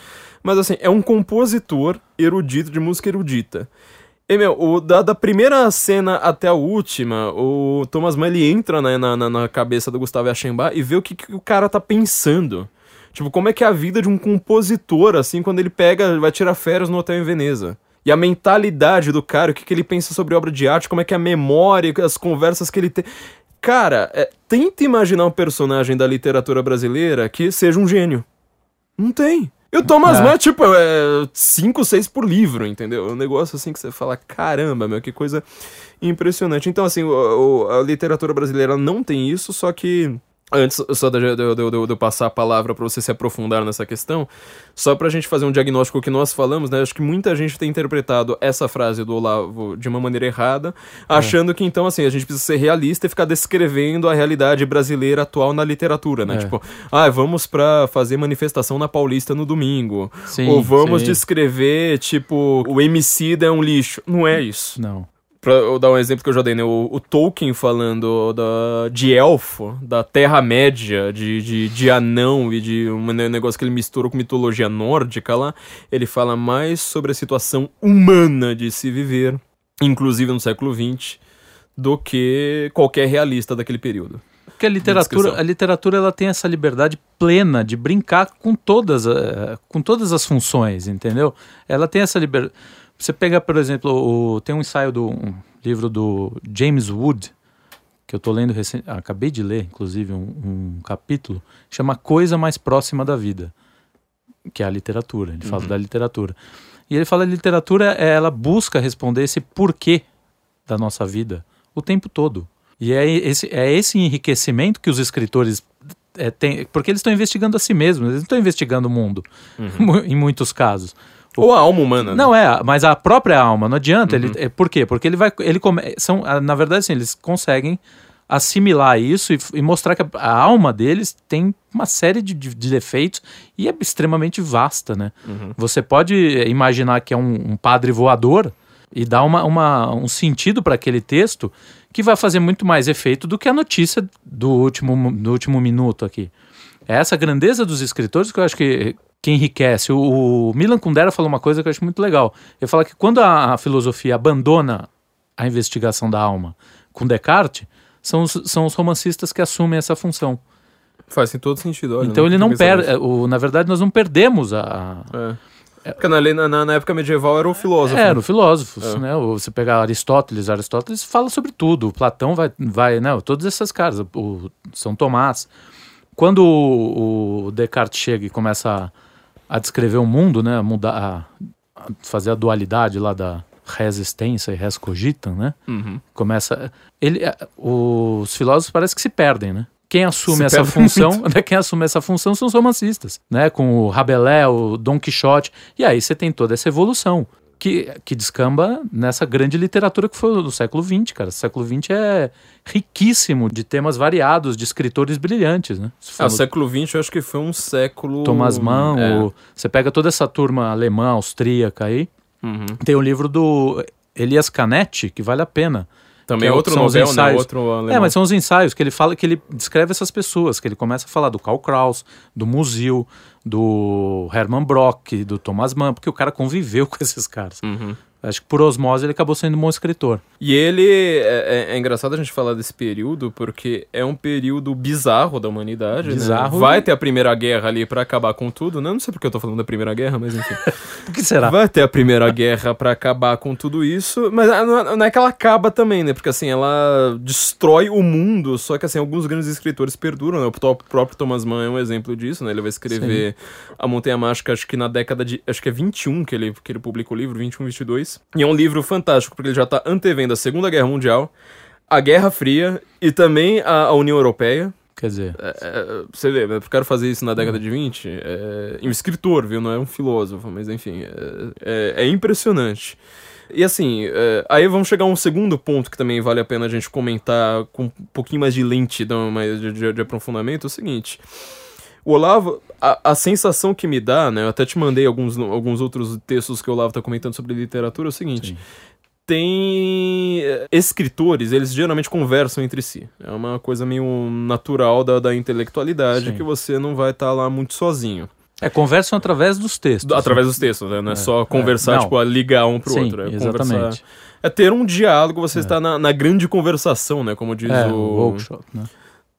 A: Mas assim, é um compositor erudito de música erudita. E, meu, o, da, da primeira cena até a última, o Thomas Mann ele entra né, na, na, na cabeça do Gustavo Aschenbach e vê o que, que o cara tá pensando. Tipo, como é que é a vida de um compositor, assim, quando ele pega, vai tirar férias no hotel em Veneza. E a mentalidade do cara, o que, que ele pensa sobre obra de arte, como é que é a memória, as conversas que ele tem. Cara, é, tenta imaginar um personagem da literatura brasileira que seja um gênio. Não tem. E o Thomas é. Mann, tipo, é 5, 6 por livro, entendeu? É um negócio assim que você fala, caramba, meu, que coisa impressionante. Então, assim, o, o, a literatura brasileira não tem isso, só que Antes só de, eu passar a palavra para você se aprofundar nessa questão, só para a gente fazer um diagnóstico que nós falamos, né? Acho que muita gente tem interpretado essa frase do Olavo de uma maneira errada, achando é. que então, assim, a gente precisa ser realista e ficar descrevendo a realidade brasileira atual na literatura, né? É. Tipo, ah, vamos para fazer manifestação na Paulista no domingo. Sim, Ou vamos sim. descrever, tipo, o MC é um lixo. Não é isso.
B: Não
A: pra eu dar um exemplo que eu já dei, né? O, o Tolkien falando da, de elfo, da Terra-média, de, de, de anão e de um negócio que ele misturou com mitologia nórdica lá, ele fala mais sobre a situação humana de se viver, inclusive no século XX, do que qualquer realista daquele período.
B: Porque a literatura, a literatura ela tem essa liberdade plena de brincar com todas, uh, com todas as funções, entendeu? Ela tem essa liberdade você pega, por exemplo, o, tem um ensaio do um livro do James Wood, que eu estou lendo recente, acabei de ler, inclusive, um, um, capítulo, chama Coisa Mais Próxima da Vida, que é a literatura. Ele fala uhum. da literatura. E ele fala que a literatura, ela busca responder esse porquê da nossa vida o tempo todo. E é esse, é esse enriquecimento que os escritores é, têm, porque eles estão investigando a si mesmos, eles não estão investigando o mundo, uhum. em muitos casos.
A: Ou a alma humana. Né?
B: Não é, mas a própria alma, não adianta. Uhum. Ele, é, por quê? Porque ele vai. Ele come, são, na verdade, assim, eles conseguem assimilar isso e, e, mostrar que a, a, alma deles tem uma série de, de, de, defeitos e é extremamente vasta, né? Uhum. Você pode imaginar que é um, um padre voador e dar uma, uma, um sentido para aquele texto que vai fazer muito mais efeito do que a notícia do último, do último minuto aqui. É essa grandeza dos escritores que eu acho que, que enriquece. O, o, Milan Kundera falou uma coisa que eu acho muito legal. Ele fala que quando a, a filosofia abandona a investigação da alma com Descartes, são os, são os romancistas que assumem essa função.
A: Faz todo sentido. Olha,
B: então ele não perde. Na verdade, nós não perdemos a.
A: É. Porque na, na, na, época medieval era o filósofo.
B: É, era o filósofo, é. né? Você pegar Aristóteles, Aristóteles fala sobre tudo. O Platão vai, vai, né? Todas essas caras, o São Tomás. Quando o, o Descartes chega e começa a a descrever o mundo, né? A mudar, a, a fazer a dualidade lá da resistência e res cogitam, né? Uhum. Começa, ele, os filósofos parece que se perdem, né? Quem assume se essa função, né, quem assume essa função são os romancistas, né? Com o Rabelais, o Dom Quixote, e aí você tem toda essa evolução que, que descamba nessa grande literatura que foi do século XX, cara. O século XX é riquíssimo de temas variados, de escritores brilhantes, né?
A: Ah, o século XX eu acho que foi um século...
B: Thomas Mann, é. o... você pega toda essa turma alemã, austríaca aí, uhum. tem o livro do Elias Canetti, que vale a pena.
A: Também é outro novel, né? Outro
B: alemão. É, mas são os ensaios que ele fala, que ele descreve essas pessoas, que ele começa a falar do Karl Kraus, do Musil, do Hermann Brock, do Thomas Mann, porque o cara conviveu com esses caras. Uhum. Acho que por osmose ele acabou sendo um bom escritor.
A: E ele. É, é, é, engraçado a gente falar desse período, porque é um período bizarro da humanidade. Né? Bizarro. Né? Vai ter a Primeira Guerra ali para acabar com tudo. Não, não sei porque eu tô falando da Primeira Guerra, mas enfim.
B: o que será?
A: Vai ter a Primeira Guerra para acabar com tudo isso. Mas não é que ela acaba também, né? Porque assim, ela destrói o mundo. Só que assim, alguns grandes escritores perduram, né? O próprio Thomas Mann é um exemplo disso, né? Ele vai escrever Sim. A Montanha Mágica, acho que na década de. Acho que é 21 que ele, que ele publica o livro, 21, 22. E é um livro fantástico, porque ele já está antevendo a Segunda Guerra Mundial, a Guerra Fria e também a, a União Europeia.
B: Quer dizer,
A: É, é, você vê, pro cara fazer isso na década de 20, é, e um escritor, viu? Não é um filósofo, mas enfim, é, é- é impressionante. E assim, é, aí vamos chegar a um segundo ponto que também vale a pena a gente comentar com um pouquinho mais de lentidão, mais de, de- de aprofundamento, é o seguinte. O Olavo, a, a sensação que me dá, né? Eu até te mandei alguns, alguns outros textos que o Olavo tá comentando sobre literatura, é o seguinte.
B: Sim.
A: Tem eh, escritores, eles geralmente conversam entre si. É uma coisa meio natural da, da intelectualidade
B: Sim.
A: que você não vai estar lá muito sozinho.
B: é, conversam através dos textos.
A: Através dos textos, né? Não é,
B: É,
A: só
B: é,
A: conversar,
B: não.
A: tipo, a ligar um pro
B: Sim,
A: outro. É
B: exatamente.
A: conversar. É ter um diálogo, você está na, na grande conversação, né? Como diz
B: É, o
A: o.
B: workshop, né?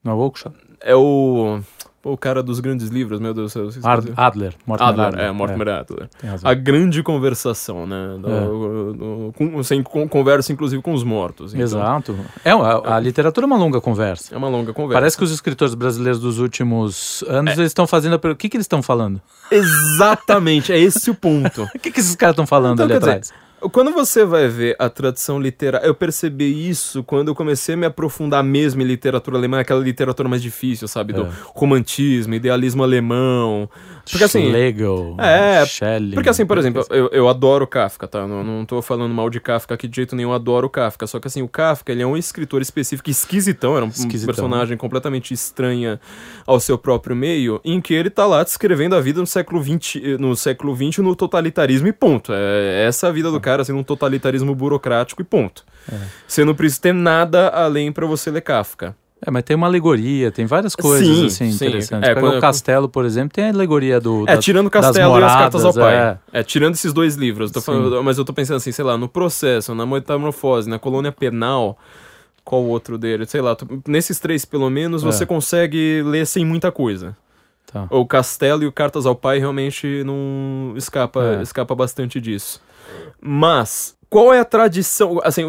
B: Não é workshop?
A: É o. Pô, o cara dos grandes livros, meu Deus do céu.
B: Ad- Adler. Mortimer
A: Adler,
B: Adler.
A: é, Mortimer Adler.
B: tem razão.
A: A grande conversação, né? Do,
B: É.
A: do- com, você con- conversa, inclusive, com os mortos. então
B: Exato. É, a, a literatura é uma longa conversa.
A: É uma longa conversa.
B: Parece que os escritores brasileiros dos últimos anos eles estão fazendo a. O que, que eles estão falando?
A: Exatamente, é esse o ponto.
B: O que, que esses caras estão falando
A: Então,
B: ali
A: quer dizer,
B: atrás?
A: Quando você vai ver a tradição literária, eu percebi isso quando eu comecei a me aprofundar mesmo em literatura alemã, aquela literatura mais difícil, sabe? Do
B: É.
A: romantismo, idealismo alemão. Porque assim.
B: Schlegel,
A: É,
B: Schelling.
A: Porque assim, por exemplo, eu, eu adoro Kafka, tá? Não, não tô falando mal de Kafka aqui de jeito nenhum, eu adoro Kafka. Só que assim, o Kafka, ele é um escritor específico, esquisitão, era um
B: Esquisitão.
A: personagem completamente estranha ao seu próprio meio, em que ele tá lá descrevendo a vida no século XX, no século XX no totalitarismo e ponto. É essa a vida do cara, assim, num totalitarismo burocrático e ponto.
B: É.
A: Você não precisa ter nada além pra você ler Kafka.
B: É, mas tem uma alegoria, tem várias coisas
A: Sim,
B: assim
A: sim.
B: interessantes.
A: É, quando-
B: o Castelo, por exemplo, tem a alegoria do.
A: É,
B: das-
A: tirando o Castelo e as Cartas ao
B: moradas,
A: Pai.
B: é.
A: É, tirando esses dois livros. falando- mas eu tô pensando assim, sei lá, no processo, na metamorfose, na colônia penal. Qual o outro dele? Sei lá, nesses três, pelo menos,
B: É.
A: você consegue ler sem muita coisa.
B: Tá.
A: O Castelo e o Cartas ao Pai realmente não escapa,
B: É.
A: escapa bastante disso. Mas, qual é a tradição? Assim,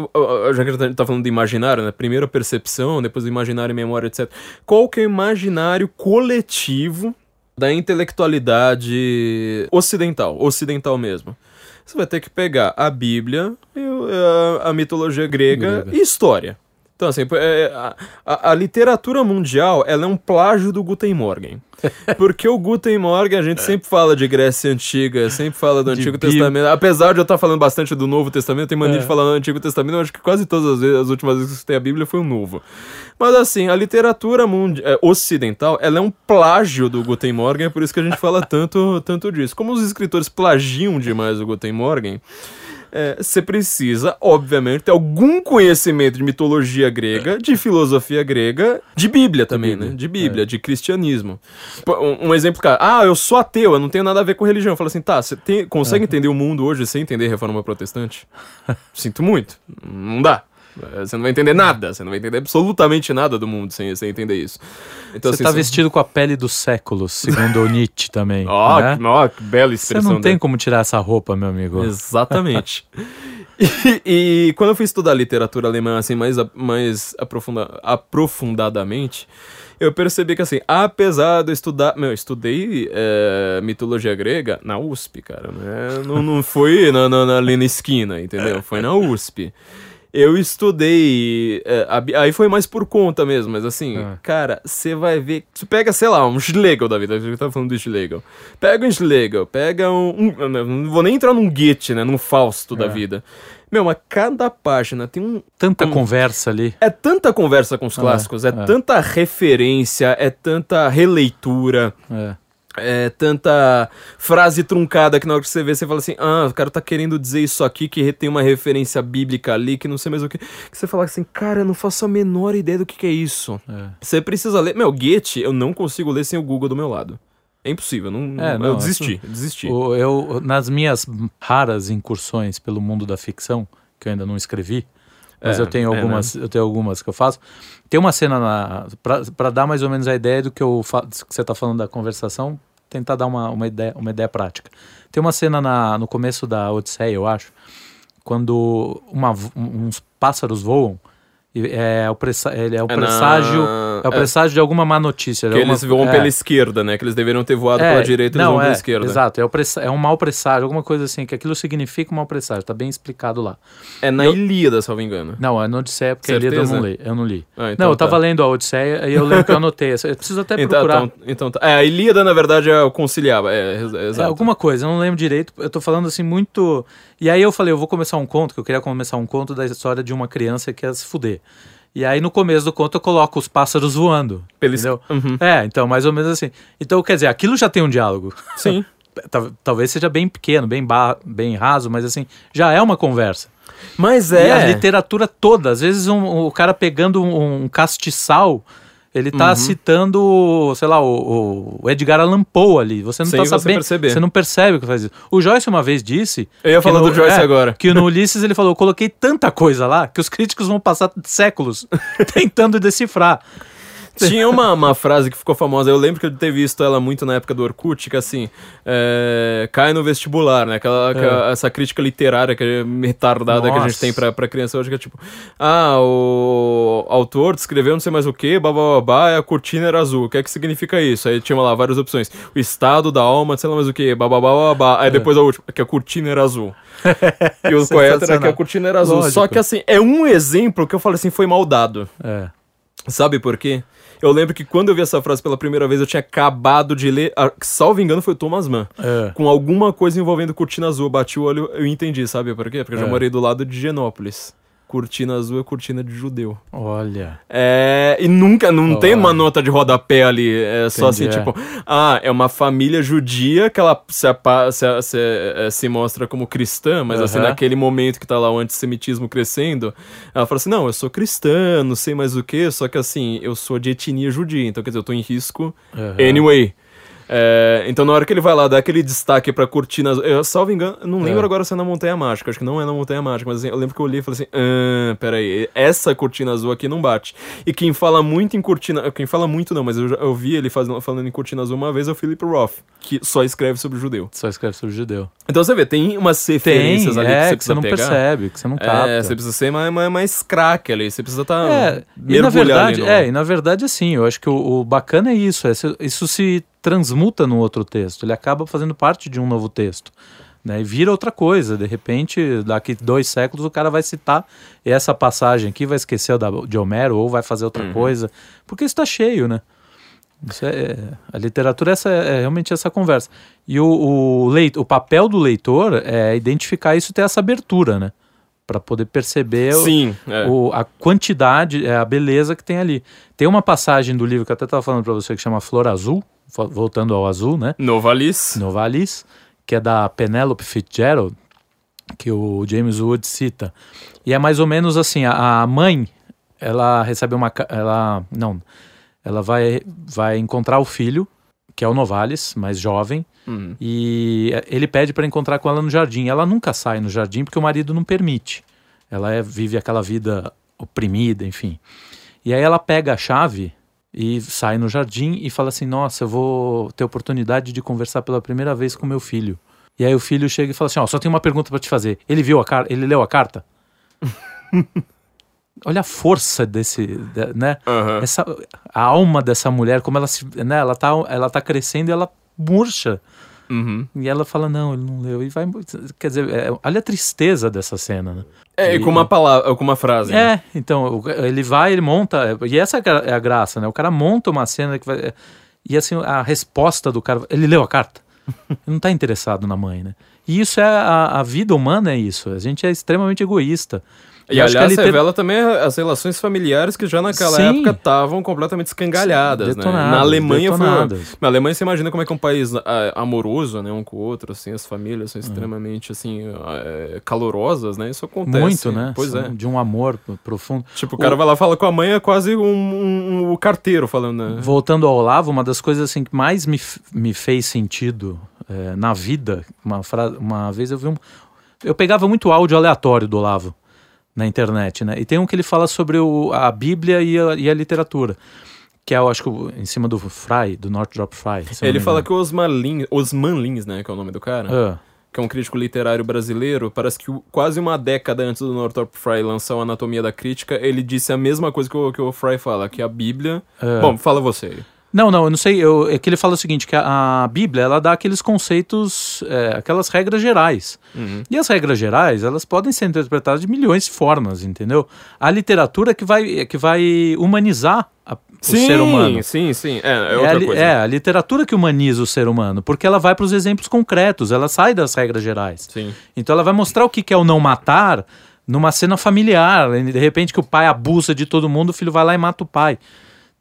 A: já que a gente tá falando de imaginário, né? Primeiro a percepção, depois o imaginário e memória, etc. Qual que é o imaginário coletivo da intelectualidade ocidental, ocidental mesmo? Você vai ter que pegar a Bíblia, a mitologia grega,
B: Grega.
A: e história. Então, assim, é, a, a- a literatura mundial ela é um plágio do Guten Morgen. Porque o Guten Morgen, a gente sempre fala de Grécia Antiga, sempre fala do
B: De
A: Antigo
B: Bíblia.
A: Testamento. Apesar de eu estar falando bastante do Novo Testamento, tem mania
B: É.
A: de falar do Antigo Testamento, eu acho que quase todas as, vezes, as últimas vezes que eu citei a Bíblia foi o Novo. Mas assim, a literatura é, ocidental, ela é um plágio do Guten Morgen, é por isso que a gente fala tanto, tanto disso. Como os escritores plagiam demais o Guten Morgen, é, você precisa, obviamente, ter algum conhecimento de mitologia grega, de filosofia grega, de Bíblia também,
B: Bíblia,
A: né? De Bíblia, de cristianismo. Um, um exemplo, cara, ah, eu sou ateu, eu não tenho nada a ver com religião. Fala assim, tá, você tem- consegue entender o mundo hoje sem entender a reforma protestante? Sinto muito, não dá. É, Você não vai entender nada, você não vai entender absolutamente nada do mundo sem, sem entender isso. Então,
B: Você
A: assim,
B: tá
A: você-
B: vestido com a pele dos séculos, segundo o Nietzsche também.
A: Ó,
B: né?
A: que- ó, que bela
B: Você
A: expressão.
B: não tem
A: dele.
B: como tirar essa roupa, meu amigo.
A: Exatamente. e, e quando eu fui estudar literatura alemã assim mais, mais aprofunda, aprofundadamente, eu percebi que assim, apesar de eu estudar, meu, eu estudei é, mitologia grega na USP, cara, né? não, não foi na, na, na- ali na esquina, entendeu? Foi na USP. Eu estudei. é, aí foi mais por conta mesmo, mas assim,
B: Ah.
A: cara, você vai ver. Você pega, sei lá, um Schlegel da vida. A gente tava falando do Schlegel. Pega um Schlegel, pega um. um- não vou nem entrar num Goethe, né? Num Fausto da
B: É.
A: vida. Meu, mas cada página tem um.
B: Tanta
A: Hum.
B: conversa ali.
A: É tanta conversa com os clássicos, é,
B: é.
A: tanta referência, é tanta releitura.
B: É.
A: É tanta frase truncada que na hora que você vê, você fala assim: ah, o cara tá querendo dizer isso aqui, que tem uma referência bíblica ali, que não sei mais o que. Que você fala assim, cara, eu não faço a menor ideia do que, que é isso.
B: É.
A: Você precisa ler. Meu, Goethe, eu não consigo ler sem o Google do meu lado. É impossível, não,
B: É,
A: eu
B: não,
A: desisti, desisti.
B: O- eu, nas minhas raras incursões pelo mundo da ficção, que eu ainda não escrevi, mas
A: É,
B: eu tenho
A: é,
B: algumas, eu tenho algumas que eu faço. Tem uma cena na para dar mais ou menos a ideia do que eu fa- que você está falando da conversação, tentar dar uma, uma ideia, uma ideia prática. Tem uma cena na, no começo da Odisseia, eu acho, quando uma, uns pássaros voam. e É o, pressa, ele é o
A: É
B: presságio
A: na-
B: É o presságio de alguma má notícia.
A: Que
B: alguma-
A: eles voam
B: é.
A: pela esquerda, né? Que eles deveriam ter voado
B: É,
A: pela direita e eles
B: não,
A: voam pela
B: é,
A: esquerda.
B: Exato, é, o pressa- é um mau presságio, alguma coisa assim, que aquilo significa um mau presságio, tá bem explicado lá.
A: É na
B: Eu-
A: Ilíada, se eu não me engano.
B: Não, é no Odisseia, porque a Ilíada eu
A: Certeza?
B: não li. Eu não li.
A: Ah, então
B: não, eu
A: tá.
B: tava lendo a Odisseia e eu lembro que eu anotei. Eu preciso até
A: Então,
B: procurar.
A: então, então tá. É, a Ilíada, na verdade, é o conciliava. É,
B: É,
A: exato.
B: alguma coisa, eu não lembro direito. Eu tô falando assim muito. E aí eu falei, eu vou começar um conto, que eu queria começar um conto da história de uma criança que ia se fuder. E aí no começo do conto eu coloco os pássaros voando.
A: Pela es-
B: entendeu?
A: Uhum.
B: É, então, mais ou menos assim. Então, quer dizer, aquilo já tem um diálogo.
A: Sim.
B: Tal- Talvez seja bem pequeno, bem, ba- bem raso, mas assim, já é uma conversa.
A: Mas
B: E a
A: é.
B: literatura toda, às vezes um- o cara pegando um, um castiçal, ele tá
A: Uhum.
B: citando, sei lá, o, o Edgar Allan Poe ali. Você não
A: Sem
B: tá sabendo.
A: perceber.
B: Você não percebe o que faz isso. O Joyce uma vez disse.
A: Eu ia falar
B: no-
A: do Joyce
B: é,
A: agora.
B: Que no Ulisses ele falou: eu coloquei tanta coisa lá que os críticos vão passar séculos tentando decifrar.
A: Tinha uma, uma frase que ficou famosa, eu lembro que eu ter visto ela muito na época do Orkut, que assim, é, cai no vestibular, né? Aquela, aquela- essa crítica literária que é retardada que a gente
B: Nossa.
A: tem pra, pra criança hoje, que é tipo, ah, o autor descreveu não sei mais o que, babá, a cortina era azul, o que é que significa isso? Aí tinha lá várias opções, o estado da alma, sei lá mais o que, babá, aí depois a última, que a cortina era azul. E o correto era que a cortina era azul. Só
B: Lógico.
A: que assim, é um exemplo que eu falei assim, foi mal dado.
B: É.
A: Sabe por quê? Eu lembro que quando eu vi essa frase pela primeira vez, eu tinha acabado de ler. ah, Salvo engano, foi o Thomas Mann.
B: É.
A: Com alguma coisa envolvendo cortina azul. Eu bati o olho, eu entendi, sabe por quê? Porque eu já
B: É.
A: morei do lado de Genópolis. Cortina azul é cortina de judeu.
B: Olha.
A: É. E nunca, não
B: Olha.
A: tem uma nota de rodapé ali. É só assim,
B: Entendi, é.
A: tipo, ah, é uma família judia que ela se, se, se, eh, se mostra como cristã, mas assim, naquele momento que tá lá o antissemitismo crescendo, ela fala assim: não, eu sou cristã, não sei mais o que, só que assim, eu sou de etnia judia, então quer dizer, eu tô em risco
B: Aham.
A: anyway. É, então na hora que ele vai lá dar aquele destaque pra cortina azul, eu salvo engano, eu não lembro
B: É.
A: agora se é na Montanha Mágica, acho que não é na Montanha Mágica, mas assim, eu lembro que eu olhei e falei assim, ah, peraí, essa cortina azul aqui não bate. E quem fala muito em cortina, quem fala muito não, mas eu, eu vi ele fazendo, falando em cortina azul uma vez é o Philip Roth, que só escreve sobre judeu.
B: Só escreve sobre judeu.
A: Então você vê, tem umas
B: Tem,
A: referências ali
B: é,
A: que você
B: que você não
A: pegar.
B: percebe, que você não capta.
A: É, você precisa ser mais, mais, mais craque ali, você precisa estar
B: É, e na verdade,
A: no...
B: é, e na verdade, assim, eu acho que o, o bacana é isso, é isso se transmuta no outro texto, ele acaba fazendo parte de um novo texto, né, e vira outra coisa, de repente, daqui dois séculos o cara vai citar essa passagem aqui, vai esquecer da, de Homero, ou vai fazer outra
A: Uhum.
B: coisa, porque isso está cheio, né, é, a literatura é, essa, é realmente essa conversa, e o, o, leit, o papel do leitor é identificar isso e ter essa abertura, né, para poder perceber o-
A: Sim, é.
B: o- a quantidade, é, a beleza que tem ali. Tem uma passagem do livro que eu até estava falando para você que chama Flor Azul, voltando ao azul, né?
A: Novalis.
B: Novalis, que é da Penelope Fitzgerald, que o James Wood cita. E é mais ou menos assim, a, a mãe, ela recebe uma ela não, ela vai vai encontrar o filho, que é o Novalis, mais jovem,
A: Hum.
B: e ele pede para encontrar com ela no jardim. Ela nunca sai no jardim porque o marido não permite. Ela é- vive aquela vida oprimida, enfim. E aí ela pega a chave e sai no jardim e fala assim: Nossa, eu vou ter oportunidade de conversar pela primeira vez com meu filho. E aí o filho chega e fala assim: Ó, só tem uma pergunta para te fazer. Ele viu a carta? Ele leu a carta? Olha a força desse, de- né?
A: Aham.
B: Essa, a alma dessa mulher, como ela se, né? Ela tá, ela tá crescendo e ela murcha.
A: Uhum.
B: E ela fala, não, ele não leu. E vai. Quer dizer, é, olha a tristeza dessa cena, né?
A: É, e com uma palavra, com uma frase. né?
B: É, então, o- ele vai, ele monta. E essa é a- é a graça, né? O cara monta uma cena que vai. E assim, a resposta do cara. Ele leu a carta. Ele não tá interessado na mãe, né? E isso é a, a vida humana, é isso. A gente é extremamente egoísta.
A: E,
B: eu
A: aliás, revela também as relações familiares que já naquela
B: Sim.
A: época estavam completamente escangalhadas, né?
B: Detonadas,
A: Na Alemanha foi...
B: detonadas.
A: Na Alemanha você imagina como é que é um país ah, amoroso, né? Um com o outro, assim, as famílias
B: Uhum.
A: são extremamente, assim, ah, calorosas, né? Isso acontece.
B: Muito, né?
A: Pois é.
B: De um amor profundo.
A: Tipo, o cara vai lá e fala com a mãe, é quase um, um- um carteiro falando, né?
B: Voltando ao Olavo, uma das coisas assim, que mais me, me fez sentido eh, na vida, uma, fra- uma vez eu vi um. Eu pegava muito áudio aleatório do Olavo na internet, né? E tem um que ele fala sobre o, a Bíblia e a, e a literatura. Que é, eu acho que o- em cima do Fry, do Northrop não
A: Ele fala que Osman Lins, Osman Lins, né? Que é o nome do cara.
B: Ah,
A: que é um crítico literário brasileiro, parece que quase uma década antes do Northrop Frye lançar o Anatomia da Crítica, ele disse a mesma coisa que o, que o Frye fala, que a Bíblia... É. Bom, fala você aí.
B: Não, não, eu não sei. Eu, é que ele fala o seguinte: que a, a Bíblia ela dá aqueles conceitos, é, aquelas regras gerais. Uhum. E as regras gerais, elas podem ser interpretadas de milhões de formas, entendeu? A literatura que vai, que vai humanizar a, o
A: sim,
B: ser humano.
A: Sim, sim, é, é outra
B: é a,
A: coisa.
B: É, a literatura que humaniza o ser humano, porque ela vai para os exemplos concretos, ela sai das regras gerais.
A: Sim.
B: Então ela vai mostrar o que é o não matar numa cena familiar. De repente que o pai abusa de todo mundo, o filho vai lá e mata o pai.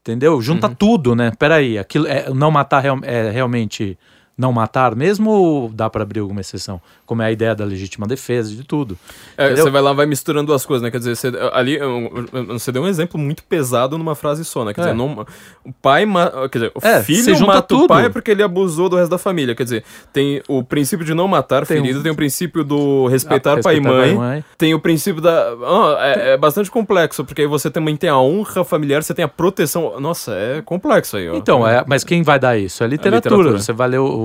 B: Entendeu? Junta uhum. tudo, né? Peraí, aquilo é, não matar real, é realmente não matar mesmo ou dá para abrir alguma exceção? Como é a ideia da legítima defesa, de tudo.
A: É, você vai lá vai misturando as coisas, né? Quer dizer, você, ali você deu um exemplo muito pesado numa frase só, né? Quer é. dizer, não, o pai, quer dizer, o é, filho mata tudo. o pai porque ele abusou do resto da família. Quer dizer, tem o princípio de não matar tem ferido, um... tem o princípio do respeitar, ah, pai, e mãe, mãe, tem o princípio da... Oh, é, é, bastante complexo, porque aí você também tem a honra familiar, você tem a proteção... Nossa, é complexo aí, ó.
B: Então, é, mas quem vai dar isso? É literatura. literatura. Você vai ler o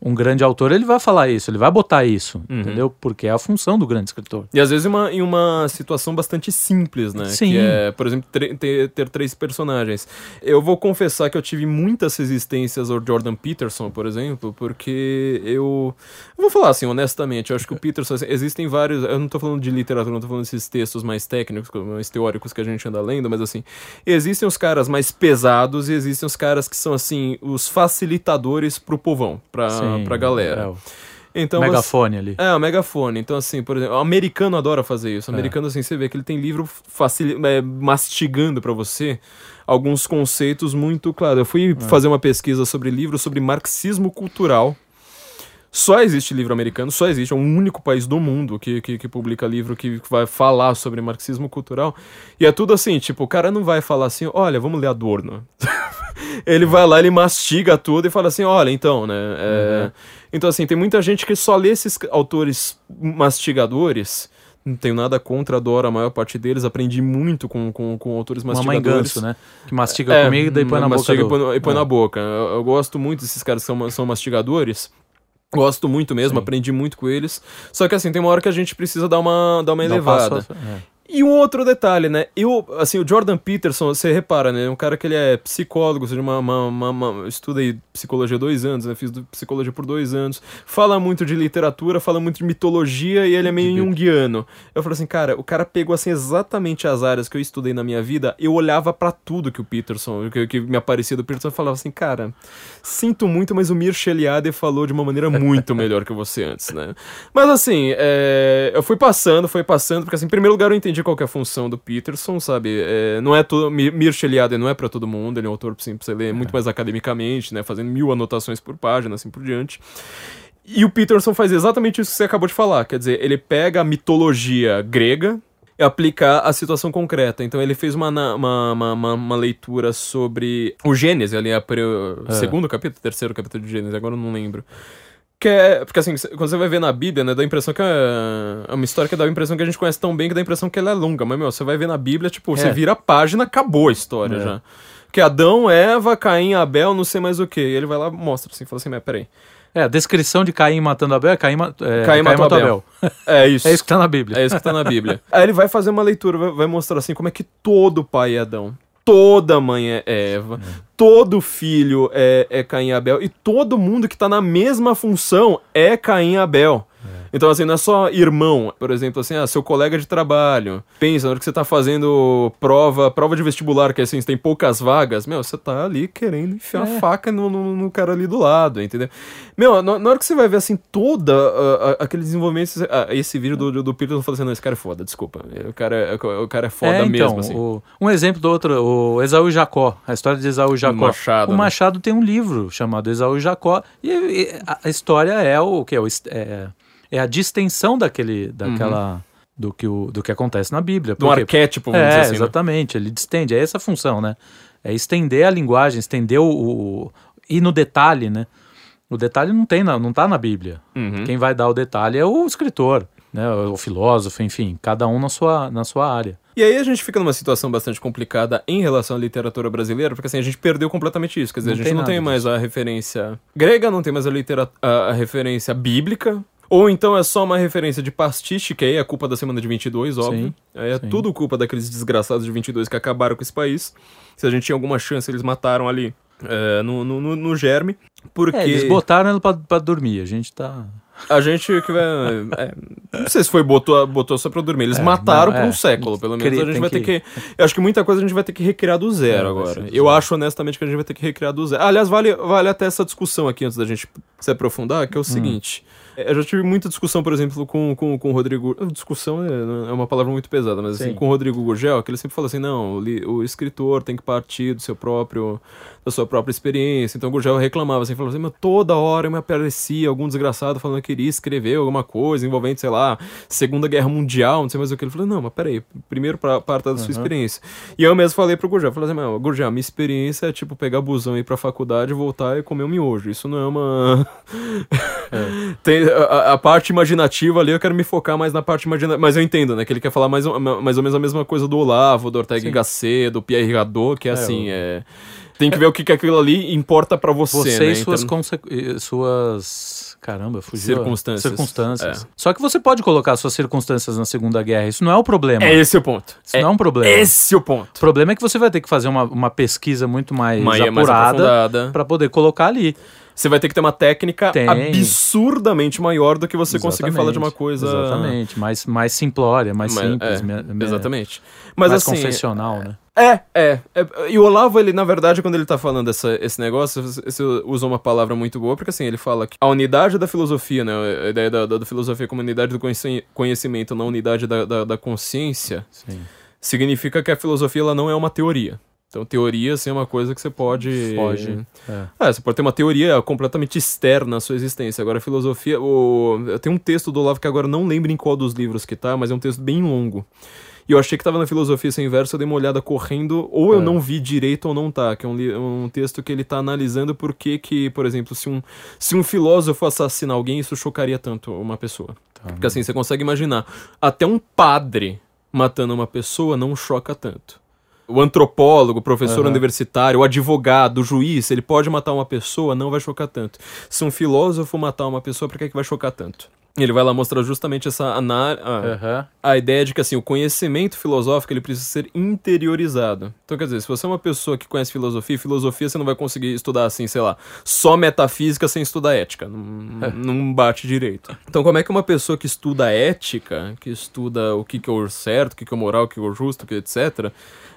B: um grande autor, ele vai falar isso, ele vai botar isso, uhum. entendeu? Porque é a função do grande escritor.
A: E às vezes em uma, em uma situação bastante simples, né?
B: Sim.
A: Que é, por exemplo, ter, ter, três personagens. Eu vou confessar que eu tive muitas resistências ao Jordan Peterson, por exemplo, porque eu... eu vou falar assim, honestamente, eu acho que o Peterson, assim, existem vários... Eu não tô falando de literatura, não tô falando desses textos mais técnicos, mais teóricos que a gente anda lendo, mas assim, existem os caras mais pesados e existem os caras que são, assim, os facilitadores pro povão, pra, Sim, pra galera. É o...
B: Então, megafone ali.
A: É, o megafone. Então, assim, por exemplo, o americano adora fazer isso. O é. americano, é. assim, você vê que ele tem livro facil... É, mastigando para você alguns conceitos muito claros. Eu fui é. fazer uma pesquisa sobre livros sobre marxismo cultural. Só existe livro americano, só existe, é o único país do mundo que, que, que, publica livro que vai falar sobre marxismo cultural. E é tudo assim, tipo, o cara não vai falar assim, olha, vamos ler Adorno. ele vai lá, ele mastiga tudo e fala assim, olha, então, né? É... Uhum. Então, assim, tem muita gente que só lê esses autores mastigadores. Não tenho nada contra, adoro a maior parte deles. Aprendi muito com, com, com autores mastigadores.
B: Mamãe Ganso, né? Que mastiga é, comigo e põe na boca.
A: Do... E põe, é. na boca. Eu, eu, gosto muito desses caras que são, são mastigadores. Gosto muito mesmo, Sim. aprendi muito com eles. Só que assim, tem uma hora que a gente precisa dar uma, dar uma elevada. Um é. E um outro detalhe, né? Eu, assim, o Jordan Peterson, você repara, né? Um cara que ele é psicólogo, ou seja, uma, uma, uma, uma estudei psicologia dois anos, né? Fiz psicologia por dois anos. Fala muito de literatura, fala muito de mitologia e ele é meio junguiano. Eu falei assim, cara, o cara pegou, assim, exatamente as áreas que eu estudei na minha vida. Eu olhava para tudo que o Peterson, que, que me aparecia do Peterson, eu falava assim, cara, sinto muito, mas o Mircea Eliade falou de uma maneira muito melhor que você antes, né? Mas, assim, é, eu fui passando, foi passando, porque, assim, em primeiro lugar eu entendi qual é a função do Peterson, sabe? É, não é todo. Mircea Eliade não é para todo mundo, ele é um autor sim, pra você ler muito é. mais academicamente, né? Fazendo mil anotações por página, assim por diante. E o Peterson faz exatamente isso que você acabou de falar. Quer dizer, ele pega a mitologia grega, aplicar a situação concreta. Então ele fez uma, uma, uma, uma leitura sobre o Gênesis, ali, a, é. segundo capítulo, terceiro capítulo de Gênesis, agora eu não lembro. Que é, porque assim, quando você vai ver na Bíblia, né, dá a impressão que é, é uma história que dá a impressão que a gente conhece tão bem que dá a impressão que ela é longa. Mas, meu, você vai ver na Bíblia, tipo, é. você vira a página, acabou a história é. já. Que Adão, Eva, Caim, Abel, não sei mais o que. E ele vai lá mostra assim, fala assim, mas peraí.
B: É, a descrição de Caim matando Abel é Caim, é, Caim, Caim matou Abel.
A: Abel. É isso.
B: é isso que tá na Bíblia.
A: É isso que tá na Bíblia. Aí ele vai fazer uma leitura, vai, vai mostrar assim como é que todo pai é Adão toda mãe é Eva, é. todo filho é, é Caim e Abel, e todo mundo que está na mesma função é Caim e Abel. Então, assim, não é só irmão. Por exemplo, assim, ah, seu colega de trabalho. Pensa, na hora que você tá fazendo prova, prova de vestibular, que assim, tem poucas vagas, meu, você tá ali querendo enfiar é. a faca no, no, no, cara ali do lado, entendeu? Meu, na, na hora que você vai ver, assim, toda uh, aquele desenvolvimento, uh, esse vídeo do, do, do Peterson falando assim, não, esse cara é foda, desculpa. O cara, é, o cara é foda é, então, mesmo, assim.
B: O, um exemplo do outro, o Esaú e Jacó, a história de Esaú e Jacó. O
A: Machado.
B: O né? Machado tem um livro chamado Esaú e Jacó, e, e a, a, história é o que? É, é é a distensão daquele, daquela, uhum. do, que o, do que acontece na Bíblia.
A: Do arquétipo, vamos
B: é,
A: dizer assim. Né?
B: Exatamente, né? ele distende, é essa a função, né? É estender a linguagem, estender o, o ir no detalhe, né? O detalhe não tem, não tá na Bíblia. Uhum. Quem vai dar o detalhe é o escritor, né? O filósofo, enfim, cada um na sua, na sua área.
A: E aí a gente fica numa situação bastante complicada em relação à literatura brasileira, porque assim, a gente perdeu completamente isso. Quer dizer, não a gente não tem mais a referência grega, não tem mais a, litera a, a referência bíblica, Ou então é só uma referência de pastiche, que aí é culpa da semana de 22, óbvio.
B: Sim,
A: é
B: sim.
A: tudo culpa daqueles desgraçados de 22 que acabaram com esse país. Se a gente tinha alguma chance, eles mataram ali é, no, no, no- germe. Porque
B: É, eles botaram ela pra, pra dormir. A gente tá.
A: a gente que vai. é, não sei se foi botou, botou só pra dormir. Eles
B: É,
A: mataram
B: não,
A: por um
B: é.
A: século, pelo menos.
B: Cria-
A: a gente vai ter
B: que-
A: que. Eu acho que muita coisa a gente vai ter que recriar do zero
B: É,
A: agora. Eu
B: zero.
A: acho honestamente que a gente vai ter que recriar do zero. Aliás, vale, vale até essa discussão aqui antes da gente se aprofundar,
B: Hum.
A: que é o seguinte. Eu já tive muita discussão, por exemplo, com, com, com o Rodrigo. Discussão é, é uma palavra muito pesada, mas assim,
B: Sim.
A: com o Rodrigo Gurgel, que ele sempre fala assim: não, o escritor tem que partir do seu próprio, da sua própria experiência. Então o Gurgel reclamava assim, falava assim: "Meu, toda hora me aparecia algum desgraçado falando que queria escrever alguma coisa envolvendo, sei lá, Segunda Guerra Mundial, não sei mais o que. Ele falou: não, mas peraí, primeiro pra, parta da sua
B: Uhum.
A: experiência. E eu mesmo falei pro Gurgel: falei assim, meu, Gurgel, minha experiência é tipo pegar busão e ir pra faculdade, voltar e comer um miojo. Isso não é uma. Tem a, a- parte imaginativa ali, eu quero me focar mais na parte imaginativa. Mas eu entendo, né? Que ele quer falar mais, ou- mais ou menos a mesma coisa do Olavo, do Ortega
B: Sim.
A: Gasset, do Pierre Gadot, que é,
B: É,
A: assim,
B: o-
A: é... Tem que ver o que, que aquilo ali importa pra você,
B: Você
A: né?
B: e suas,
A: Então-
B: conse- suas. Caramba, fugiu.
A: Circunstâncias.
B: Circunstâncias.
A: É.
B: Só que você pode colocar suas circunstâncias na Segunda Guerra. Isso não é o problema.
A: É esse o ponto.
B: Isso não é um problema.
A: Esse o ponto.
B: O problema é que você vai ter que fazer uma, uma pesquisa muito mais, apurada pra poder colocar ali.
A: Você vai ter que ter uma técnica
B: Tem.
A: absurdamente maior do que você conseguir falar de uma coisa...
B: Exatamente. Mais, mais simplória, mais
A: Mais-
B: simples.
A: é,
B: me- me-
A: Exatamente. Mas
B: mais
A: assim...
B: confessional, né?
A: É, é, é. E o Olavo, ele, na verdade, quando ele tá falando essa, esse negócio, você usa uma palavra muito boa, porque assim, ele fala que a unidade da filosofia, né? A ideia da, da, da filosofia como unidade do conheci- conhecimento, não unidade da, da, da consciência,
B: Sim.
A: significa que a filosofia ela não é uma teoria. Então, teoria, assim, é uma coisa que você pode.
B: Foge. É.
A: É, você pode ter uma teoria completamente externa à sua existência. Agora, a filosofia. O... Tem um texto do Olavo que agora não lembro em qual dos livros que tá, mas é um texto bem longo. E eu achei que tava na filosofia sem verso, eu dei uma olhada correndo, ou eu
B: É.
A: não vi direito ou não tá. Que é um, li- um texto que ele tá analisando por que, que, por exemplo, se um, se um filósofo assassinar alguém, isso chocaria tanto uma pessoa.
B: Tá.
A: Porque assim, você consegue imaginar, até um padre matando uma pessoa não choca tanto. O antropólogo, o professor
B: Aham.
A: universitário, o advogado, o juiz, ele pode matar uma pessoa, não vai chocar tanto. Se um filósofo matar uma pessoa, por que, que vai chocar tanto? Ele vai lá mostrar justamente essa ana- a,
B: Aham.
A: a ideia de que assim, o conhecimento filosófico ele precisa ser interiorizado. Então, quer dizer, se você é uma pessoa que conhece filosofia, filosofia você não vai conseguir estudar assim, sei lá, só metafísica sem estudar ética. Não, não bate direito. Então, como é que uma pessoa que estuda ética, que estuda o que, que é o certo, o que, que é o moral, o que é o justo, o que etc.,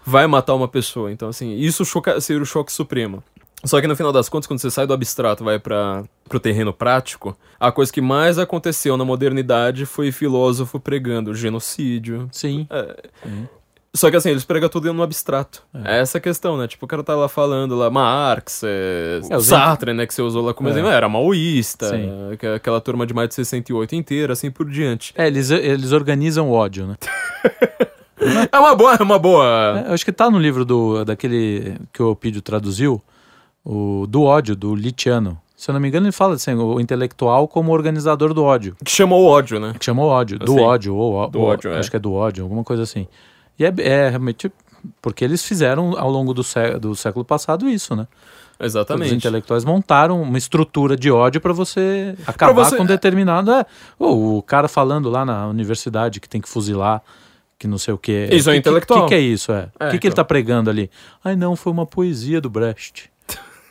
A: vai matar uma pessoa? Então, assim, isso choca, seria o choque supremo. Só que no final das contas, quando você sai do abstrato e vai para pro terreno prático, a coisa que mais aconteceu na modernidade foi filósofo pregando genocídio.
B: Sim.
A: É,
B: Sim.
A: Só que assim, eles pregam tudo no abstrato. É. essa a questão, né? Tipo, o cara tá lá falando lá, Marx, é,
B: É,
A: Sartre, né? Que você usou lá como
B: É.
A: exemplo, era maoísta,
B: Sim.
A: é, que- aquela turma de mais de 68 inteira, assim por diante.
B: É, eles, eles organizam o ódio, né?
A: É uma boa, é uma boa.
B: É, eu acho que tá no livro do, daquele que o Opídio traduziu, o do ódio, do Litiano. Se eu não me engano, ele fala assim, o intelectual como organizador do ódio.
A: Que chamou o ódio, né?
B: Que chamou ódio, do
A: Assim,
B: ódio, ou
A: do
B: ou-
A: ódio, é.
B: acho que é do ódio, alguma coisa assim. E é, é realmente porque eles fizeram ao longo do, sé, do século passado isso, né? Os
A: Exatamente.
B: intelectuais montaram uma estrutura de ódio para você acabar
A: você-
B: com determinado. É, ou o cara falando lá na universidade que tem que fuzilar, que não sei o quê.
A: Isso é
B: Que-
A: intelectual.
B: O que, que é isso? É.
A: É,
B: o que, que ele
A: então.
B: tá pregando ali? Ai, não, foi uma poesia do Brecht.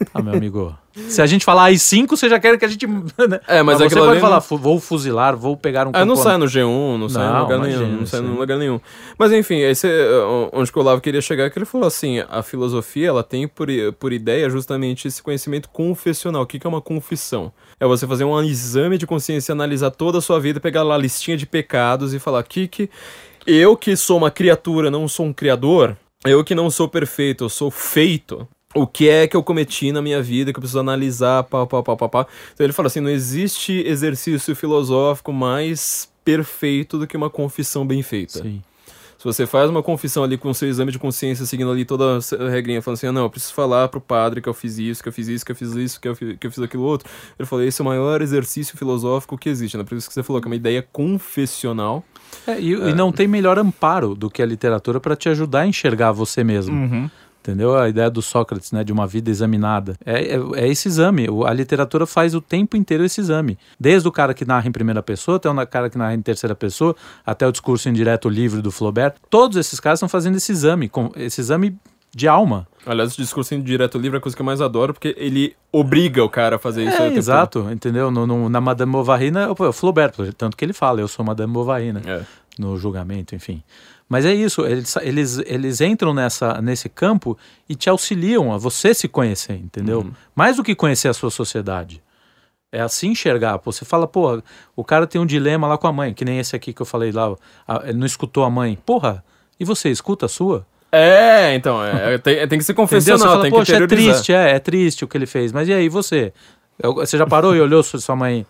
B: Ah, meu amigo. Se a gente falar AI-5, você já quer que a gente. né?
A: É, mas
B: você
A: aquilo
B: pode falar,
A: não-
B: "Fu- vou fuzilar, vou pegar um
A: Ah, não
B: componente."
A: sai no G1, não sai em lugar
B: imagina,
A: nenhum, não sai em lugar nenhum. Mas enfim, esse, é, onde que o Olavo queria chegar é que ele falou assim, a filosofia, ela tem por, por ideia justamente esse conhecimento confessional. O que, que é uma confissão? É você fazer um exame de consciência, analisar toda a sua vida, pegar lá a listinha de pecados e falar, que que eu que sou uma criatura, não sou um criador, eu que não sou perfeito, eu sou feito. O que é que eu cometi na minha vida que eu preciso analisar, pá, pá, pá, pá, pá. Então ele fala assim, não existe exercício filosófico mais perfeito do que uma confissão bem feita.
B: Sim.
A: Se você faz uma confissão ali com o seu exame de consciência, seguindo ali toda a regrinha, falando assim, ah, não, eu preciso falar pro padre que eu fiz isso, que eu fiz isso, que eu fiz isso, que eu fiz, que eu fiz aquilo outro. Ele falou, esse é o maior exercício filosófico que existe, né? Por isso que você falou que é uma ideia confessional.
B: É, e, e não tem melhor amparo do que a literatura para te ajudar a enxergar você mesmo.
A: Uhum.
B: Entendeu? A ideia do Sócrates, né, de uma vida examinada. É, é, é, esse exame. A literatura faz o tempo inteiro esse exame. Desde o cara que narra em primeira pessoa, até o cara que narra em terceira pessoa, até o discurso indireto livre do Flaubert. Todos esses caras estão fazendo esse exame, esse exame de alma.
A: Aliás, o discurso indireto livre é a coisa que eu mais adoro, porque ele obriga o cara a fazer isso.
B: É, exato, todo. entendeu? No, no, na Madame Bovary, é o Flaubert, tanto que ele fala, eu sou Madame Bovary, né? É. No julgamento, enfim. Mas é isso, eles, eles, eles entram nessa, nesse campo e te auxiliam a você se conhecer, entendeu? Uhum. Mais do que conhecer a sua sociedade. É assim enxergar. Pô, você fala, pô, o cara tem um dilema lá com a mãe, que nem esse aqui que eu falei lá, ele não escutou a mãe. Porra, e você escuta a sua?
A: É, então, é, tem, tem que ser confessional, você fala, tem
B: Poxa,
A: que
B: é triste, é, é triste o que ele fez. Mas e aí, você? Você já parou e olhou sua mãe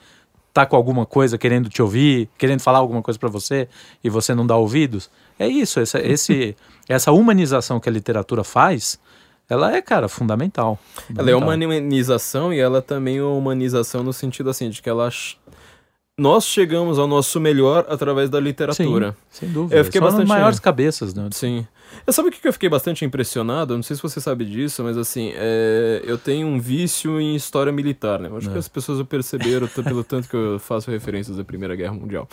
B: tá com alguma coisa querendo te ouvir, querendo falar alguma coisa para você e você não dá ouvidos? É isso, essa, esse, essa humanização que a literatura faz, ela é, cara, fundamental, fundamental.
A: Ela é uma humanização e ela também é uma humanização no sentido assim, de que ela nós chegamos ao nosso melhor através da literatura.
B: Sim, sem dúvida. Eu fiquei São bastante maiores cabeças, né?
A: Sim. Eu sabe o que eu fiquei bastante impressionado? Não sei se você sabe disso, mas assim, é... eu tenho um vício em história militar, né? Eu acho é. que as pessoas perceberam pelo tanto que eu faço referências à Primeira Guerra Mundial.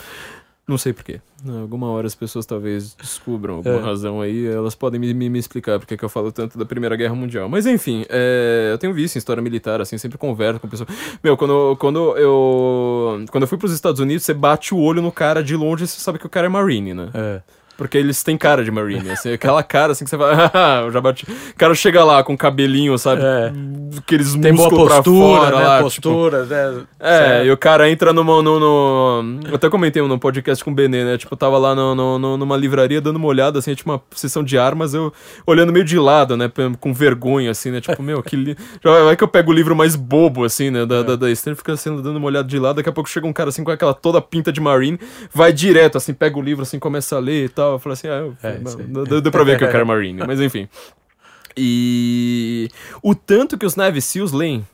A: Não sei porquê. Alguma hora as pessoas talvez descubram alguma é. razão aí, elas podem me, me, me explicar porque que eu falo tanto da Primeira Guerra Mundial. Mas enfim, é, eu tenho visto em história militar, assim, sempre converso com pessoas. Meu, quando, quando eu. Quando eu fui pros Estados Unidos, você bate o olho no cara de longe e você sabe que o cara é Marine, né? É. Porque eles têm cara de Marine, assim, aquela cara assim que você fala, ah, eu já bati. O cara chega lá com cabelinho, sabe? É. Aqueles
B: Tem boa postura,
A: fora
B: né?
A: lá.
B: Postura,
A: tipo... né? É, e o cara entra numa, no, no, Eu até comentei no podcast com o Benê, né? Tipo, tava lá no, no, numa livraria dando uma olhada, assim, tipo uma sessão de armas, eu olhando meio de lado, né? Com vergonha, assim, né? Tipo, meu, que li... Já vai que eu pego o livro mais bobo, assim, né? Da, é. da, da Esther, fica assim, dando uma olhada de lado, daqui a pouco chega um cara assim com aquela toda pinta de Marine, vai direto, assim, pega o livro, assim, começa a ler e tal. Eu falo assim, ah, eu é, não, deu, deu pra ver que eu quero Marine, mas enfim. E o tanto que os Navy Seals leem.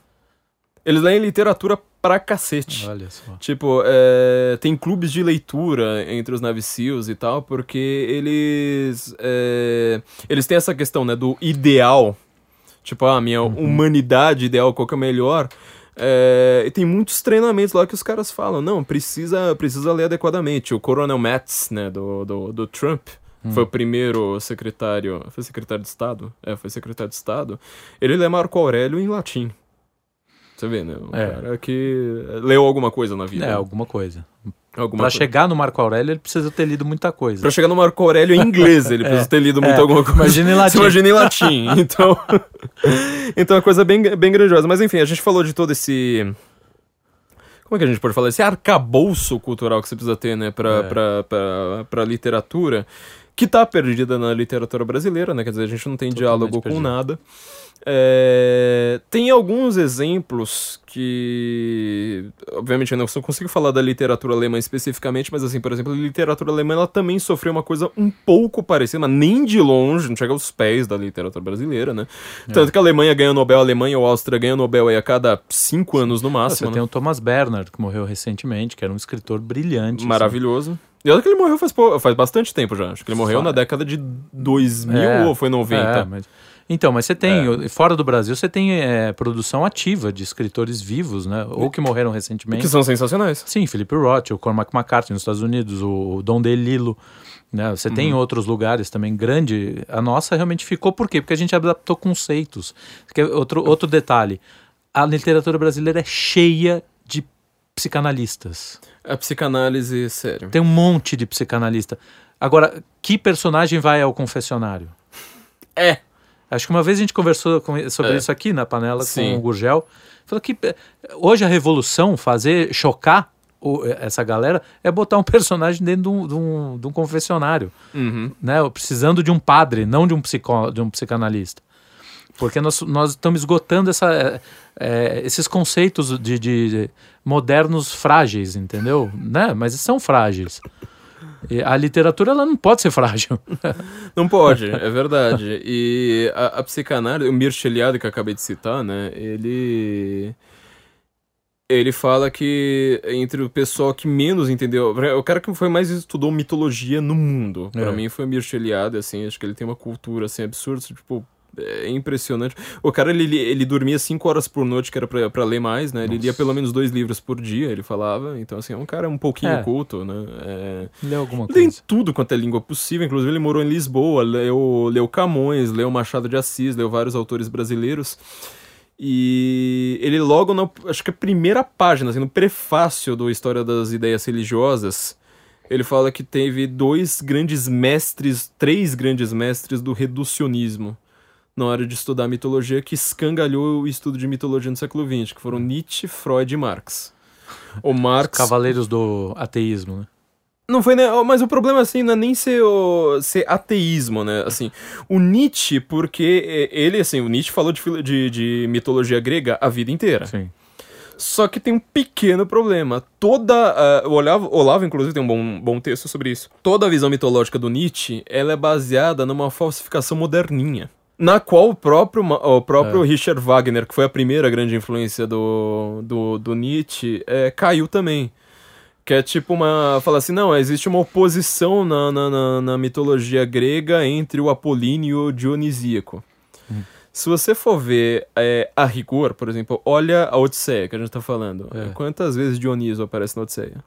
A: Eles leem literatura pra cacete.
B: Olha só.
A: Tipo, é, tem clubes de leitura entre os Navy Seals e tal, porque eles. É, eles têm essa questão, né, do ideal. Tipo, a minha uhum. humanidade ideal, qual que é melhor. É, e tem muitos treinamentos lá que os caras falam, não, precisa, precisa ler adequadamente. O Coronel Metz, né, do, do, do Trump, Hum. Foi o primeiro secretário. Foi secretário de Estado? É, foi secretário de Estado. Ele lê Marco Aurélio em latim. Você vê, né? Um é. cara que leu alguma coisa na vida.
B: É, alguma coisa. Alguma pra coisa. chegar no Marco Aurélio, ele precisa ter lido muita coisa.
A: Pra chegar no Marco Aurélio em inglês, ele é, precisa ter lido muito é, alguma coisa.
B: Imagina em latim.
A: imagina em latim. Então, então é uma coisa bem, bem grandiosa. Mas enfim, a gente falou de todo esse como é que a gente pode falar? Esse arcabouço cultural que você precisa ter, né, pra, é. pra, pra, pra literatura que está perdida na literatura brasileira, né? Quer dizer, a gente não tem Totalmente diálogo com nada. É, tem alguns exemplos que, obviamente, eu não consigo falar da literatura alemã especificamente, mas assim, por exemplo, a literatura alemã ela também sofreu uma coisa um pouco parecida, mas nem de longe, não chega aos pés da literatura brasileira, né? É. Tanto que a Alemanha ganha o Nobel, a Alemanha ou a Áustria ganha o Nobel aí a cada cinco anos no máximo.
B: Você né? tem o Thomas Bernhard, que morreu recentemente, que era um escritor brilhante.
A: Assim. Maravilhoso. Assim. E olha que ele morreu faz, faz bastante tempo já. Acho que ele morreu na década de 2000 é, ou foi 90. É,
B: mas... Então, mas você tem, é. fora do Brasil, você tem é, produção ativa de escritores vivos, né? Ou que morreram recentemente.
A: Que são sensacionais.
B: Sim, Philip Roth, o Cormac McCarthy nos Estados Unidos, o Dom DeLillo. Né? Você uhum. tem outros lugares também grande. A nossa realmente ficou por quê? Porque a gente adaptou conceitos. Outro, outro detalhe, a literatura brasileira é cheia de psicanalistas.
A: A psicanálise, sério.
B: Tem um monte de psicanalista. Agora, que personagem vai ao confessionário?
A: É.
B: Acho que uma vez a gente conversou com, sobre é. isso aqui na panela Sim. com o Gurgel. Falou que eh, hoje a revolução, fazer chocar o, essa galera, é botar um personagem dentro de um, de um, de um confessionário.
A: Uhum.
B: Né? Precisando de um padre, não de um, psicó, de um psicanalista. Porque nós, nós estamos esgotando essa, é, esses conceitos de, de, de, modernos frágeis, entendeu? Né? Mas são frágeis. E a literatura ela não pode ser frágil.
A: Não pode, é verdade. E a, a psicanálise, o Mircea Eliade que eu acabei de citar, né? Ele ele fala que entre o pessoal que menos entendeu, o cara que foi mais estudou mitologia no mundo, para é. mim foi o Mircea Eliade, assim, acho que ele tem uma cultura assim absurda, tipo, É impressionante. O cara, ele, ele dormia cinco horas por noite, que era pra, pra ler mais, né? Ele
B: Nossa.
A: lia pelo menos dois livros por dia, ele falava. Então, assim, é um cara um pouquinho
B: É.
A: culto, né? É...
B: Leu alguma
A: Lê
B: coisa.
A: tudo quanto é língua possível. Inclusive, ele morou em Lisboa, leu, leu Camões, leu Machado de Assis, leu vários autores brasileiros. E ele logo na, acho que a primeira página, assim, no prefácio do História das Ideias Religiosas, ele fala que teve dois grandes mestres, três grandes mestres do reducionismo na hora de estudar mitologia que escangalhou o estudo de mitologia no século XX, que foram Nietzsche, Freud e Marx. O Marx
B: Cavaleiros do ateísmo, né?
A: não foi, né? Mas o problema, assim, não é nem ser, o, ser ateísmo, né? Assim, o Nietzsche, porque é, ele, assim, o Nietzsche falou de, de, de mitologia grega a vida inteira.
B: Sim.
A: Só que tem um pequeno problema. Toda. ah, o Olavo, Olavo, inclusive, tem um bom, bom texto sobre isso. Toda a visão mitológica do Nietzsche ela é baseada numa falsificação moderninha. Na qual o próprio, o próprio Richard Wagner, que foi a primeira grande influência do, do, do Nietzsche, é, caiu também. Que é tipo uma. Fala assim, não, existe uma oposição na, na, na, na mitologia grega entre o apolíneo e o dionisíaco. Se você for ver é, a rigor, por exemplo, olha a Odisseia que a gente tá falando.
B: É.
A: Quantas vezes Dioniso aparece na Odisseia?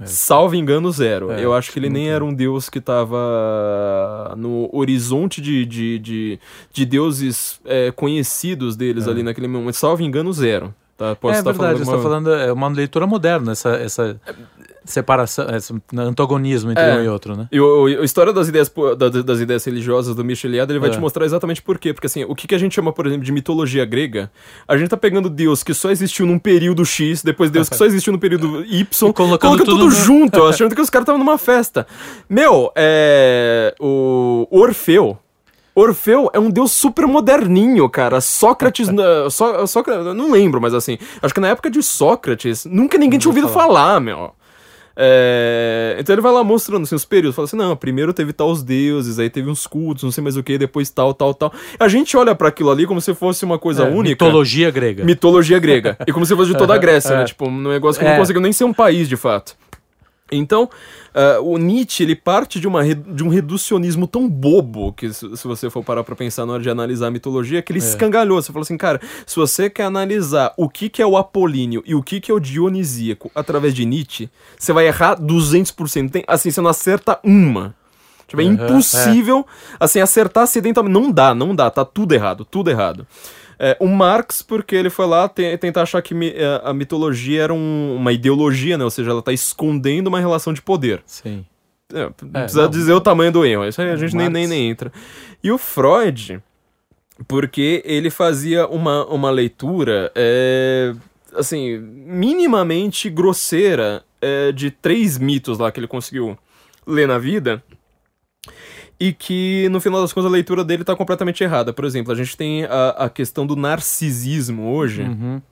B: É.
A: Salvo engano, zero.
B: É,
A: Eu acho que ele nem era um deus que tava no horizonte de, de, de, de deuses é, conhecidos deles
B: É.
A: ali naquele momento. Salvo engano, zero. Tá? Posso
B: é
A: estar
B: verdade, você
A: falando
B: está
A: alguma-
B: falando é uma leitura moderna, essa, essa separação, esse antagonismo entre
A: É.
B: um e outro, né?
A: E o, a história das ideias, das ideias religiosas do Michel Eliade, ele vai
B: É.
A: te mostrar exatamente por quê. Porque assim, o que, que a gente chama, por exemplo, de mitologia grega, a gente tá pegando Deus que só existiu num período X, depois Deus que só existiu no período Y,
B: E colocando
A: coloca
B: tudo
A: tudo,
B: no-
A: junto, achando que os caras estavam numa festa. Meu, é. O Orfeu. Orfeu é um deus super moderninho, cara. Sócrates. Só, Sócrates não lembro, mas assim. Acho que na época de Sócrates, nunca ninguém tinha
B: ouvi
A: ouvido falar, meu. É, Então ele vai lá mostrando assim, os períodos. Fala assim: não, primeiro teve tal os deuses, aí teve uns cultos, não sei mais o que, depois tal, tal, tal. A gente olha pra aquilo ali como se fosse uma coisa
B: É,
A: única.
B: Mitologia grega.
A: Mitologia grega. e como se fosse de toda a Grécia, né?
B: É.
A: Tipo, um negócio que
B: É.
A: não conseguiu nem ser um país, de fato. Então, ah, o Nietzsche, ele parte de, uma, de um reducionismo tão bobo, que se, se você for parar pra pensar na hora de analisar a mitologia, que ele escangalhou. Você falou assim, cara, se você quer analisar o que, que é o apolíneo e o que, que é o dionisíaco através de Nietzsche, você vai errar 200%. Tem, assim, você não acerta uma. Tipo, é
B: Aham,
A: impossível, assim, acertar acidentalmente. Não dá, não dá, tá tudo errado, tudo errado. É, o Marx, porque ele foi lá te- tentar achar que mi- eh, a mitologia era um- uma ideologia, né? Ou seja, ela tá escondendo uma relação de poder.
B: Sim.
A: É, precisa
B: não.
A: dizer o tamanho do erro. Isso aí a gente nem, nem, nem entra. E o Freud, porque ele fazia uma, uma leitura, é, assim, minimamente grosseira é, de três mitos lá que ele conseguiu ler na vida. E que, no final das contas, a leitura dele tá completamente errada. Por exemplo, a gente tem a, a questão do narcisismo hoje.
B: Uhum.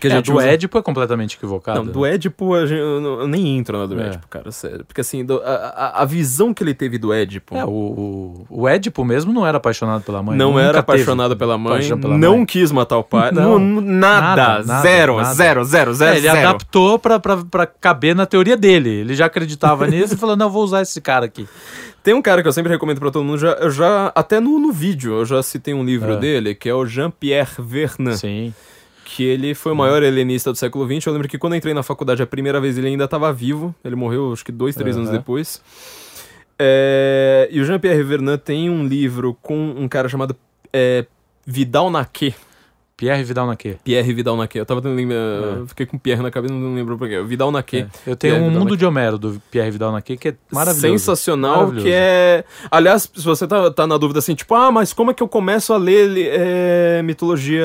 A: Que a
B: É, do
A: usa-
B: Édipo é completamente equivocado.
A: não, do Édipo eu, não- eu nem entro na do
B: É.
A: Édipo, cara, sério. Porque assim, do- a, a- visão que ele teve do Édipo
B: É, o, o, o Édipo mesmo não era apaixonado pela mãe.
A: não era apaixonado pela mãe,
B: pela
A: não
B: mãe.
A: quis matar o pai,
B: Não.
A: não, nada,
B: Nada,
A: zero,
B: nada.
A: zero, zero, zero,
B: É, ele
A: zero.
B: adaptou pra, pra, pra caber na teoria dele. Ele já acreditava nisso e falou: não, eu vou usar esse cara aqui.
A: Tem um cara que eu sempre recomendo pra todo mundo, já, eu já até no, no vídeo, eu já citei um livro
B: É.
A: dele, que é o Jean-Pierre Vernant,
B: Sim.
A: Que ele foi o maior helenista do século XX. Eu lembro que quando entrei na faculdade a primeira vez ele ainda estava vivo, ele morreu acho que dois, três anos
B: Aham.
A: depois. É, e o Jean-Pierre Vernant tem um livro com um cara chamado é, Vidal Naquet.
B: Pierre Vidal Naquet.
A: Pierre Vidal Naquet. Eu tava tentando lembrar, eu fiquei com Pierre na cabeça, não lembro porquê. Vidal Naquet.
B: É. Eu tenho
A: Pierre
B: um
A: Vidal
B: mundo de Homero do Pierre Vidal Naquet que é maravilhoso.
A: Sensacional,
B: Maravilhoso.
A: que é... Aliás, se você tá, tá na dúvida assim, tipo, ah, mas como é que eu começo a ler é, mitologia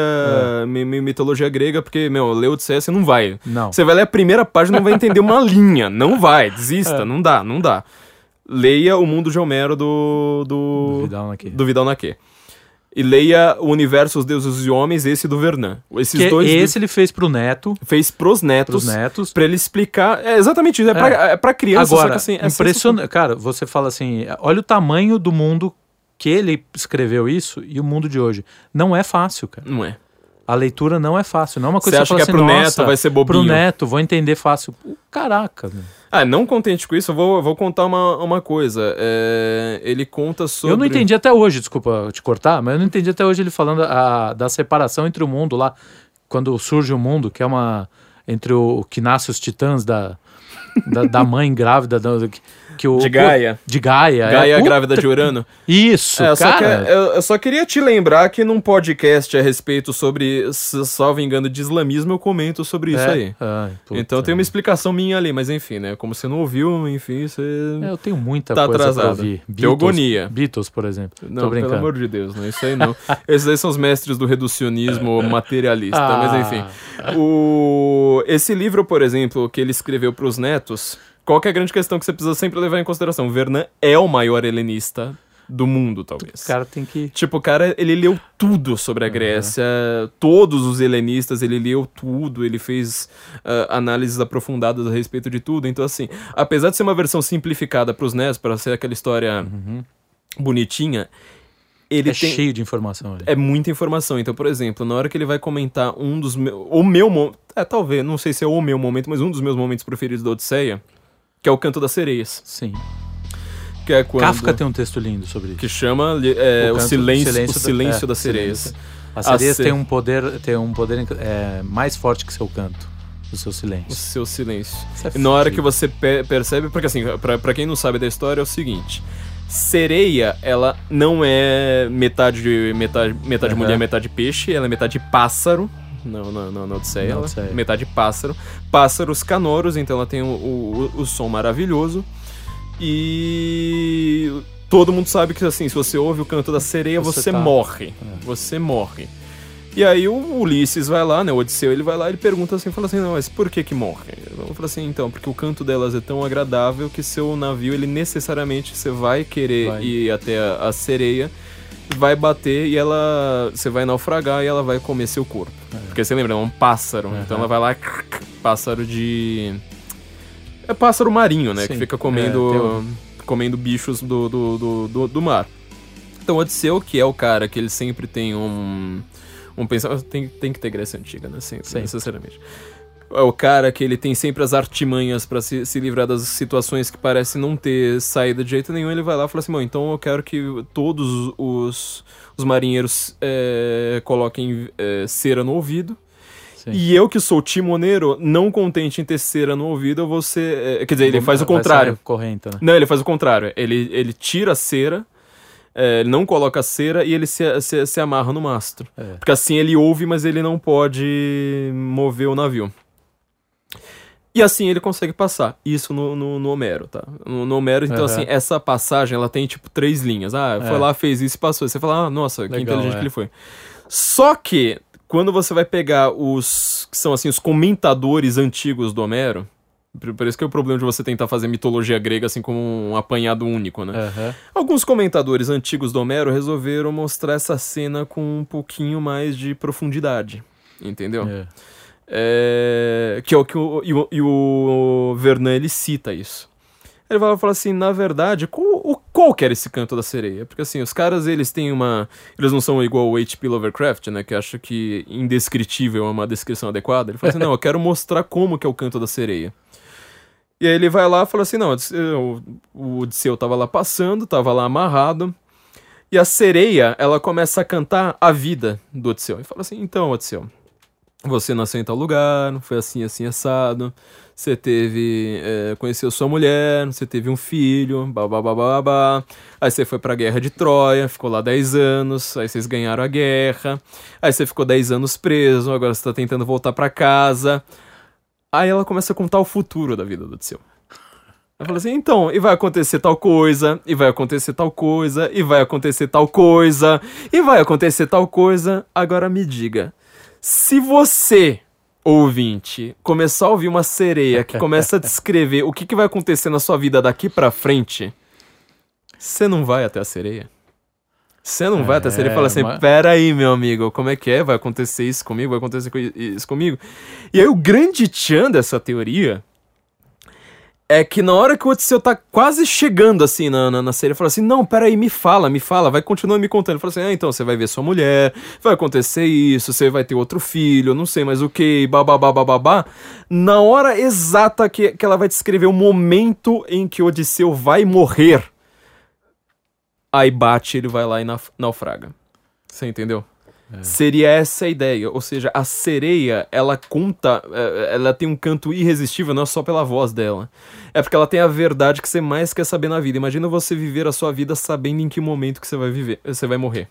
B: É.
A: mi- mi- mitologia grega? Porque, meu, ler Odisseia você não vai.
B: Não.
A: Você vai ler a primeira página e não vai entender uma linha. Não vai, desista,
B: É.
A: não dá, não dá. Leia o mundo de Homero do... Do,
B: Do Vidal Naquet.
A: do Vidal Naquet. E leia o Universo, os Deuses e Homens, esse do Vernan. Esses
B: Que
A: dois
B: esse ele fez pro neto,
A: fez pros netos.
B: pros netos.
A: Pra ele explicar. É exatamente isso. É, Pra, é pra criança,
B: Agora,
A: assim. É
B: impressionante. Cara, você fala assim: olha o tamanho do mundo que ele escreveu isso e o mundo de hoje. Não é fácil, cara.
A: Não é.
B: A leitura não é fácil. Não é uma
A: Você
B: coisa
A: acha
B: você
A: que é
B: fala
A: pro
B: assim,
A: neto,
B: "Nossa,
A: vai ser bobinho.
B: Pro neto, vou entender fácil. caraca. meu.
A: Ah, não contente com isso, eu vou, vou contar uma, uma coisa. É, ele conta sobre.
B: Eu não entendi até hoje, desculpa te cortar, mas eu não entendi até hoje ele falando a- da separação entre o mundo lá, quando surge o mundo, que é uma. entre o que nasce os titãs da, da, da mãe grávida, da, que, o,
A: De Gaia.
B: De Gaia. é.
A: Gaia
B: Puta-
A: grávida de Urano.
B: Isso,
A: É, eu, só
B: cara.
A: que- eu, eu só queria te lembrar que num podcast a respeito sobre, se salvo engano, de islamismo, eu comento sobre isso
B: É?
A: aí.
B: Ai, puta.
A: Então tem uma explicação minha ali, mas enfim, né? Como você não ouviu, enfim, você.
B: É, eu tenho muita
A: Tá
B: coisa pra
A: atrasado.
B: ouvir.
A: Teogonia.
B: Beatles, por exemplo. Tô
A: Não, pelo
B: brincando.
A: amor de Deus, não, isso aí não. Esses aí são os mestres do reducionismo materialista,
B: Ah.
A: mas enfim. O... Esse livro, por exemplo, que ele escreveu para os netos, qual é a grande questão que você precisa sempre levar em consideração? Vernan é o maior helenista do mundo, talvez.
B: O cara tem que.
A: Tipo, o cara, ele leu tudo sobre a Grécia, todos os helenistas, ele leu tudo, ele fez ah, análises aprofundadas a respeito de tudo. Então, assim, apesar de ser uma versão simplificada para os netos, para ser aquela história bonitinha, ele
B: é
A: tem.
B: cheio de informação ali.
A: É muita informação. Então, por exemplo, na hora que ele vai comentar um dos meus. O meu momento. É, talvez, não sei se é o meu momento, mas um dos meus momentos preferidos da Odisseia, que é o Canto das Sereias.
B: Sim.
A: Que é quando.
B: Kafka tem um texto lindo sobre isso.
A: Que chama é, o,
B: canto-
A: silêncio, o
B: silêncio
A: silêncio,
B: da- é,
A: das sereias.
B: silêncio. As sereias
A: se-
B: têm um poder, tem um poder é, mais forte que seu canto, o seu
A: O
B: silêncio.
A: seu silêncio.
B: É
A: E na hora que você pe- percebe, porque assim, pra, pra quem não sabe da história é o seguinte: sereia, ela não é metade metade, metade
B: Aham.
A: mulher, metade peixe, ela é metade pássaro. Não, não, não, na Odisseia,
B: Na
A: ela-
B: Odisseia.
A: metade pássaro. Pássaros canoros, então ela tem o, o, o som maravilhoso. E todo mundo sabe que assim, se você ouve o canto da sereia, você,
B: Você tá-
A: morre. Você morre. E aí o Ulisses vai lá, né? O Odisseu, ele vai lá e ele pergunta assim, fala assim, não, mas por que que morre? Eu falo assim, então, porque o canto delas é tão agradável que seu navio, ele necessariamente, você vai querer
B: Vai.
A: ir até a, a sereia, vai bater e ela, você vai naufragar e ela vai comer seu corpo. Porque você lembra, é um pássaro,
B: Aham.
A: então ela vai lá, pássaro de... É pássaro marinho, né? Que
B: Sim.
A: fica comendo,
B: É, um-
A: comendo bichos do, do, do, do, do mar. Então, Odisseu, que é o cara que ele sempre tem um. Um pensamento. Tem, tem que ter Grécia Antiga, né? Sempre,
B: Sempre.
A: necessariamente. É o cara que ele tem sempre as artimanhas pra se, se livrar das situações que parecem não ter saída de jeito nenhum. Ele vai lá e fala assim: Bom, então eu quero que todos os, os marinheiros é, coloquem é, cera no ouvido.
B: Sim.
A: E eu, que sou timoneiro, não contente em ter cera no ouvido, eu vou ser. é, quer dizer, ele faz o contrário.
B: Corrente, né?
A: Não, ele faz o contrário. Ele, ele tira a cera, é, ele não coloca a cera e ele se, se, se amarra no mastro.
B: É.
A: Porque assim ele ouve, mas ele não pode mover o navio. E assim ele consegue passar. Isso no, no, no Homero, tá? No, no Homero, então
B: Aham.
A: assim, essa passagem, ela tem tipo três linhas. Ah, foi
B: É.
A: lá, fez isso e passou. Você fala, ah, nossa, que
B: Legal,
A: inteligente
B: é.
A: que ele foi. Só que, quando você vai pegar os que são assim, os comentadores antigos do Homero, por isso que é o problema de você tentar fazer mitologia grega assim como um apanhado único, né?
B: Aham.
A: Alguns comentadores antigos do Homero resolveram mostrar essa cena com um pouquinho mais de profundidade. Entendeu?
B: É.
A: É, que é o que o, e o, e o Vernon ele cita isso. Ele vai falar assim, na verdade, qual, o- qual que era esse canto da sereia? Porque assim, os caras eles têm uma. Eles não são igual o H.P. Lovecraft, né? Que acha que indescritível é uma descrição adequada. Ele fala assim, não, eu quero mostrar como que é o canto da sereia. E aí ele vai lá e fala assim, não, o, o Odisseu tava lá passando, tava lá amarrado. E a sereia, ela começa a cantar a vida do Odisseu. E fala assim, então, Odisseu, você nasceu em tal lugar, foi assim, assim, assado. Você teve. É, conheceu sua mulher, você teve um filho, babá. Aí você foi pra guerra de Troia, ficou lá 10 anos, aí vocês ganharam a guerra. Aí você ficou 10 anos preso, agora você tá tentando voltar pra casa. Aí ela começa a contar o futuro da vida do Odisseu. Ela fala assim, então, e vai acontecer tal coisa, e vai acontecer tal coisa, e vai acontecer tal coisa, e vai acontecer tal coisa. Agora me diga, se você, ouvinte, começar a ouvir uma sereia que começa a descrever o que, que vai acontecer na sua vida daqui pra frente, você não vai até a sereia? Você não vai até a sereia e
B: É,
A: fala assim,
B: mas-
A: pera aí, meu amigo, como é que é? Vai acontecer isso comigo? Vai acontecer co- isso comigo? E aí o grande tchan dessa teoria é que na hora que o Odisseu tá quase chegando assim na, na, na série, ele fala assim: Não, peraí, me fala, me fala, vai continuando me contando. Ele fala assim: Ah, então você vai ver sua mulher, vai acontecer isso, você vai ter outro filho, não sei mais o que, babá, babá. Na hora exata que, que ela vai descrever o momento em que o Odisseu vai morrer, aí bate, ele vai lá e naufraga. Você entendeu? Seria essa a ideia, ou seja, a sereia, ela conta, é, ela tem um canto irresistível, não é só pela voz dela. É porque ela tem a verdade que você mais quer saber na vida. Imagina você viver a sua vida sabendo em que momento que você vai viver, você vai morrer.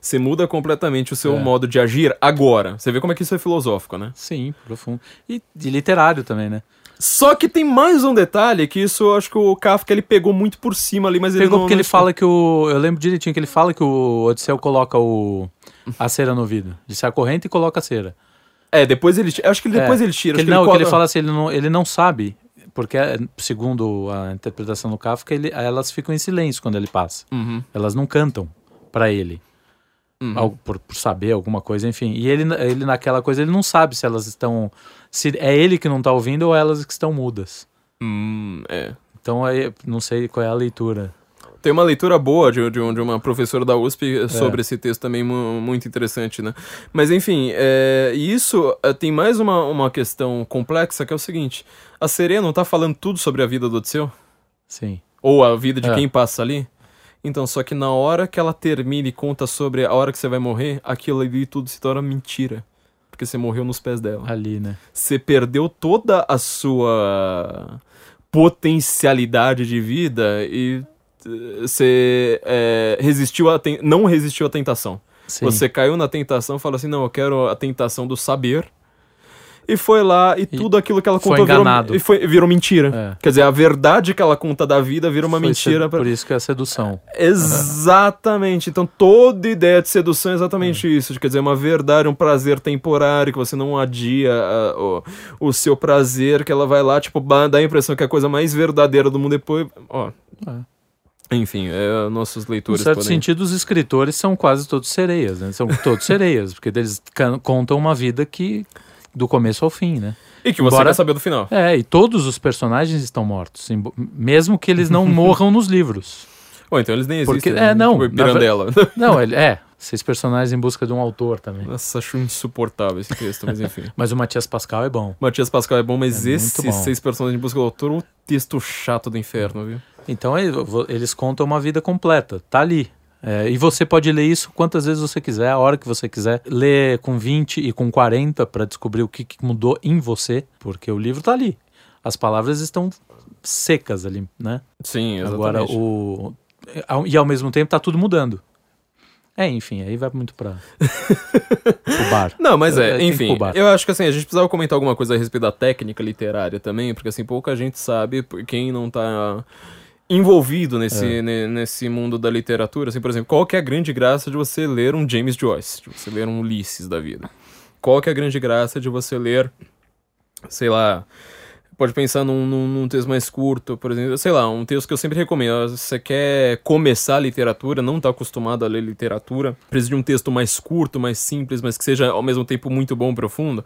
A: Você muda completamente o seu
B: É.
A: modo de agir agora. Você vê como é que isso é filosófico, né?
B: Sim, profundo. E de literário também, né?
A: Só que tem mais um detalhe que isso eu acho que o Kafka ele pegou muito por cima ali, mas ele
B: Pegou
A: não,
B: porque
A: não
B: ele fala que o. Eu lembro direitinho que ele fala que o Odisseu coloca o, a cera no ouvido. Disse a corrente e coloca a cera.
A: É, depois ele, acho que depois
B: É,
A: ele tira,
B: que ele, não,
A: ele
B: que ele fala assim, ele não, ele não sabe, porque é, segundo a interpretação do Kafka, ele, elas ficam em silêncio quando ele passa.
A: Uhum,
B: Elas não cantam pra ele,
A: uhum.
B: por, por saber alguma coisa, enfim. E ele, ele naquela coisa, ele não sabe se elas estão, se é ele que não tá ouvindo ou elas que estão mudas.
A: Hum, é.
B: Então aí, não sei qual é a leitura.
A: Tem uma leitura boa de, de, de uma professora da
B: É.
A: USP sobre esse texto também, mu- muito interessante, né? Mas enfim, é, isso é, tem mais uma, uma questão complexa que é o seguinte: a sereia não tá falando tudo sobre a vida do Odisseu?
B: Sim.
A: Ou a vida de
B: É.
A: quem passa ali? Então, só que na hora que ela termina e conta sobre a hora que você vai morrer, aquilo ali tudo se torna mentira. Porque você morreu nos pés dela.
B: Ali, né?
A: Você perdeu toda a sua potencialidade de vida e eh, você eh, resistiu a ten- não resistiu à tentação.
B: Sim.
A: Você caiu na tentação, falou assim: "Não, eu quero a tentação do saber". E foi lá e, tudo aquilo que ela contou virou,
B: enganado.
A: e foi, virou mentira.
B: É.
A: Quer dizer, a verdade que ela conta da vida vira uma
B: Foi
A: mentira. pra-
B: Por isso que é a sedução.
A: Exatamente. Então toda ideia de sedução é exatamente
B: Hum.
A: isso. Quer dizer, uma verdade, um prazer temporário, que você não adia ah, o, o seu prazer, que ela vai lá, tipo, dá a impressão que é a coisa mais verdadeira do mundo depois. Ó. Enfim, é, nossos
B: Em
A: leitores
B: certo
A: podem...
B: sentido, os escritores são quase todos sereias, né? São todos sereias, porque eles contam uma vida que do começo ao fim, né?
A: E que você
B: Embora-
A: quer saber do final.
B: É, e todos os personagens estão mortos, mesmo que eles não morram nos livros.
A: Ou então eles nem existem.
B: Porque-
A: né?
B: é, não,
A: Tipo,
B: na
A: Pirandela.
B: Não, ele é, seis personagens em busca de um autor também.
A: Nossa, acho insuportável esse texto, mas enfim.
B: Mas o Matias Pascal é bom.
A: Matias Pascal é bom, mas
B: É
A: esses
B: bom.
A: seis personagens de busca do autor, o texto chato do inferno, viu?
B: Então eles contam uma vida completa, tá ali. É, e você pode ler isso quantas vezes você quiser, a hora que você quiser. Ler com 20 e com 40 para descobrir o que, que mudou em você, porque o livro tá ali. As palavras estão secas ali, né?
A: Sim, exatamente.
B: Agora o. E ao mesmo tempo tá tudo mudando. É, enfim, aí vai muito pra. pro bar.
A: Não, mas
B: É,
A: é, enfim, eu acho que assim, a gente precisava comentar alguma coisa a respeito da técnica literária também, porque assim, pouca gente sabe, por- quem não tá envolvido nesse,
B: É.
A: ne- nesse mundo da literatura, assim, por exemplo, qual que é a grande graça de você ler um James Joyce, de você ler um Ulisses da vida? Qual que é a grande graça de você ler, sei lá, pode pensar num, num, num texto mais curto, por exemplo, sei lá, um texto que eu sempre recomendo. Você quer começar a literatura, não está acostumado a ler literatura, precisa de um texto mais curto, mais simples, mas que seja ao mesmo tempo muito bom, profundo.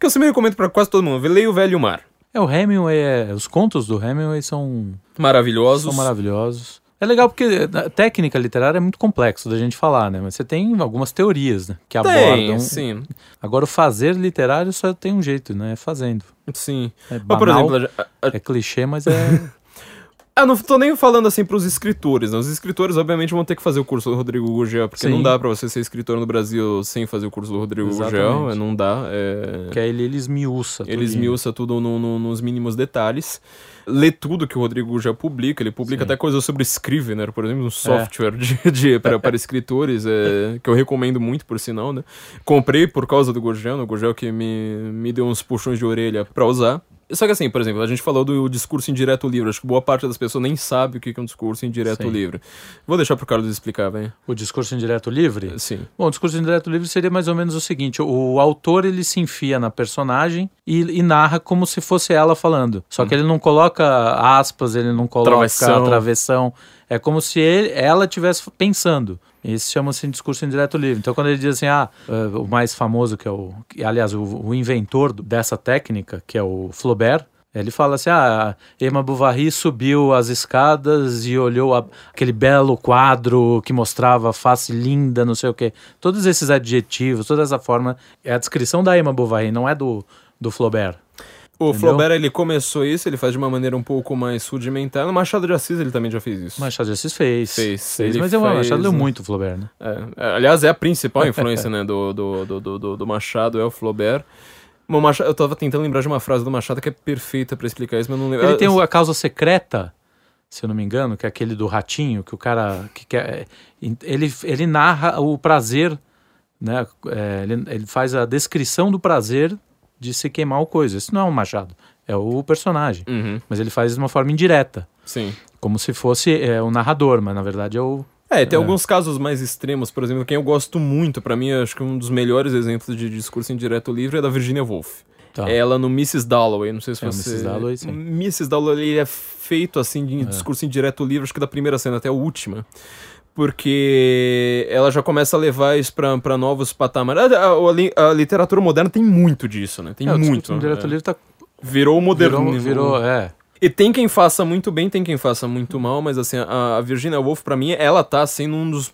A: Que eu sempre recomendo para quase todo mundo. Leia O Velho Mar.
B: É, o Hemingway, é, os contos do Hemingway são,
A: Maravilhosos.
B: são maravilhosos. É legal porque a técnica literária é muito complexo da gente falar, né? Mas você tem algumas teorias, né? Que abordam.
A: Tem, sim,
B: Agora, o fazer literário só tem um jeito, né? É fazendo.
A: sim.
B: É
A: Mas, por
B: banal,
A: exemplo, a-
B: é clichê, mas é.
A: Ah, não tô nem falando assim pros escritores, né? Os escritores, obviamente, vão ter que fazer o curso do Rodrigo Gugel, porque
B: Sim.
A: não dá pra você ser escritor no Brasil sem fazer o curso do Rodrigo Gugel,
B: Exatamente.
A: não dá. É...
B: que aí ele, ele esmiuça.
A: Ele
B: tudinho.
A: esmiuça tudo no- no- nos mínimos detalhes. Lê tudo que o Rodrigo já publica. Ele publica
B: Sim. É.
A: até coisas sobre Scrivener, por exemplo, um software de, de, para, para escritores, é, que eu recomendo muito, por sinal, né? Comprei por causa do Gurgel, o Gurgel que me, me deu uns puxões de orelha pra usar. Só que assim, por exemplo, a gente falou do discurso indireto livre. Acho que boa parte das pessoas nem sabe o que é um discurso indireto
B: Sim.
A: livre. Vou deixar pro Carlos explicar, velho.
B: O discurso indireto livre?
A: Sim.
B: Bom, o discurso indireto livre seria mais ou menos o seguinte: o autor ele se enfia na personagem e, e narra como se fosse ela falando. Só que ele não coloca aspas, ele não coloca
A: Travessão.
B: travessão. É como se ele- ela estivesse pensando. Isso chama-se discurso indireto livre. Então, quando ele diz assim, ah, eh, o mais famoso que é o, que, aliás, o, o inventor dessa técnica, que é o Flaubert, Ele fala assim: ah, Emma Bovary subiu as escadas e olhou a- aquele belo quadro que mostrava a face linda, não sei o quê. Todos esses adjetivos, toda essa forma, é a descrição da Emma Bovary, não é do, do Flaubert.
A: O
B: Entendeu?
A: Flaubert, ele começou isso, ele faz de uma maneira um pouco mais rudimentar. No Machado de Assis, ele também já fez isso.
B: Machado de Assis fez.
A: Fez, ele
B: mas o Machado
A: fez,
B: leu muito o Flaubert, né?
A: É, é, aliás, é a principal influência né, do, do, do, do, do- do Machado, é o Flaubert. O Machado, eu tava tentando lembrar de uma frase do Machado que é perfeita pra explicar isso, mas não lembro.
B: Ele tem
A: Ah,
B: o A Causa Secreta, se eu não me engano, que é aquele do ratinho, que o cara. Que quer, ele, ele narra o prazer, né? é, ele, ele faz a descrição do prazer de se queimar o coisa. Isso não é o Machado, é o personagem.
A: Uhum,
B: Mas ele faz de uma forma indireta,
A: sim.
B: como se fosse é, o narrador, mas na verdade é o.
A: É, tem
B: É.
A: alguns casos mais extremos, por exemplo, quem eu gosto muito, pra mim, acho que um dos melhores exemplos de discurso indireto livre é da Virginia Woolf.
B: Tá.
A: Ela no Mrs. Dalloway, não sei se
B: É,
A: você...
B: Mrs. Dalloway, sim.
A: Mrs. Dalloway é feito, assim, de discurso indireto livre, acho que da primeira cena até a última. Porque ela já começa a levar isso pra, pra novos patamares. A, a- a li- a literatura moderna tem muito disso, né? Tem
B: é,
A: muito.
B: discurso direto
A: é.
B: tá,
A: Virou o modernismo.
B: virou, virou, é.
A: E tem quem faça muito bem, tem quem faça muito mal, mas assim, a, a Virginia Woolf, pra mim, ela tá assim num dos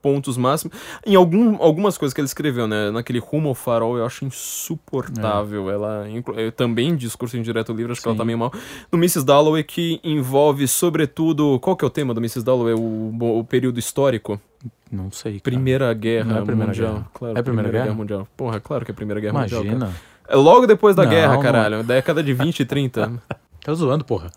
A: pontos máximos. Em algum, algumas coisas que ele escreveu, né? Naquele Rumo ao Farol, eu acho insuportável. Ela, inclu- eu também, discurso indireto livre, acho que ela
B: Sim.
A: tá meio mal. No Mrs. Dalloway, que envolve, sobretudo, qual que é o tema do Mrs. Dalloway? O, o período histórico?
B: Não sei. cara.
A: Primeira Guerra
B: Não é Primeira
A: Mundial.
B: Guerra.
A: Claro,
B: É a Primeira Guerra?
A: Mundial. Porra, claro que é a Primeira Guerra Mundial. cara.
B: Imagina.
A: É logo depois da
B: Não,
A: guerra,
B: não.
A: caralho. Década de 20 e 30.
B: Tá zoando, porra.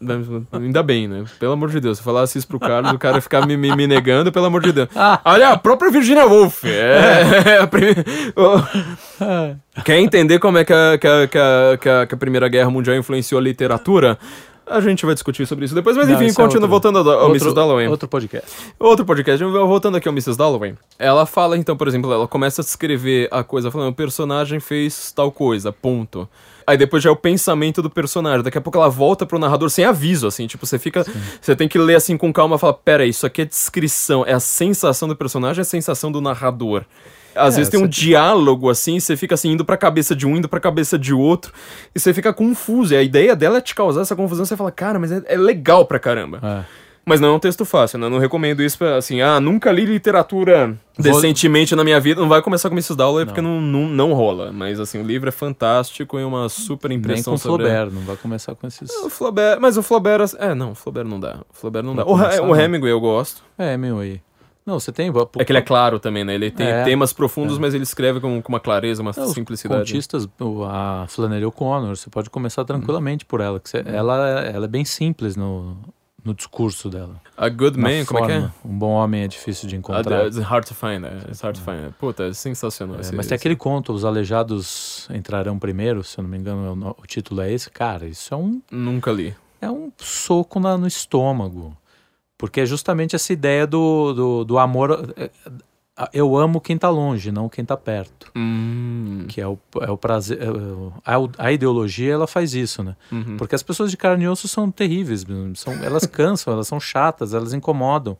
A: Ainda bem, né? Pelo amor de Deus. Se eu falasse isso pro Carlos, o cara ia ficar me, me, me negando, pelo amor de Deus.
B: Ah.
A: Olha, a própria Virginia Woolf. É, a prime- Ô, Quer entender como é que a, que, a, que, a, que a- a Primeira Guerra Mundial influenciou a literatura? A gente vai discutir sobre isso depois, mas
B: Não,
A: enfim,
B: é
A: continua
B: outro-
A: voltando ao, ao
B: outro,
A: Mrs. Dalloway.
B: Outro podcast.
A: Outro podcast, voltando aqui ao Mrs. Dalloway. Ela fala, então, por exemplo, ela começa a descrever a coisa, falando, o personagem fez tal coisa, ponto. Aí depois já é o pensamento do personagem. Daqui a pouco ela volta pro narrador sem aviso, assim. Tipo, você fica. Você tem que ler assim com calma e falar: pera, isso aqui é descrição, é a sensação do personagem, é a sensação do narrador. Às
B: É,
A: vezes tem um
B: você-
A: diálogo assim, você fica assim, indo pra cabeça de um, indo pra cabeça de outro, e você fica confuso. E a ideia dela é te causar essa confusão, você fala, cara, mas é, é legal pra caramba.
B: É.
A: Mas não é um texto fácil, né? Não recomendo isso pra, assim, ah, nunca li literatura decentemente na minha vida. Não vai começar com Mrs. Dalloway porque não, não, não rola. Mas, assim, o livro é fantástico e uma super
B: Nem
A: impressão
B: com
A: sobre...
B: Flaubert, não vai começar com esses.
A: O Flaubert... Mas o Flaubert... É, não, o Flaubert não dá. O Flaubert não dá.
B: Vai
A: O,
B: começar,
A: o
B: não.
A: Hemingway eu gosto.
B: É, aí. Não, você tem.
A: É que ele é claro também, né? Ele tem
B: É.
A: temas profundos, mas ele escreve com, com uma clareza, uma
B: Não, os
A: simplicidade.
B: Contistas, a Flannery O'Connor, você pode começar
A: Uhum.
B: tranquilamente por ela. Que você- ela, ela é bem simples no, no discurso dela.
A: A Good Man, como é que é?
B: Um bom homem é difícil de
A: A-
B: encontrar.
A: It's hard to find, é. It's hard to find. Puta, é sensacional.
B: É,
A: esse-
B: mas tem
A: esse-
B: aquele conto, Os Aleijados Entrarão Primeiro, se eu não me engano, é o o título é esse. Cara, isso é um,
A: Nunca li.
B: é um soco na- no estômago. Porque é justamente essa ideia do, do, do amor. É, Eu amo quem tá longe, não quem tá perto.
A: Hum.
B: Que é o, é o prazer. é a, a ideologia ela faz isso, né?
A: Uhum.
B: Porque as pessoas de carne e osso são terríveis, são, elas cansam, elas são chatas, elas incomodam.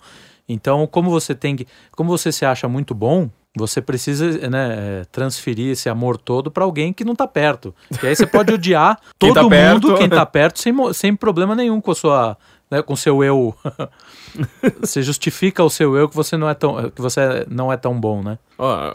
B: Então, como você tem que, como você se acha muito bom, você precisa né, é, transferir esse amor todo para alguém que não tá perto. E aí você pode odiar
A: Quem
B: todo
A: tá
B: mundo,
A: perto.
B: quem tá perto, sem, sem problema nenhum com a sua, né, com seu eu. você justifica o seu eu que você não é tão, que você não é tão bom, né?
A: Ó,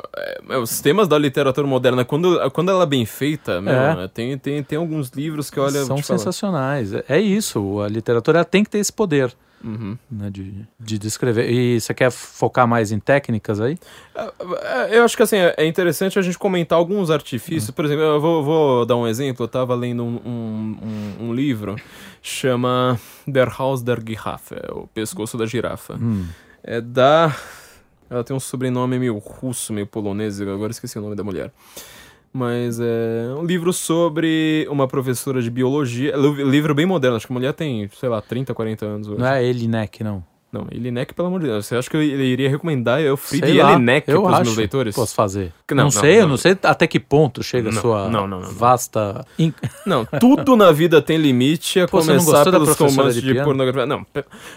A: é, os temas da literatura moderna, quando, quando ela é bem feita, meu,
B: É.
A: tem, tem, tem alguns livros que, olha,
B: são sensacionais. É, é isso, a literatura tem que ter esse poder.
A: Uhum.
B: né, de, de descrever. E você quer focar mais em técnicas aí?
A: É, Eu acho que assim, é é interessante a gente comentar alguns artifícios. Por exemplo, eu vou, vou dar um exemplo. Eu tava lendo um, um, um- livro, chama Der Haus der Giraffe, é o pescoço da girafa.
B: Hum.
A: É da. Ela tem um sobrenome meio russo, meio polonês, agora esqueci o nome da mulher. Mas é um livro sobre uma professora de biologia. Livro bem moderno, acho que a mulher tem, sei lá, 30, 40 anos hoje.
B: Não é Elinek, não.
A: Não, Elinek, pelo amor de Deus. Você acha que eu iria recomendar eu
B: Sei
A: Fried
B: lá,
A: Elinek
B: eu
A: pros
B: acho.
A: meus leitores?
B: Posso fazer.
A: Não,
B: Não,
A: não,
B: sei,
A: não.
B: eu não sei até que ponto chega a sua
A: não, não, não, não.
B: vasta. in-
A: Não, tudo na vida tem limite, a
B: Pô, você não
A: começar pelos romances
B: de
A: de,
B: piano?
A: pornografia. Não,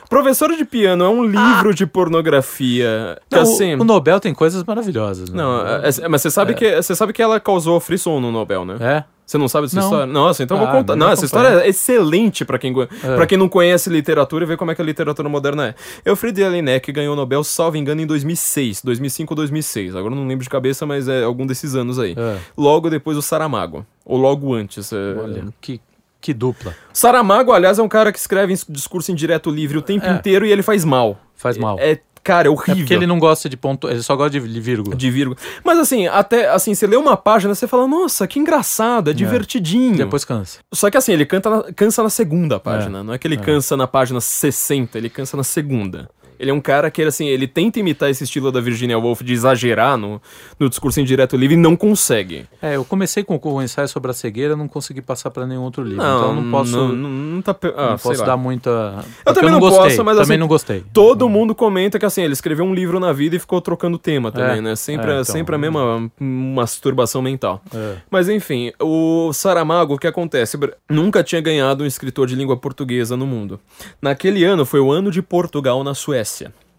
A: Professora de Piano é um livro de pornografia. Que
B: Não,
A: assim.
B: o, Nobel tem coisas maravilhosas. né?
A: Não, é- é- mas você sabe, que, você sabe que ela causou frisson no Nobel, né?
B: É?
A: Você não sabe dessa
B: Não.
A: história? Nossa, então eu
B: Ah,
A: vou contar.
B: não
A: essa história é excelente pra quem, pra quem não conhece literatura e vê como é que a literatura moderna é. Eufried Jelinek ganhou o Nobel, salvo engano, em 2006, 2005 ou 2006. Agora eu não lembro de cabeça, mas é algum desses anos aí.
B: É.
A: Logo depois o Saramago, ou logo antes. é-
B: Olha, que, que dupla.
A: Saramago, aliás, é um cara que escreve discurso em direto livre o tempo
B: É.
A: inteiro e ele faz mal.
B: Faz mal.
A: É, cara, é
B: É
A: horrível.
B: porque ele não gosta de ponto, ele só gosta de vírgula.
A: De vírgula. Mas assim, até assim, você lê uma página, você fala, nossa, que engraçado, é divertidinho.
B: Depois cansa.
A: Só que assim, ele canta na- cansa na segunda página. Não é que ele cansa na página 60, ele cansa na segunda. Ele é um cara que, assim, ele tenta imitar esse estilo da Virginia Woolf de exagerar no, no discurso em direto livre e não consegue.
B: É, eu comecei com o ensaio sobre a cegueira, não consegui passar pra nenhum outro livro. então eu não posso,
A: Não,
B: não,
A: não, não tá. Ah, sei
B: posso
A: lá.
B: dar muita.
A: Eu também não
B: gostei,
A: posso, mas
B: também
A: assim,
B: não gostei.
A: Todo mundo comenta que assim, ele escreveu um livro na vida e ficou trocando tema também,
B: É,
A: né? Sempre,
B: é,
A: é,
B: então.
A: sempre a mesma masturbação mental.
B: É.
A: Mas enfim, o Saramago, o que acontece? Nunca tinha ganhado um escritor de língua portuguesa no mundo. Naquele ano foi o ano de Portugal na Suécia.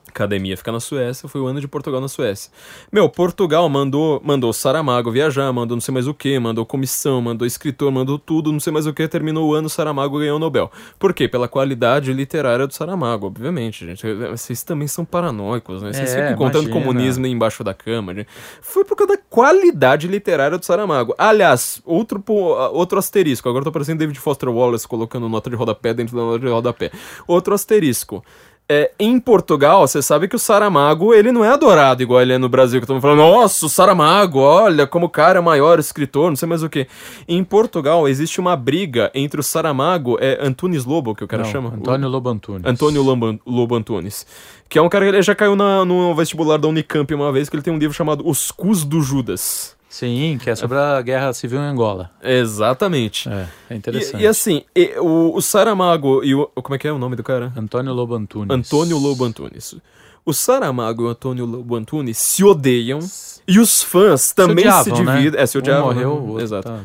A: Academia fica na Suécia, foi o ano de Portugal na Suécia. Meu, Portugal mandou mandou Saramago viajar, mandou não sei mais o que, mandou comissão, mandou escritor, mandou tudo, não sei mais o que, terminou o ano, Saramago ganhou o Nobel. Por quê? Pela qualidade literária do Saramago, obviamente, gente. Vocês também são paranoicos, né? Vocês
B: É,
A: ficam contando
B: imagina.
A: comunismo embaixo da cama, gente. Foi por causa da qualidade literária do Saramago. Aliás, outro, outro asterisco. Agora eu tô parecendo David Foster Wallace colocando nota de rodapé dentro da nota de rodapé. Outro asterisco. É, em Portugal, você sabe que o Saramago, ele não é adorado igual ele é no Brasil, que estão falando, nossa, o Saramago, olha como o cara é maior escritor, não sei mais o que. Em Portugal, existe uma briga entre o Saramago, é Antunes Lobo, que o cara
B: Não,
A: chama?
B: Antônio Lobo Antunes.
A: Antônio Lobo, Lobo Antunes. Que é um cara que já caiu na- no vestibular da Unicamp uma vez, que ele tem um livro chamado Os Cus do Judas.
B: Sim, que é sobre a guerra civil em Angola.
A: Exatamente.
B: É, é
A: E,
B: interessante.
A: e assim, e- o, o Saramago e o. Como é que é o nome do cara?
B: Antônio Lobo Antunes.
A: Antônio Lobo Antunes. O Saramago e o Antônio Lobo Antunes se odeiam e os fãs também se,
B: odiavam, né?
A: dividem. É, se
B: Um
A: odiavam.
B: morreu,
A: né?
B: o outro
A: Exato.
B: Tá,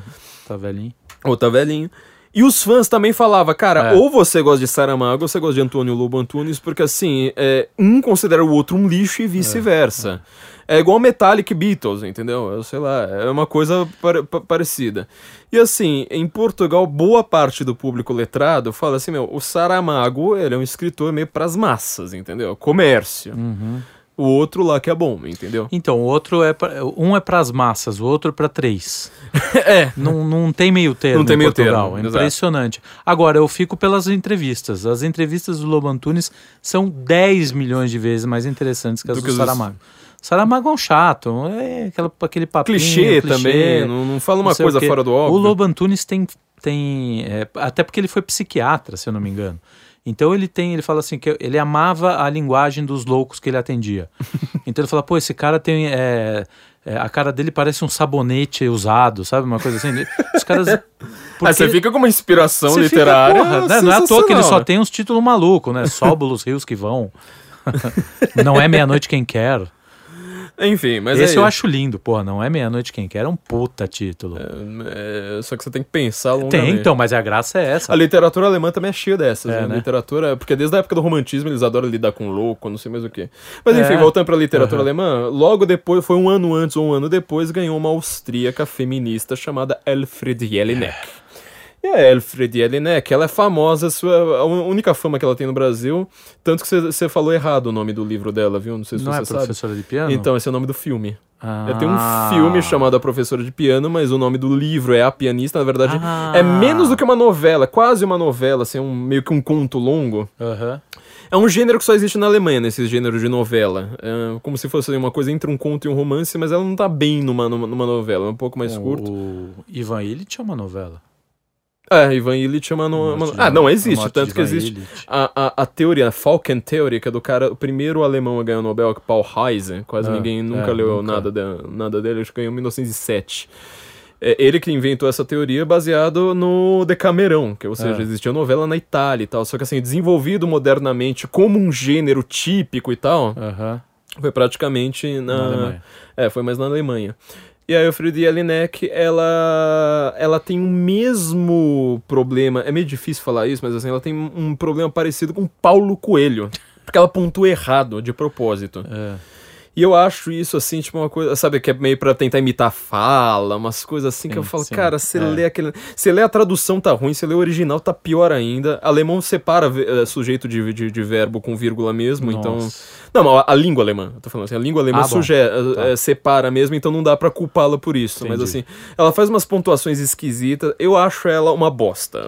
B: tá velhinho.
A: Ou tá velhinho. E os fãs também falavam, cara,
B: É.
A: ou você gosta de Saramago ou você gosta de Antônio Lobo Antunes, porque assim, é, um considera o outro um lixo e vice-versa. É, igual Metallic Beatles, entendeu? Eu sei lá, é uma coisa pare- pa- parecida. E assim, em Portugal, boa parte do público letrado fala assim, meu, o Saramago, ele é um escritor meio pras massas, entendeu? Comércio.
B: Uhum.
A: O outro lá que é bom, entendeu?
B: Então, o outro é pra, um é pras massas, o outro é pra três.
A: é.
B: Não, não tem meio termo
A: Não tem
B: em
A: meio
B: Portugal.
A: termo,
B: É
A: exato.
B: impressionante. Agora, eu fico pelas entrevistas. As entrevistas do Lobo Antunes são 10 milhões de vezes mais interessantes que as
A: Do
B: do,
A: que os-
B: Saramago. É um chato, é aquela, aquele papinho.
A: Clichê,
B: clichê,
A: também, não, não fala uma
B: não
A: coisa fora do óbvio.
B: O Lobo Antunes tem. tem é, até porque ele foi psiquiatra, se eu não me engano. Então ele tem, ele fala assim, que ele amava a linguagem dos loucos que ele atendia. então ele fala, pô, esse cara tem. é, é, a cara dele parece um sabonete usado, sabe? Uma coisa assim. Os caras.
A: Ah, você
B: porque-
A: fica com uma inspiração
B: você fica,
A: literária.
B: porra, né? Não é à toa que ele só tem uns títulos malucos, né? Sóbulos, rios que vão. não é meia-noite quem quer.
A: Enfim, mas
B: Esse
A: é
B: eu
A: isso.
B: acho lindo, porra. Não é meia-noite quem quer, é um puta título.
A: É, só que você tem que pensar
B: tem,
A: longamente.
B: então, mas a graça é essa.
A: A literatura alemã também é cheia dessas.
B: É,
A: né?
B: né?
A: Literatura, porque desde a época do romantismo eles adoram lidar com louco, não sei mais o quê. Mas enfim,
B: É.
A: voltando pra literatura
B: Uhum.
A: alemã, logo depois, foi um ano antes ou um ano depois, ganhou uma austríaca feminista chamada Elfried Jelinek. E a Elfried Jelinek, ela é famosa, a única fama que ela tem no Brasil, tanto que você- falou errado o nome do livro dela, viu? Não sei se
B: Não
A: você
B: é
A: sabe.
B: professora de piano?
A: Então, esse é o nome do filme.
B: Ah.
A: Tem um filme chamado A Professora de Piano, mas o nome do livro é A Pianista. Na verdade,
B: Ah.
A: é menos do que uma novela, quase uma novela, assim, um, meio que um conto longo.
B: Aham.
A: É um gênero que só existe na Alemanha, nesse gênero de novela. É como se fosse uma coisa entre um conto e um romance, mas ela não tá bem numa, numa, numa novela, é um pouco mais curto.
B: O Ivan Illich é uma novela.
A: É, Ivan Illich é uma, Ah, não, existe, tanto que existe. A, a, a teoria, a Falken Theory, que é do cara, o primeiro alemão a ganhar o Nobel, que é Paul Heise, quase
B: Ah,
A: ninguém nunca
B: é,
A: leu
B: nunca.
A: Nada, de- nada dele, acho que ganhou em 1907. É ele que inventou essa teoria baseado no Decamerão, que ou seja,
B: É.
A: existia novela na Itália e tal, só que assim, desenvolvido modernamente como um gênero típico e tal, foi praticamente na,
B: Na.
A: É, foi mais na Alemanha. E a Elfriede Jelinek, ela, ela tem o mesmo problema, é meio difícil falar isso, mas assim, ela tem um problema parecido com Paulo Coelho, porque ela pontua errado, de propósito.
B: É.
A: E eu acho isso, assim, tipo, uma coisa, sabe, que é meio pra tentar imitar fala, umas coisas assim
B: Sim,
A: que eu falo,
B: sim,
A: cara, você
B: é.
A: lê aquele. Você lê a tradução tá ruim, você lê o original tá pior ainda. Alemão separa eh, sujeito de, de, de verbo com vírgula mesmo, então.
B: Nossa.
A: Não, mas a, a língua alemã, eu tô falando assim, a língua alemã
B: Ah,
A: eh,
B: Tá.
A: eh, separa mesmo, então não dá pra culpá-la por isso. Mas
B: Entendi.
A: assim, ela faz umas pontuações esquisitas. Eu acho ela uma bosta.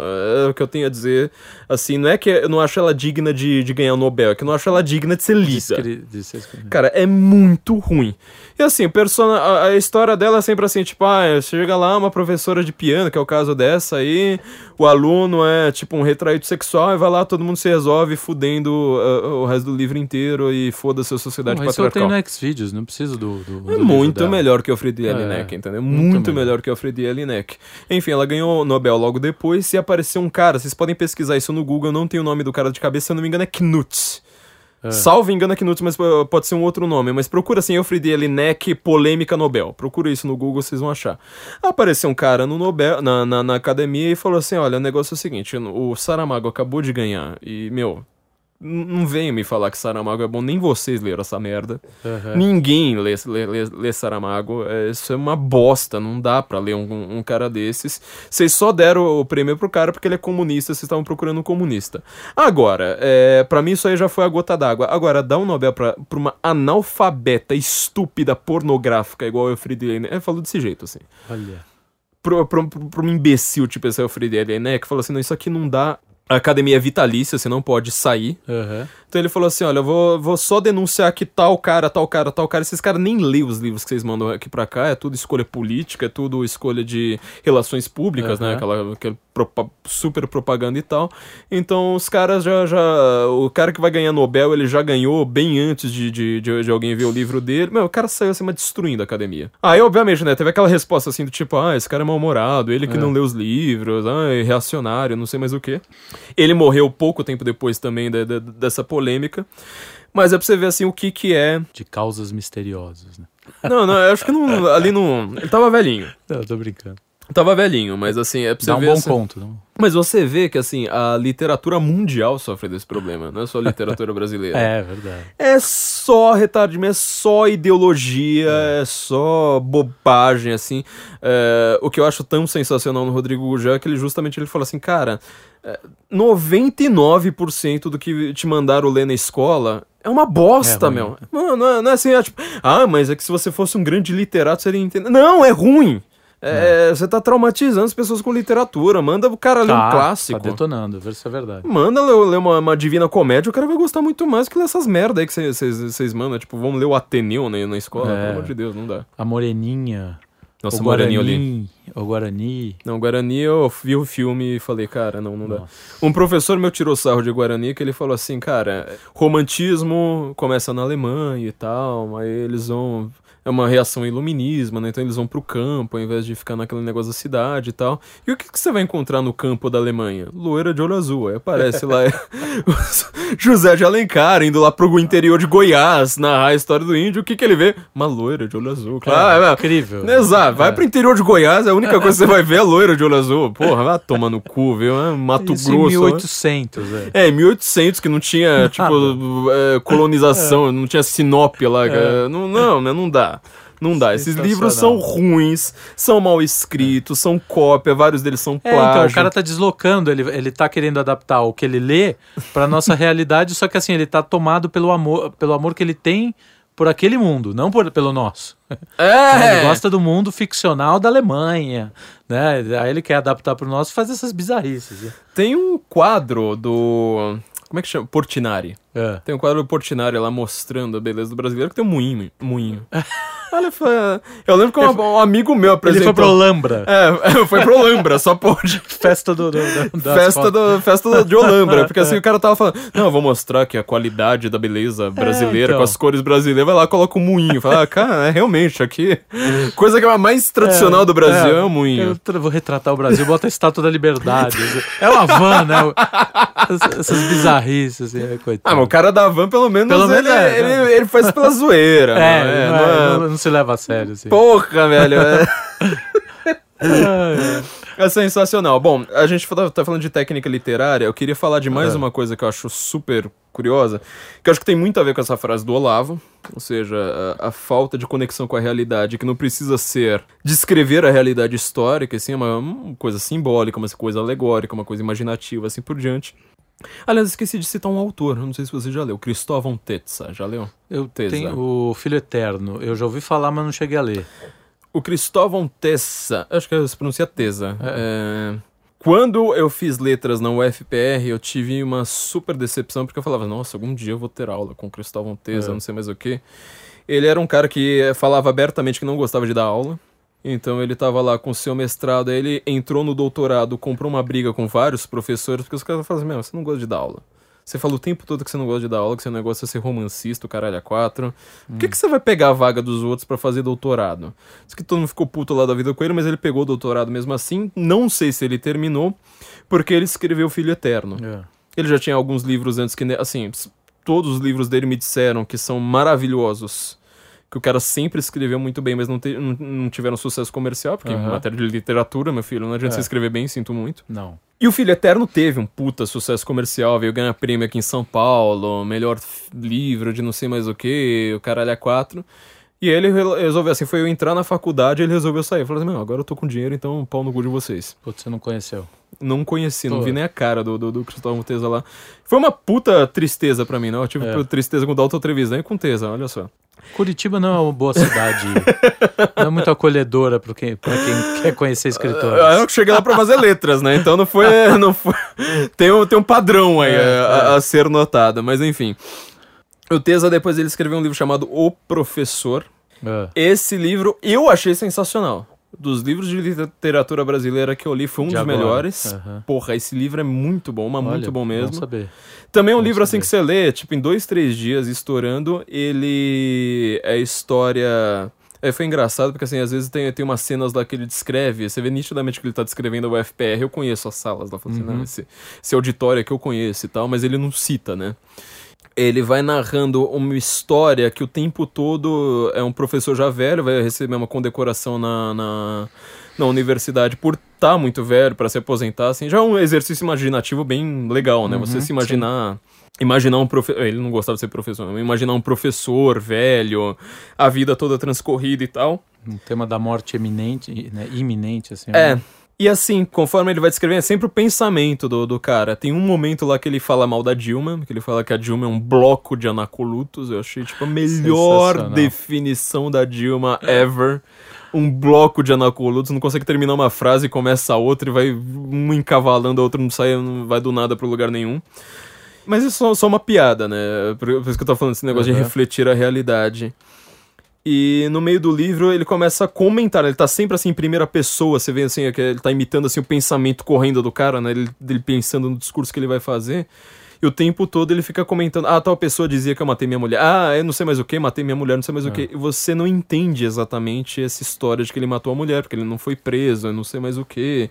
A: É o que eu tenho a dizer. Assim, não é que eu não acho ela digna de, de ganhar o Nobel, é que eu não acho ela digna de ser lida.
B: Escri- de ser.
A: Cara, é muito ruim. E assim, persona, a, a história dela é sempre assim, tipo, ah, chega lá uma professora de piano, que é o caso dessa aí, o aluno é tipo um retraído sexual e vai lá, todo mundo se resolve fudendo uh, o resto do livro inteiro e foda-se a sociedade
B: Bom, isso eu tenho
A: patriarcal.
B: no Xvideos, não preciso do. do do
A: É muito melhor que o Friedrich
B: É,
A: Jelinek, entendeu?
B: muito
A: Muito,
B: melhor.
A: melhor que o Friedrich Jelinek. Enfim, ela ganhou o Nobel logo depois e apareceu um cara, vocês podem pesquisar isso no Google, eu não tenho o nome do cara de cabeça, se eu não me engano é Knut.
B: É.
A: Salvo engano é Knut, mas uh, pode ser um outro nome. Mas procura assim, Alfred Jelinek, polêmica Nobel. Procura isso no Google, vocês vão achar. Apareceu um cara no Nobel, na, na, na academia e falou assim, olha, o negócio é o seguinte, o Saramago acabou de ganhar e, meu... Não venham me falar que Saramago é bom, nem vocês leram essa merda.
B: Aham.
A: Ninguém lê, lê, lê, lê Saramago. É, isso é uma bosta. Não dá pra ler um, um cara desses. Vocês só deram o prêmio pro cara porque ele é comunista. Vocês estavam procurando um comunista. Agora, é, para mim isso aí já foi a gota d'água. Agora, dar um Nobel pra, pra uma analfabeta estúpida pornográfica igual o Friedrich Jelinek. É, falou desse jeito, assim.
B: Olha.
A: Pra um imbecil tipo esse Alfred Jelinek, falou assim, não, isso aqui não dá... Academia vitalícia, você não pode sair.
B: Aham.
A: Então ele falou assim: olha, eu vou, vou só denunciar que tal cara, tal cara, tal cara. Esses caras nem lêem os livros que vocês mandam aqui pra cá, é tudo escolha política, é tudo escolha de relações públicas, né?
B: Aham.
A: Aquela, aquela propa- super propaganda e tal. Então os caras já, já. O cara que vai ganhar Nobel, ele já ganhou bem antes de, de, de, de alguém ver o livro dele. Meu, o cara saiu assim, mas destruindo a academia. Aí, obviamente, né? Teve aquela resposta assim do tipo: ah, esse cara é mal-humorado, ele que
B: É.
A: não lê os livros, ah, é reacionário, não sei mais o que. Ele morreu pouco tempo depois também da- da- dessa polêmica. Mas é pra você ver assim o que que é.
B: De causas misteriosas, né?
A: Não, não, eu acho que não, ali não. Ele tava velhinho.
B: Não, eu tô brincando.
A: Tava velhinho, mas assim, é pra você
B: Dá um
A: ver.
B: bom
A: assim-
B: ponto. Não?
A: Mas você vê que assim, a literatura mundial sofre desse problema, não é só a literatura brasileira.
B: É, verdade.
A: É só retardimento, é só ideologia, é, só bobagem, assim. É, o que eu acho tão sensacional no Rodrigo Gujá é que ele justamente ele fala assim, cara, é, 99% do que te mandaram ler na escola é uma bosta,
B: É
A: meu. Não, não, é, não é assim, é tipo, ah, mas é que se você fosse um grande literato, você iria entender. Não, é ruim. É, Você tá traumatizando as pessoas com literatura. Manda o cara ler um clássico.
B: Tá detonando, isso é verdade.
A: Manda ler, ler uma, uma Divina Comédia, o cara vai gostar muito mais que ler essas merda aí que vocês mandam. Tipo, vamos ler o Ateneu né, na escola.
B: É.
A: Pelo amor de Deus, não dá.
B: A Moreninha.
A: Nossa,
B: o
A: Guarani.
B: Guarani. O Guarani.
A: Não, Guarani eu vi o filme e falei, cara, não, não dá.
B: Nossa.
A: Um professor meu tirou sarro de Guarani que ele falou assim, cara, romantismo começa na Alemanha e tal, aí eles vão. É uma reação iluminismo, né? Então eles vão pro campo ao invés de ficar naquele negócio da cidade e tal. E o que, que você vai encontrar no campo da Alemanha? Loira de olho azul. Aí aparece lá José de Alencar indo lá pro interior de Goiás narrar a história do índio. O que, que ele vê? Uma loira de olho azul. Claro,
B: É,
A: é,
B: incrível.
A: Exato, vai
B: É.
A: pro interior de Goiás, a única coisa que você vai ver é a loira de olho azul. Porra, vai tomar no cu, viu? É Mato
B: Isso em
A: Grosso. né?
B: 1800, é.
A: É, em 1800, que não tinha, tipo, é, colonização, não tinha Sinop lá. Não, não, né? Não dá. Não dá. Esses livros são ruins, são mal escritos, são cópia, vários deles são
B: É,
A: plágio.
B: então, o cara tá deslocando, ele, ele tá querendo adaptar o que ele lê pra nossa realidade, só que assim, ele tá tomado pelo amor, pelo amor que ele tem por aquele mundo, não por, pelo nosso.
A: É!
B: Ele gosta do mundo ficcional da Alemanha, né? Aí ele quer adaptar pro nosso e fazer essas bizarrices.
A: Tem um quadro do... Como é que chama? Portinari.
B: É.
A: Tem um quadro do Portinari lá mostrando a beleza do brasileiro, que tem um moinho. moinho. Olha, foi... Eu lembro que um, um amigo meu
B: Ele
A: apresentou...
B: foi pro Lambra,
A: É, foi pro Olambra, só pode.
B: festa do, do, do
A: Festa, do, festa de Olambra, porque assim o cara tava falando, não, eu vou mostrar que a qualidade da beleza brasileira,
B: então.
A: com as cores brasileiras, vai lá, coloca o moinho. Fala, ah, cara, é realmente aqui. Coisa que é a mais tradicional do Brasil é, o moinho.
B: Eu tra- vou retratar o Brasil, bota a estátua da liberdade. É uma van, né? Essas- bizarrices, assim, é, coitado.
A: Ah, mas o cara da van, pelo menos,
B: Pelo menos
A: ele,
B: é,
A: ele,
B: né?
A: ele faz pela zoeira.
B: É,
A: não é,
B: não,
A: não
B: é-
A: é-
B: não- não se leva a sério, assim.
A: Porra, velho. É, é sensacional. Bom, a gente tá, tá falando de técnica literária, eu queria falar de mais
B: É.
A: uma coisa que eu acho super curiosa, que eu acho que tem muito a ver com essa frase do Olavo, ou seja, a, a falta de conexão com a realidade, que não precisa ser descrever a realidade histórica, assim, é uma, uma coisa simbólica, uma coisa alegórica, uma coisa imaginativa, assim por diante. Aliás, esqueci de citar um autor, não sei se você já leu, Cristóvão Tetza, já leu?
B: Eu
A: Tesa.
B: tenho o Filho Eterno. Eu já ouvi falar, mas não cheguei a ler.
A: O Cristóvão Tessa, acho que se pronuncia Tesa. É, Quando eu fiz letras na UFPR, eu tive uma super decepção, porque eu falava, nossa, algum dia eu vou ter aula com o Cristóvão Tesa,
B: É.
A: não sei mais o que. Ele era um cara que falava abertamente que não gostava de dar aula. Então ele tava lá com o seu mestrado, aí ele entrou no doutorado, comprou uma briga com vários professores, porque os caras falam assim, meu, você não gosta de dar aula. Você fala o tempo todo que você não gosta de dar aula, que seu negócio é ser romancista, o caralho a quatro. Por que, que você vai pegar a vaga dos outros pra fazer doutorado? Diz que todo mundo ficou puto lá da vida com ele, mas ele pegou o doutorado mesmo assim. Não sei se ele terminou, porque ele escreveu Filho Eterno.
B: É.
A: Ele já tinha alguns livros antes que, assim, todos os livros dele me disseram que são maravilhosos. Que o cara sempre escreveu muito bem, mas não, te- não, não tiveram sucesso comercial, porque em
B: Aham.
A: matéria de literatura, meu filho, não adianta
B: É.
A: você escrever bem, sinto muito.
B: Não.
A: E o Filho Eterno teve um puta sucesso comercial, veio ganhar prêmio aqui em São Paulo, melhor livro de não sei mais o que, o caralho é quatro. E ele re- resolveu assim, foi eu entrar na faculdade, ele resolveu sair. Falou assim, meu, agora eu tô com dinheiro, então pau no cu de vocês.
B: Putz, você não conheceu.
A: Não conheci, não vi nem a cara do, do, do Cristóvão Tesa lá. Foi uma puta tristeza pra mim, não? Eu tive
B: É.
A: tristeza com o Dalton Trevisan e com o Tesa, olha só.
B: Curitiba não é uma boa cidade. não é muito acolhedora para quem, pra quem quer conhecer escritores.
A: Eu cheguei lá pra fazer letras, né? Então não foi. Não foi tem, um, tem um padrão aí
B: É,
A: a, a- a ser notado, mas enfim. O Tesa depois ele escreveu um livro chamado O Professor.
B: É.
A: Esse livro eu achei sensacional. Dos livros de literatura brasileira que eu li, foi um
B: De
A: dos
B: agora.
A: melhores.
B: Aham.
A: Porra, esse livro é muito bom, mas muito
B: Olha,
A: bom mesmo.
B: saber.
A: Também é um
B: Bom
A: livro assim
B: saber.
A: que você lê, tipo, em dois, três dias, estourando, ele é história. É, foi engraçado, porque assim, às vezes tem, tem umas cenas lá que ele descreve, você vê nitidamente que ele tá descrevendo o UFPR, eu conheço as salas lá, assim,
B: Uhum.
A: não, esse, esse auditório é que eu conheço e tal, mas ele não cita, né? Ele vai narrando uma história que o tempo todo é um professor já velho, vai receber uma condecoração na, na, na universidade por estar muito velho para se aposentar, assim, já é um exercício imaginativo bem legal, né? Você
B: Uhum,
A: se imaginar imaginar um professor, ele não gostava de ser professor, não, imaginar um professor velho, a vida toda transcorrida e tal.
B: Um tema da morte eminente, né, iminente, assim.
A: É.
B: né?
A: E assim, conforme ele vai descrevendo, é sempre o pensamento do, do cara. Tem um momento lá que ele fala mal da Dilma, que ele fala que a Dilma é um bloco de anacolutos. Eu achei, tipo, a melhor definição da Dilma ever. Um bloco de anacolutos, não consegue terminar uma frase e começa a outra e vai um encavalando, a outra não sai, não vai do nada pro lugar nenhum. Mas isso é só, uma piada, né? Por, isso que eu tô falando desse negócio de
B: Uhum.
A: refletir a realidade. E no meio do livro ele começa a comentar, ele tá sempre assim em primeira pessoa, você vê assim, que ele tá imitando assim o pensamento correndo do cara, né? Ele, ele pensando no discurso que ele vai fazer. E o tempo todo ele fica comentando: ah, tal pessoa dizia que eu matei minha mulher. Ah, eu não sei mais o que, matei minha mulher, não sei mais o que. E você não entende exatamente essa história de que ele matou a mulher, porque ele não foi preso, eu não sei mais o que.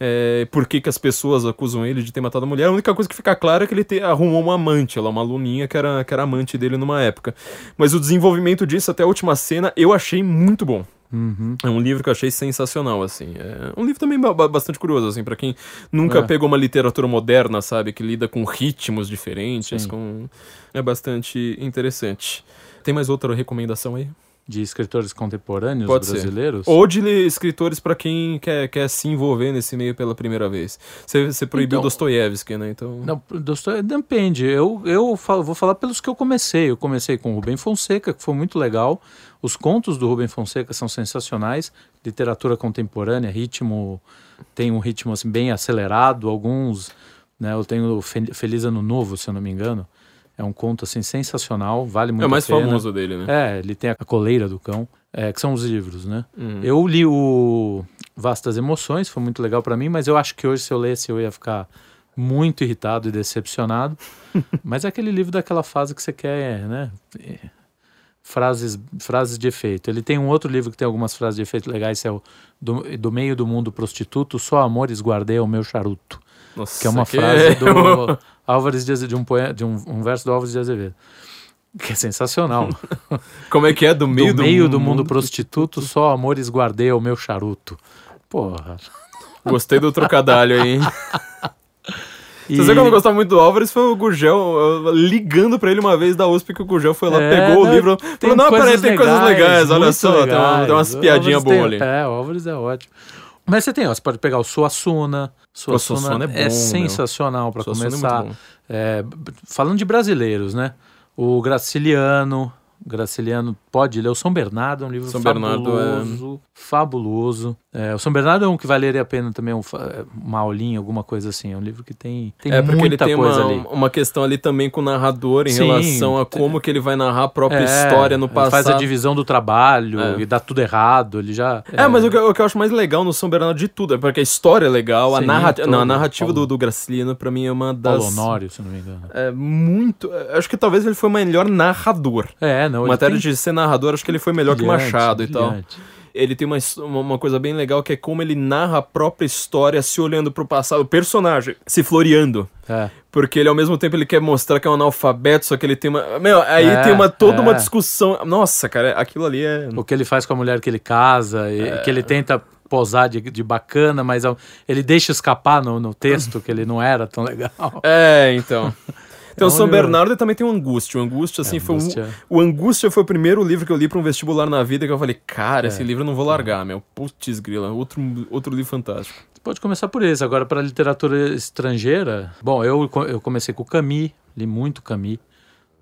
A: É, por que, que as pessoas acusam ele de ter matado a mulher? A única coisa que fica clara é que ele te- arrumou uma amante, ela, uma aluninha que era, que era amante dele numa época. Mas o desenvolvimento disso até a última cena eu achei muito bom.
B: Uhum.
A: É um livro que eu achei sensacional, assim. É um livro também ba- ba- bastante curioso, assim, pra quem nunca
B: É.
A: pegou uma literatura moderna, sabe, que lida com ritmos diferentes,
B: Sim.
A: com... é bastante interessante. Tem mais outra recomendação aí?
B: De escritores contemporâneos
A: Pode ser.
B: brasileiros?
A: Ou de escritores pra quem quer, quer se envolver nesse meio pela primeira vez. Você, você proibiu
B: Então-
A: Dostoiévski, né? Então.
B: Não, Dostoiévski- depende. Eu, eu falo- vou falar pelos que eu comecei. Eu comecei com Rubem Fonseca, que foi muito legal. Os contos do Rubem Fonseca são sensacionais. Literatura contemporânea, ritmo tem um ritmo assim bem acelerado. Alguns, né? Eu tenho Feliz Ano Novo, se eu não me engano. É um conto assim sensacional, vale muito
A: é o mais
B: a pena.
A: famoso dele, né?
B: É, ele tem a coleira do cão, é, que são os livros, né?
A: Uhum.
B: Eu li o Vastas Emoções, foi muito legal pra mim, mas eu acho que hoje se eu lesse eu ia ficar muito irritado e decepcionado. mas é aquele livro daquela fase que você quer, né? Frases, frases de efeito. Ele tem um outro livro que tem algumas frases de efeito legais, que é o Do, do Meio do Mundo Prostituto, Só Amores Guardei ao Meu Charuto.
A: Nossa,
B: Que é uma
A: que
B: frase do Álvares de de um, poema, de um, um verso do Álvares de Azevedo. Que é sensacional.
A: Como é que é? Do meio
B: do, meio do mundo prostituto, só amores guardei ao meu charuto. Porra.
A: Gostei do trocadilho aí, hein?
B: E-
A: Você sabe que eu não gostava muito do Álvares? Foi o Gurgel uh, ligando pra ele uma vez da USP que o Gurgel foi lá,
B: É,
A: pegou o
B: não,
A: livro.
B: tem
A: Falou, não, peraí, tem coisas legais, olha só, tem, uma-
B: legais.
A: tem umas
B: O
A: piadinhas boas ali.
B: É, o Álvares é ótimo. Mas você tem, ó, você pode pegar o Suassuna.
A: O Suassuna é bom, meu.
B: sensacional pra
A: Suassuna é muito
B: começar. É, b- falando de brasileiros, né? O Graciliano. Graciliano pode ler. O São Bernardo é um livro
A: São é-
B: fabuloso. Fabuloso. É, o São Bernardo é um que valeria a pena também, um uma aulinha, alguma coisa assim. É um livro que tem, tem
A: é porque ele
B: muita
A: tem uma,
B: ali.
A: uma questão ali também com o narrador em
B: Sim,
A: relação a como que ele vai narrar a própria
B: É,
A: história no
B: ele
A: passado.
B: Faz a divisão do trabalho
A: É.
B: e dá tudo errado. Ele já.
A: É, mas o que, eu- o que eu acho mais legal no São Bernardo de tudo é porque a história é legal, a,
B: Sim,
A: narrati
B: todo.
A: não, a narrativa
B: Paulo-
A: do, do Graciliano pra mim é uma das...
B: Paulo Honório, se não me engano.
A: É muito... é, Acho que talvez ele foi o melhor narrador.
B: É, não.
A: Matéria
B: tem
A: de ser narrador, acho que ele foi melhor que o
B: brilhante,
A: Machado e tal. Ele tem uma, uma, uma coisa bem legal que é como ele narra a própria história se olhando pro passado, o personagem se floreando.
B: É.
A: Porque ele, ao mesmo tempo, ele quer mostrar que é um analfabeto, só que ele tem uma... Meu, aí
B: É,
A: tem uma, toda uma
B: é.
A: discussão. Nossa, cara, aquilo ali é...
B: O que ele faz com a mulher que ele casa, e que ele tenta posar de, de bacana, mas ele deixa escapar no, no texto que ele não era tão legal.
A: É, então. Tem o
B: É
A: São Bernardo também tem o Angústia. O Angústia, assim, foi
B: Angústia.
A: o, o Angústia foi o primeiro livro que eu li pra um vestibular na vida que eu falei, cara,
B: É.
A: esse livro eu não vou largar, meu. Putz, grila. Outro, outro livro fantástico.
B: Pode começar por esse. Agora, para literatura estrangeira, bom, eu, eu comecei com o Camus, li muito Camus,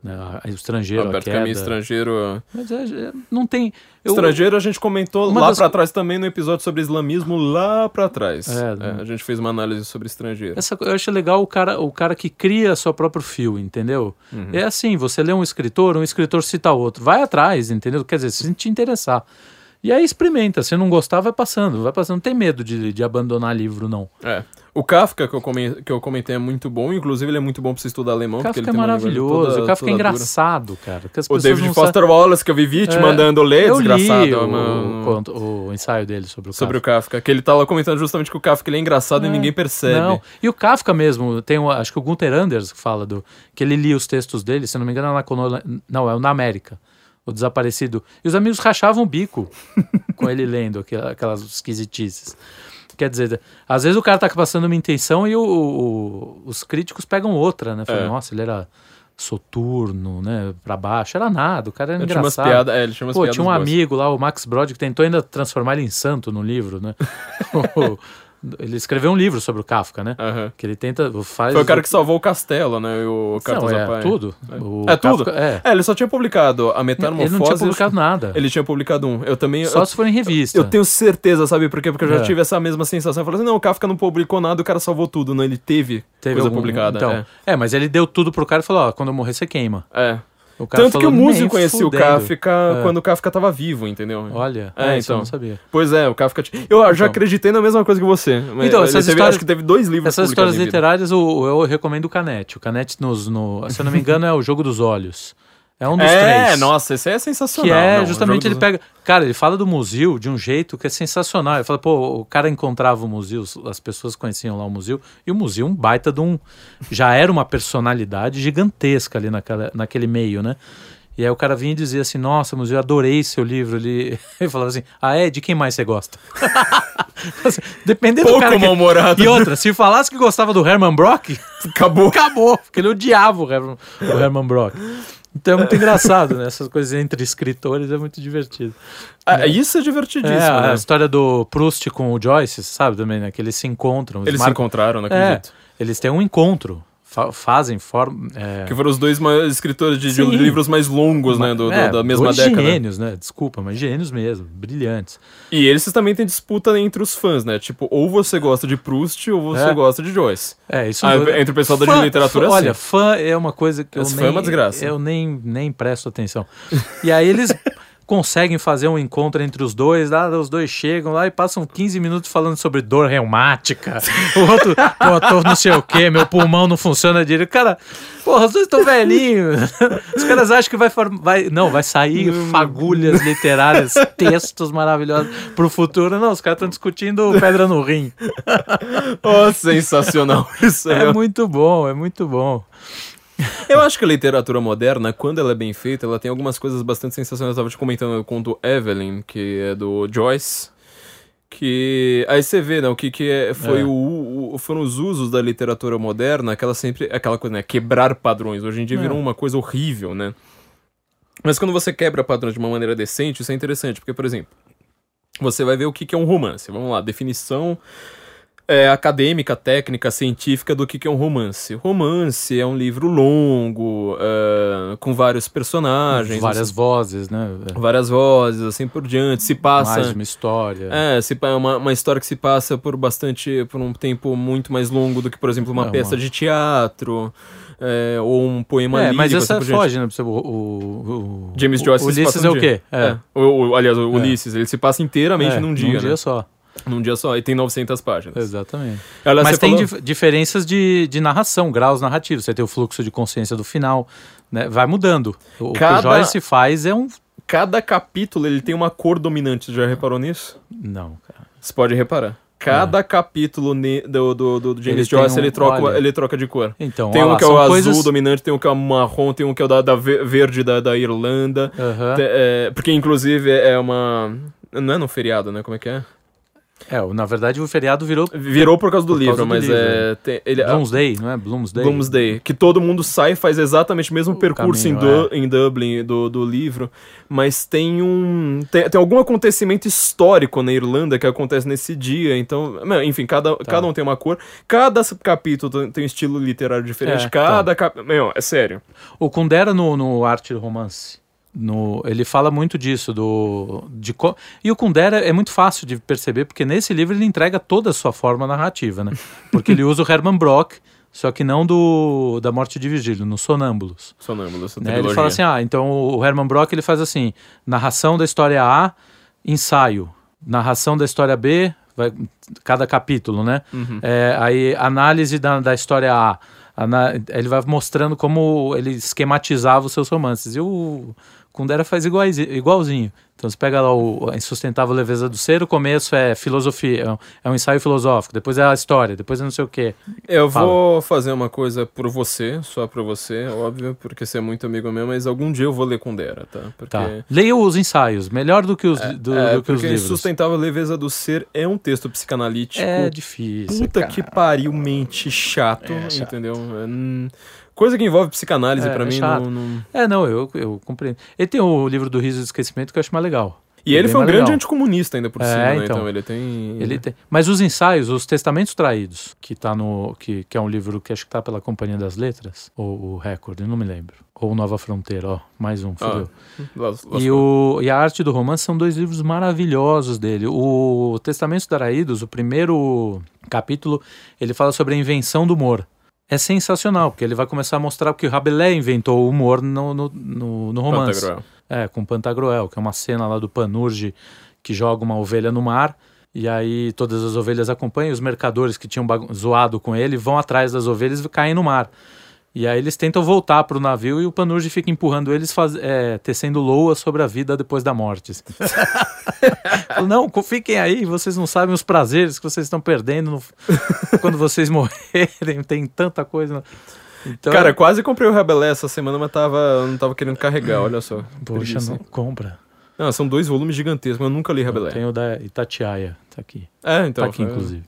B: né, o estrangeiro, a
A: Alberto
B: queda.
A: Camus, estrangeiro.
B: Mas é, é, não tem... eu-
A: Estrangeiro a gente comentou
B: Uma
A: lá
B: das-
A: pra trás também no episódio sobre islamismo, lá pra trás.
B: É,
A: É, a gente fez uma análise sobre estrangeiro.
B: Essa, eu acho legal o cara, o cara que cria seu próprio fio, entendeu?
A: Uhum.
B: É assim, você lê um escritor, um escritor cita outro. Vai atrás, entendeu? Quer dizer, se te interessar. E aí experimenta, se não gostar, vai passando, vai passando. Não tem medo de, de abandonar livro, não.
A: É. O Kafka, que eu, comen- que eu comentei, é muito bom. Inclusive, ele é muito bom pra você estudar alemão.
B: O
A: porque
B: Kafka
A: ele
B: é maravilhoso,
A: toda-
B: o Kafka é engraçado, cara.
A: O David Foster Wallace, que eu vivi te
B: É,
A: mandando ler,
B: eu
A: desgraçado.
B: Li
A: é
B: o,
A: uma-
B: conto- o ensaio dele sobre o
A: sobre
B: Kafka.
A: o Kafka. Que ele tá lá comentando justamente que o Kafka ele é engraçado e
B: É,
A: ninguém percebe.
B: Não. E o Kafka mesmo, tem um, acho que o Gunther Anders que fala do que ele lia os textos dele, se não me engano, é na Cono- não, é o na América, o desaparecido. E os amigos rachavam o bico com ele lendo aquela- aquelas esquisitices. Quer dizer, às vezes o cara tá passando uma intenção e o- o- os críticos pegam outra, né? Falam,
A: É.
B: nossa, ele era soturno, né? Pra baixo. Era nada, o cara era
A: Ele tinha
B: engraçado.
A: piadas. É, ele tinha umas
B: Pô, tinha um
A: boas.
B: amigo lá, o Max Brod, que tentou ainda transformar ele em santo no livro, né? ele escreveu um livro sobre o Kafka, né?
A: Aham.
B: Que ele tenta. Faz
A: Foi o cara que salvou o castelo, né? e O
B: Não, é
A: Pai.
B: tudo. O
A: É tudo?
B: Kafka- é.
A: É, ele só tinha publicado a
B: Ele
A: Metamorfose.
B: não tinha publicado nada.
A: Ele tinha publicado um. Eu também.
B: Só
A: eu,
B: se for em revista.
A: eu tenho certeza, sabe por quê? Porque eu já
B: É.
A: tive essa mesma sensação. Eu falei assim: não, o Kafka não publicou nada, o cara salvou tudo. Não, ele teve,
B: Teve
A: coisa
B: algum-
A: publicada.
B: Então,
A: é.
B: é. mas ele deu tudo pro cara e falou: ó, quando eu morrer você queima.
A: É. Tanto que o músico
B: "Nem
A: conhecia o
B: fudendo."
A: Kafka
B: É.
A: quando o Kafka tava vivo, entendeu?
B: Olha,
A: É,
B: é, isso eu
A: então.
B: não sabia.
A: Pois é, o Kafka. t- Eu já
B: Então.
A: acreditei na mesma coisa que você.
B: Então, essas
A: teve-
B: histórias-
A: Acho que teve dois livros
B: Essas histórias literárias o- eu recomendo o Canete. O Canete, nos, no, se eu não me engano, é o Jogo dos Olhos. É um dos
A: É,
B: três.
A: nossa, esse é sensacional.
B: Que é
A: Não,
B: justamente ele pega. Cara, ele fala do museu de um jeito que é sensacional. Ele fala, pô, o cara encontrava o museu, as pessoas conheciam lá o museu, e o museu, um baita de um. Já era uma personalidade gigantesca ali naquela, naquele meio, né? E aí o cara vinha e dizia assim: Nossa, museu, adorei seu livro. Ele, ele falava assim: Ah, é? De quem mais você gosta? Assim, Dependendo do
A: Pouco
B: cara. que-
A: mal-humorado.
B: E outra, se falasse que gostava do Herman Brock,
A: Acabou.
B: acabou, porque ele odiava o Herman, o Herman Brock. Então é muito engraçado, né? Essas coisas entre escritores é muito divertido.
A: Ah, isso é divertidíssimo,
B: É,
A: né?
B: a história do Proust com o Joyce, sabe também, né? Que eles se encontram.
A: Eles se
B: marcam-
A: encontraram, não
B: É,
A: acredito.
B: eles têm um encontro, fa- fazem, formam... É,
A: Que foram os dois maiores escritores de, de livros mais longos, né? do- do-
B: é,
A: da mesma
B: dois
A: década.
B: gênios, né? Desculpa, mas gênios mesmo, brilhantes.
A: E eles também têm disputa entre os fãs, né? Tipo, ou você gosta de Proust ou você
B: É.
A: gosta de Joyce.
B: É, isso
A: Ah, entre o pessoal da
B: Fã-
A: literatura,
B: fã-. Olha, fã é uma coisa que eu
A: Esse
B: nem,
A: fã é uma desgraça.
B: eu nem, nem presto atenção. E aí eles conseguem fazer um encontro entre os dois, lá os dois chegam lá e passam 15 minutos falando sobre dor reumática. O outro, pô, tô não sei o quê, meu pulmão não funciona direito. Cara, porra, os dois estão velhinhos. Os caras acham que vai, vai não, vai sair fagulhas literárias, textos maravilhosos pro futuro. Não, os caras estão discutindo pedra no rim.
A: Oh, sensacional. Isso é,
B: É muito bom, é muito bom.
A: Eu acho que a literatura moderna, quando ela é bem feita, ela tem algumas coisas bastante sensacionais. Eu tava te comentando o conto Evelyn, que é do Joyce. Que aí você vê, né, o que que é, foi é. O, o, foram os usos da literatura moderna, aquela sempre aquela coisa, né, quebrar padrões. Hoje em dia é. virou uma coisa horrível, né? Mas quando você quebra padrões de uma maneira decente, isso é interessante, porque por exemplo, você vai ver o que que é um romance. Vamos lá, definição é, acadêmica, técnica, científica do que, que é um romance. Romance é um livro longo, uh, com vários personagens.
B: Várias
A: assim,
B: vozes, né?
A: Várias vozes, assim por diante. Se passa.
B: Mais uma história.
A: É, se, uma, uma história que se passa por bastante. por um tempo muito mais longo do que, por exemplo, uma é peça uma... de teatro. É, ou um poema é, lírico.
B: Mas essa
A: assim
B: foge, né? O, o,
A: o James Joyce
B: o Ulisses
A: é
B: o quê? É.
A: é. O, aliás, o Ulisses, ele se passa inteiramente num dia.
B: Num
A: né?
B: dia só.
A: Num dia só, e tem 900 páginas.
B: Exatamente. Mas tem falou... diferenças de, de narração, graus narrativos. Você tem o fluxo de consciência do final, né? Vai mudando. O, Cada... que o Joyce faz é um...
A: Cada capítulo ele tem uma cor dominante, você já reparou nisso?
B: Não, cara.
A: Você pode reparar. Cada é. capítulo do, do, do, James ele Joyce um, ele, troca, olha, ele troca de cor.
B: Então,
A: tem um
B: lá,
A: que é o azul
B: coisas...
A: dominante, tem um que é o marrom, tem um que é o da, da verde da, da Irlanda. Tem, é, porque, inclusive, é uma. Não é no feriado, né? Como é que é?
B: É, na verdade o feriado virou.
A: Virou por causa do por livro, causa do mas livro. é.
B: Tem, ele, Bloomsday, não é? Bloomsday.
A: Bloomsday. Que todo mundo sai e faz exatamente o mesmo o percurso caminho, em, du é. em, Dublin do, do livro. Mas tem um. Tem, tem, algum acontecimento histórico na Irlanda que acontece nesse dia. Então, enfim, cada, tá. cada um tem uma cor. Cada capítulo tem um estilo literário diferente. É, cada. Tá. Cap... Meu, é sério.
B: O Kundera no, no Arte Romance no, ele fala muito disso do de e o Kundera é muito fácil de perceber porque nesse livro ele entrega toda a sua forma narrativa, né? Porque ele usa o Herman Brock, só que não do da Morte de Virgílio, no Sonâmbulos.
A: Sonâmbulos.
B: Né? Ele fala assim, ah, então o Herman Brock ele faz assim, narração da história A, ensaio, narração da história B, vai, cada capítulo, né? Uhum. É, aí análise da, da história A ele vai mostrando como ele esquematizava os seus romances. E o Kundera faz igualzinho. Então você pega lá o a Insustentável Leveza do Ser, o começo é filosofia, é um, é um ensaio filosófico, depois é a história, depois é não sei o quê.
A: Eu Fala. vou fazer uma coisa por você, só por você, óbvio, porque você é muito amigo meu, mas algum dia eu vou ler Kundera, tá?
B: Porque... tá. Leia os ensaios, melhor do que os, é, do,
A: é,
B: do que os livros.
A: Insustentável Leveza do Ser é um texto psicanalítico.
B: É difícil.
A: Puta cara. que pariu, mente chato, é, chato. entendeu? É, hum, Coisa que envolve psicanálise é, para é mim não, não,
B: É, não, eu, eu compreendo. Ele tem o livro do Riso e do Esquecimento que eu acho mais legal.
A: E ele, foi um grande anticomunista ainda por é, cima, né? então, então, ele tem...
B: Ele tem... Mas os ensaios, os Testamentos Traídos, que tá no... Que, que é um livro que acho que tá pela Companhia das Letras, ou o Record, não me lembro. Ou Nova Fronteira, ó, mais um, fodeu. Ah, e, o, e a Arte do Romance são dois livros maravilhosos dele. O Testamentos Traídos, o primeiro capítulo, ele fala sobre a invenção do humor é sensacional, porque ele vai começar a mostrar que o Rabelais inventou o humor no, no, no, no romance. Pantagruel. É, com Pantagruel, que é uma cena lá do Panurge que joga uma ovelha no mar, e aí todas as ovelhas acompanham, os mercadores que tinham zoado com ele vão atrás das ovelhas e caem no mar. E aí eles tentam voltar para o navio e o Panurge fica empurrando eles, faz, é, tecendo loa sobre a vida depois da morte. não, fiquem aí, vocês não sabem os prazeres que vocês estão perdendo no... quando vocês morrerem, tem tanta coisa.
A: Então, Cara, quase comprei o Rebelé essa semana, mas tava, não tava querendo carregar, olha só.
B: Poxa, não, compra.
A: Não, são dois volumes gigantescos, mas eu nunca li Rebelé.
B: Tem o da Itatiaia, tá aqui.
A: É, então.
B: Tá aqui, inclusive.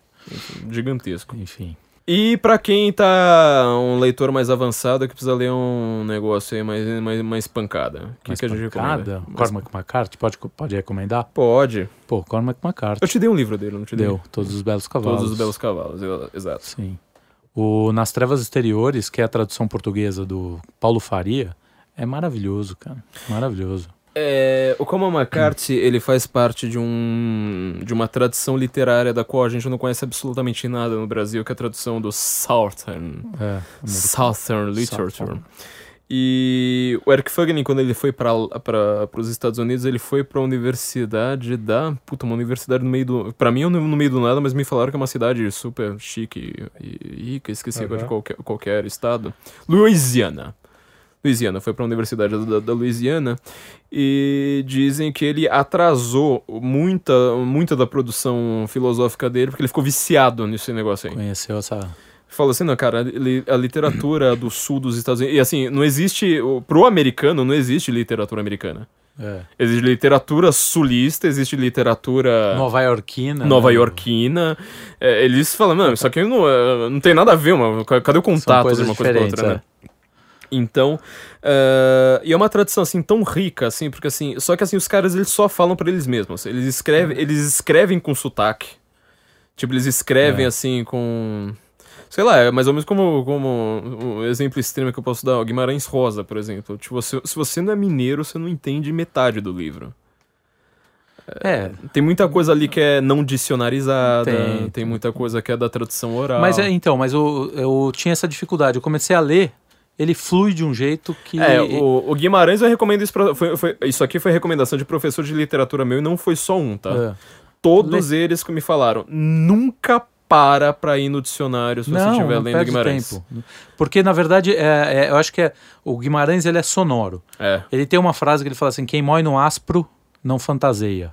A: Gigantesco.
B: Enfim.
A: E para quem tá um leitor mais avançado que precisa ler um negócio aí mais, mais, mais pancada. O que, que a gente recomenda?
B: Cormac McCarthy, pode, pode recomendar?
A: Pode.
B: Pô, Cormac McCarthy.
A: Eu te dei um livro dele, não te dei?
B: Deu, Todos os Belos Cavalos.
A: Todos os Belos Cavalos, exato.
B: Sim. O Nas Trevas Exteriores, que é a tradução portuguesa do Paulo Faria, é maravilhoso, cara. Maravilhoso.
A: É, o Como McCarthy, ele faz parte de, um, de uma tradição literária da qual a gente não conhece absolutamente nada no Brasil, que é a tradução do Southern, é, Southern Literature. Southern. E o Eric Fagnin, quando ele foi para os Estados Unidos, ele foi para a universidade da... Puta, uma universidade no meio do... Para mim é no meio do nada, mas me falaram que é uma cidade super chique e rica, esqueci uhum. de qualquer, qualquer estado. Louisiana. Louisiana, foi para a Universidade da, da, Louisiana e dizem que ele atrasou muita, muita da produção filosófica dele porque ele ficou viciado nesse negócio aí.
B: Conheceu essa.
A: Fala assim, não, cara, a literatura do sul dos Estados Unidos. E assim, não existe. Pro americano, não existe literatura americana.
B: É.
A: Existe literatura sulista, existe literatura
B: Nova Yorkina.
A: nova
B: né?
A: É, eles falam, não, isso aqui não, é, não tem nada a ver, mano. Cadê o contato de uma coisa com outra, né?
B: é.
A: Então, eh, e é uma tradição assim tão rica assim, porque assim, só que assim os caras eles só falam pra eles mesmos. Eles escrevem, eles escrevem com sotaque. Tipo, eles escrevem
B: É.
A: assim com sei lá, é mais ou menos como como um exemplo extremo que eu posso dar, o Guimarães Rosa, por exemplo. Tipo, se, se você não é mineiro, você não entende metade do livro.
B: É,
A: Tem muita coisa ali que é não dicionarizada, tem,
B: Tem.
A: muita coisa que é da tradução oral.
B: mas é, então, mas eu, eu tinha essa dificuldade. Eu comecei a ler, ele flui de um jeito que.
A: É, o, o Guimarães eu recomendo isso pra, foi, foi- Isso aqui foi recomendação de professor de literatura meu e não foi só um, tá?
B: É.
A: Todos eles que me falaram, nunca para pra ir no dicionário se você
B: não,
A: estiver
B: não
A: lendo Guimarães.
B: tempo. Porque, na verdade, é, é- eu acho que é, o Guimarães ele é sonoro.
A: É,
B: Ele tem uma frase que ele fala assim: quem mói no áspero não fantaseia.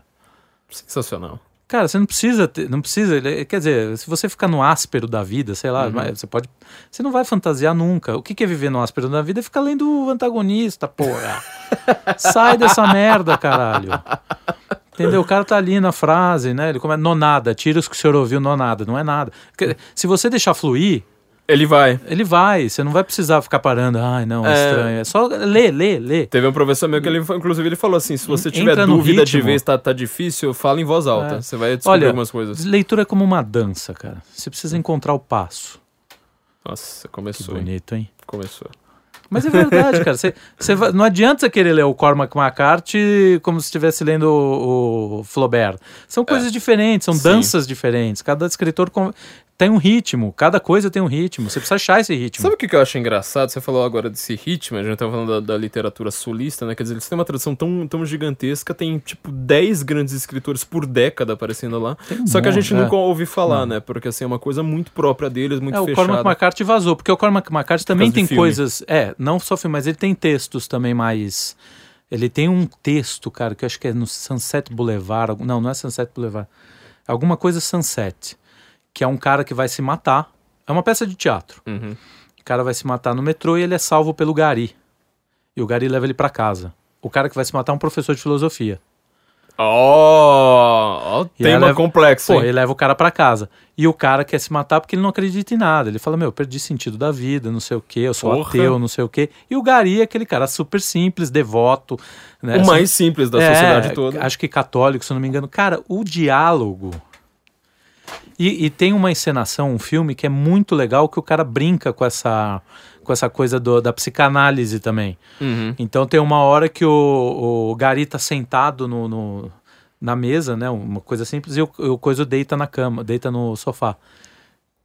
A: sensacional.
B: Cara, você não precisa, ter- não precisa, ele- quer dizer, se você ficar no áspero da vida, sei
A: Uhum.
B: lá, mas você pode, você não vai fantasiar nunca. O que que é viver no áspero da vida? É ficar lendo o antagonista, porra. Sai dessa merda, caralho. Entendeu? O cara tá ali na frase, né? Ele começa, nonada, tira os que o senhor ouviu, nonada, não é nada. Se você deixar fluir,
A: Ele vai.
B: ele vai, você não vai precisar ficar parando, ai não, é,
A: É.
B: estranho. É só ler, ler, ler.
A: Teve um professor meu que ele, inclusive, ele falou assim: se você tiver
B: Entra
A: dúvida de vez tá, tá difícil, fala em voz alta.
B: É.
A: Você vai descobrir
B: Olha,
A: algumas coisas.
B: leitura é como uma dança, cara. Você precisa encontrar o passo.
A: Nossa,
B: Que
A: começou. hein?
B: bonito, hein?
A: Começou.
B: Mas é verdade, cara. Você, não adianta você querer ler o Cormac McCarthy como se estivesse lendo o, o Flaubert. São coisas diferentes, são
A: Sim.
B: danças diferentes. Cada escritor com- tem um ritmo, cada coisa tem um ritmo. Você precisa achar esse ritmo.
A: Sabe o que eu acho engraçado? Você falou agora desse ritmo, a gente tava falando da, da literatura sulista, né? Quer dizer, eles têm uma tradução tão, tão gigantesca, tem tipo 10 grandes escritores por década aparecendo lá.
B: Um
A: Só que a gente
B: é.
A: nunca ouve falar, né? Porque assim, é uma coisa muito própria deles, muito
B: É, o
A: fechada.
B: Cormac McCarthy vazou, porque o Cormac McCarthy também tem
A: filme.
B: coisas. É, não só filme, mas ele tem textos também mais. Ele tem um texto, cara, que eu acho que é no Sunset Boulevard. Não, não é Sunset Boulevard. Alguma coisa Sunset. Que é um cara que vai se matar. É uma peça de teatro.
A: Uhum.
B: O cara vai se matar no metrô e ele é salvo pelo Gari. E o Gari leva ele pra casa. O cara que vai se matar é um professor de filosofia.
A: Ó, ó, o
B: E aí
A: tema
B: leva-
A: complexo,
B: Pô,
A: hein?
B: ele leva o cara pra casa. E o cara quer se matar porque ele não acredita em nada. Ele fala, meu, perdi sentido da vida, não sei o quê, eu sou
A: Porra.
B: ateu, não sei o quê. E o Gari é aquele cara super simples, devoto. Né?
A: O mais simples da
B: É,
A: sociedade toda.
B: Acho que católico, se eu não me engano. Cara, o diálogo. E, e tem uma encenação, um filme que é muito legal, que o cara brinca com essa, com essa coisa do- da psicanálise também.
A: Uhum.
B: Então tem uma hora que o, o Gari tá sentado no, no- na mesa, né? Uma coisa simples, e o, o coisa deita na cama, deita no sofá.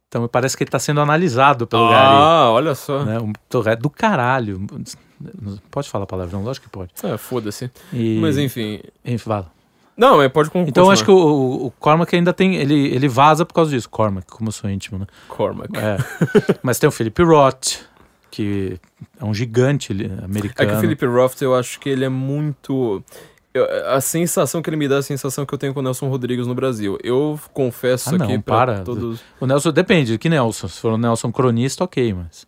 B: Então parece que ele tá sendo analisado pelo Gari.
A: Ah, olha só.
B: Né? Um, é do caralho. Pode falar palavrão? Lógico que pode.
A: É, foda-se.
B: E,
A: Mas enfim.
B: enfim, fala.
A: Não, mas pode con-
B: Então eu acho que o, o, Cormac ainda tem. Ele, ele vaza por causa disso. Cormac, como eu sou íntimo, né?
A: Cormac.
B: É. Mas tem o Philip Roth, que é um gigante li-
A: É
B: americano.
A: que o Philip Roth, eu acho que ele é muito. eu- a sensação que ele me dá é a sensação que eu tenho com o Nelson Rodrigues no Brasil. Eu confesso
B: Ah, não,
A: aqui
B: para.
A: todos.
B: O Nelson depende, que Nelson? Se for o Nelson cronista, ok, mas.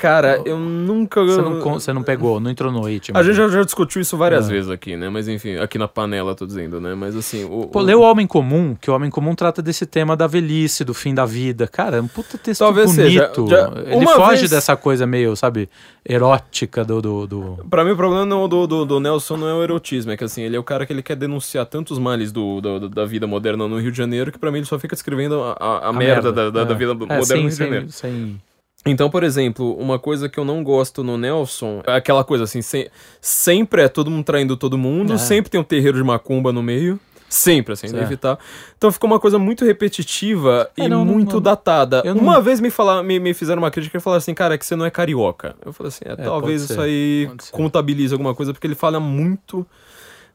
A: Cara, eu nunca.
B: Você não, você não pegou, não entrou no ritmo.
A: A gente já, já discutiu isso várias
B: É.
A: vezes aqui, né? Mas enfim, aqui na panela, tô dizendo, né? Mas assim. O,
B: Pô,
A: o-
B: lê o Homem Comum, que o Homem Comum trata desse tema da velhice, do fim da vida. Cara, é um puta texto
A: Talvez seja.
B: bonito.
A: Já-
B: Ele foge
A: vez-
B: dessa coisa meio, sabe, erótica do. do, do-
A: Pra mim, o problema não- do, do, do Nelson não é o erotismo, é que assim, ele é o cara que ele quer denunciar tantos males do, do- da vida moderna no Rio de Janeiro que pra mim ele só fica descrevendo a, a- a merda, da, da, da
B: é.
A: vida
B: É,
A: moderna
B: sem-
A: no Rio de
B: sem-
A: Janeiro.
B: sem-
A: Então, por exemplo, uma coisa que eu não gosto no Nelson é aquela coisa assim, se- sempre é todo mundo traindo todo mundo,
B: É.
A: sempre tem um terreiro de macumba no meio. Sempre, assim,
B: Certo.
A: evitar. Então ficou uma coisa muito repetitiva
B: É,
A: e
B: não,
A: muito
B: não-
A: datada.
B: eu não-
A: Uma vez me, falar, me, me fizeram uma crítica e falaram assim, cara, é que você não é carioca. Eu falei assim, é, talvez
B: pode
A: isso
B: ser,
A: aí contabilize alguma coisa, porque ele fala muito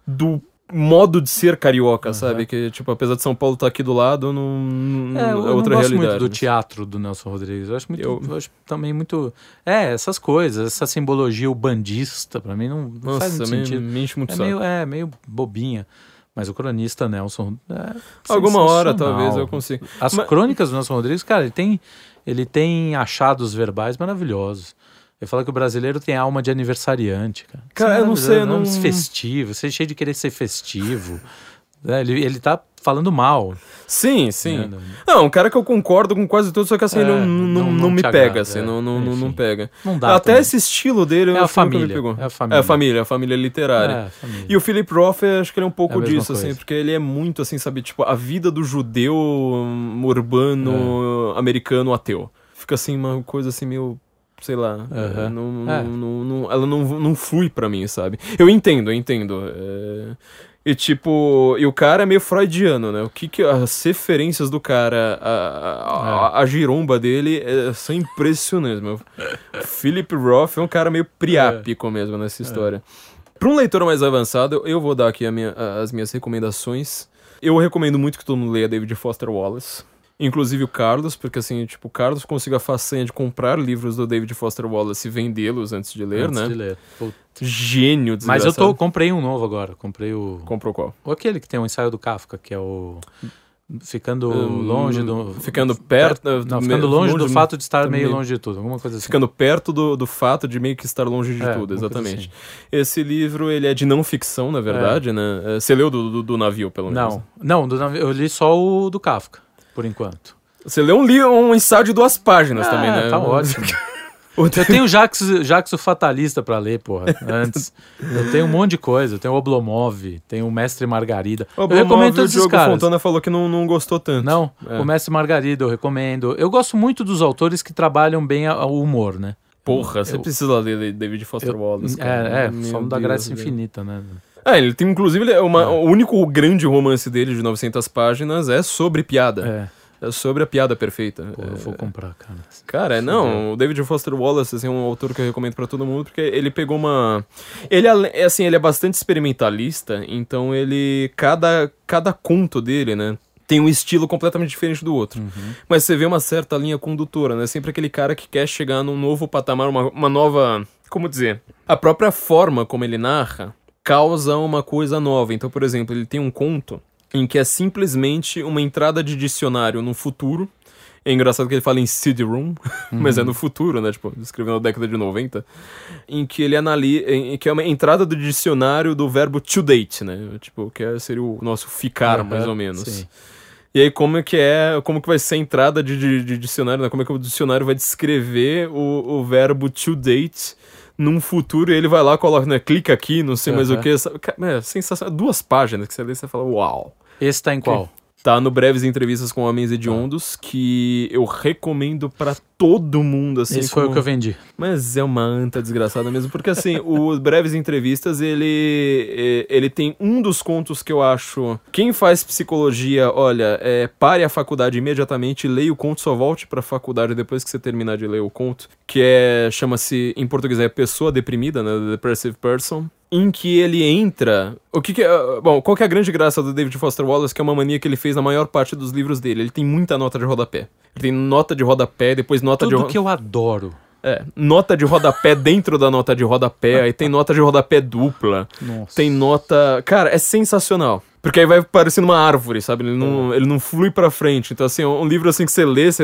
A: do modo de ser carioca, sabe? Que, tipo, apesar de São Paulo estar aqui do lado, não,
B: É,
A: é,
B: eu
A: outra
B: não gosto
A: realidade.
B: muito do teatro do Nelson Rodrigues. Eu acho muito.
A: Eu-
B: Eu, acho também muito. É, essas coisas, essa simbologia ubandista, pra mim não, não faz
A: Nossa,
B: muito
A: me,
B: sentido.
A: me enche muito
B: É
A: saco.
B: meio, é meio bobinha. Mas o cronista Nelson. É
A: Alguma hora, talvez, eu consiga.
B: As
A: Mas-
B: crônicas do Nelson Rodrigues, cara, ele tem, ele tem achados verbais maravilhosos. Ele fala que o brasileiro tem alma de aniversariante, cara.
A: Cara, eu não sei, eu não-
B: Festivo, você é cheio de querer ser festivo. É, ele, ele tá falando mal.
A: Sim, sim.
B: né?
A: Não, um cara que eu concordo com quase tudo, só que assim,
B: É,
A: não, não,
B: não-
A: não, me pega,
B: agrada,
A: assim,
B: é.
A: não, não, não, não
B: Enfim.
A: pega.
B: Não dá.
A: Até
B: também.
A: esse estilo dele, eu
B: É a família, é a família.
A: É a família, a família literária.
B: É, família.
A: E o Philip Roth, eu acho que ele é um
B: É
A: pouco
B: a mesma
A: disso, assim,
B: coisa.
A: porque ele é muito, assim, sabe, tipo, a vida do judeu hum, urbano americano ateu. Fica, assim, uma coisa, assim, meio, sei lá,
B: Aham.
A: é, não,
B: É.
A: não, não- não- ela não, não flui pra mim, sabe? Eu entendo, eu entendo. é, E, tipo, e o cara é meio freudiano, né? O que que as referências do cara, a, a, a- a giromba dele é, são impressionantes, meu. Philip Roth é um cara meio priápico mesmo nessa história. Para um leitor mais avançado, eu vou dar aqui minha- as minhas recomendações. Eu recomendo muito que todo mundo leia David Foster Wallace. Inclusive o Carlos, porque assim, tipo, o Carlos consiga a façanha de comprar livros do David Foster Wallace e vendê-los antes de ler,
B: Antes
A: né?
B: de ler. Puta.
A: Gênio,
B: Mas eu tô, comprei um novo agora. Comprei o.
A: Comprou qual?
B: Ou aquele que tem um ensaio do Kafka, que é o. Ficando
A: Hum,
B: longe do.
A: ficando perto-
B: Não,
A: me-
B: ficando longe, do
A: longe-
B: fato de estar meio longe de tudo. Alguma coisa assim.
A: Ficando perto do, do fato de meio que estar longe de
B: É,
A: tudo, exatamente.
B: assim.
A: Esse livro, ele é de não ficção, na verdade, né? É, Você leu do, do, do navio, pelo menos?
B: Não, não, do navio- eu li só o do Kafka, por enquanto.
A: Você leu um, um ensaio de duas páginas também,
B: Ah,
A: né?
B: Tá ótimo. Eu tenho Jax o Fatalista pra ler, porra, antes. Eu tenho um monte de coisa. Eu tenho o Oblomov, tenho o Mestre Margarida.
A: O
B: eu recomendo todos
A: o Diogo
B: caras.
A: Fontana falou que não, não gostou tanto.
B: Não,
A: É.
B: o Mestre Margarida eu recomendo. Eu gosto muito dos autores que trabalham bem o humor, né?
A: Porra, você
B: Eu-
A: precisa ler David Foster
B: Eu-
A: Wallace. cara.
B: é, é, falando da Graça. Infinita, né?
A: É, ele tem, inclusive, é uma- o único grande romance dele de 900 páginas é sobre piada.
B: É,
A: É, sobre a piada perfeita.
B: pô, eu vou comprar, cara.
A: Cara, não, o David Foster Wallace assim, é um autor que eu recomendo pra todo mundo, porque ele pegou uma... Ele é assim, ele é bastante experimentalista, então ele... Cada, cada conto dele, né, tem um estilo completamente diferente do outro. Mas você vê uma certa linha condutora, né? Sempre aquele cara que quer chegar num novo patamar, uma, uma nova... Como dizer? A própria forma como ele narra causa uma coisa nova. Então, por exemplo, ele tem um conto em que é simplesmente uma entrada de dicionário no futuro. É engraçado que ele fala em CD-ROOM, mas é no futuro, né? Tipo, escrevendo na década de 90. Em que ele analisa. Em que é uma entrada do dicionário do verbo to date, né? Tipo, que é- seria o nosso ficar,
B: Aham,
A: mais ou menos.
B: sim.
A: E aí, como é que é. Como que vai ser a entrada de, de- de dicionário, né? Como é que o dicionário vai descrever o, o verbo to date num futuro ele vai lá, coloca, né? Clica aqui, não sei mais o que. sabe? É sensacional. Duas páginas que você lê e você fala, uau.
B: Esse tá em qual?
A: Tá no Breves Entrevistas com Homens Hediondos, que eu recomendo pra todo mundo, assim.
B: Esse foi o
A: como-
B: que eu vendi.
A: Mas é uma anta desgraçada mesmo, porque assim, o Breves Entrevistas, ele, ele tem um dos contos que eu acho. Quem faz psicologia, olha, é, pare a faculdade imediatamente, leia o conto, só volte pra faculdade depois que você terminar de ler o conto, que é, chama-se, em português é Pessoa Deprimida, né, The Depressive Person. Em que ele entra. O que, que é. Bom, qual que é a grande graça do David Foster Wallace, que é uma mania que ele fez na maior parte dos livros dele? Ele tem muita nota de rodapé. Ele tem nota de rodapé, depois nota de
B: Tudo que eu adoro.
A: é, nota de rodapé dentro da nota de rodapé, aí tem nota de rodapé dupla,
B: Nossa.
A: tem nota. Cara, é sensacional. Porque aí vai parecendo uma árvore, sabe? Ele não, ele não flui pra frente. Então, assim, um livro assim que você lê, você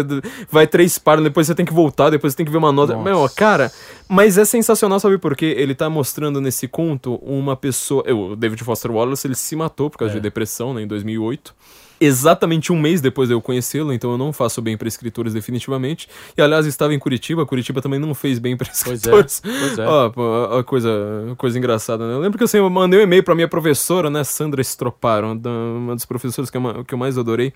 A: vai três páginas, depois você tem que voltar, depois você tem que ver uma nota.
B: Nossa.
A: Meu, cara, mas é sensacional, sabe por quê? Ele tá mostrando nesse conto uma pessoa. eu, O David Foster Wallace, ele se matou por causa
B: É.
A: de depressão, né, em 2008 exatamente um mês depois de eu conhecê-lo, então eu não faço bem para escritores definitivamente. E aliás, estava em Curitiba, Curitiba também não fez bem para
B: Pois é.
A: escritores.
B: Pois é.
A: Ó, pô, a coisa, coisa engraçada, né? Eu lembro que assim, eu mandei um e-mail pra minha professora, né, Sandra Stroparo, da- uma das professoras que eu, que eu mais adorei.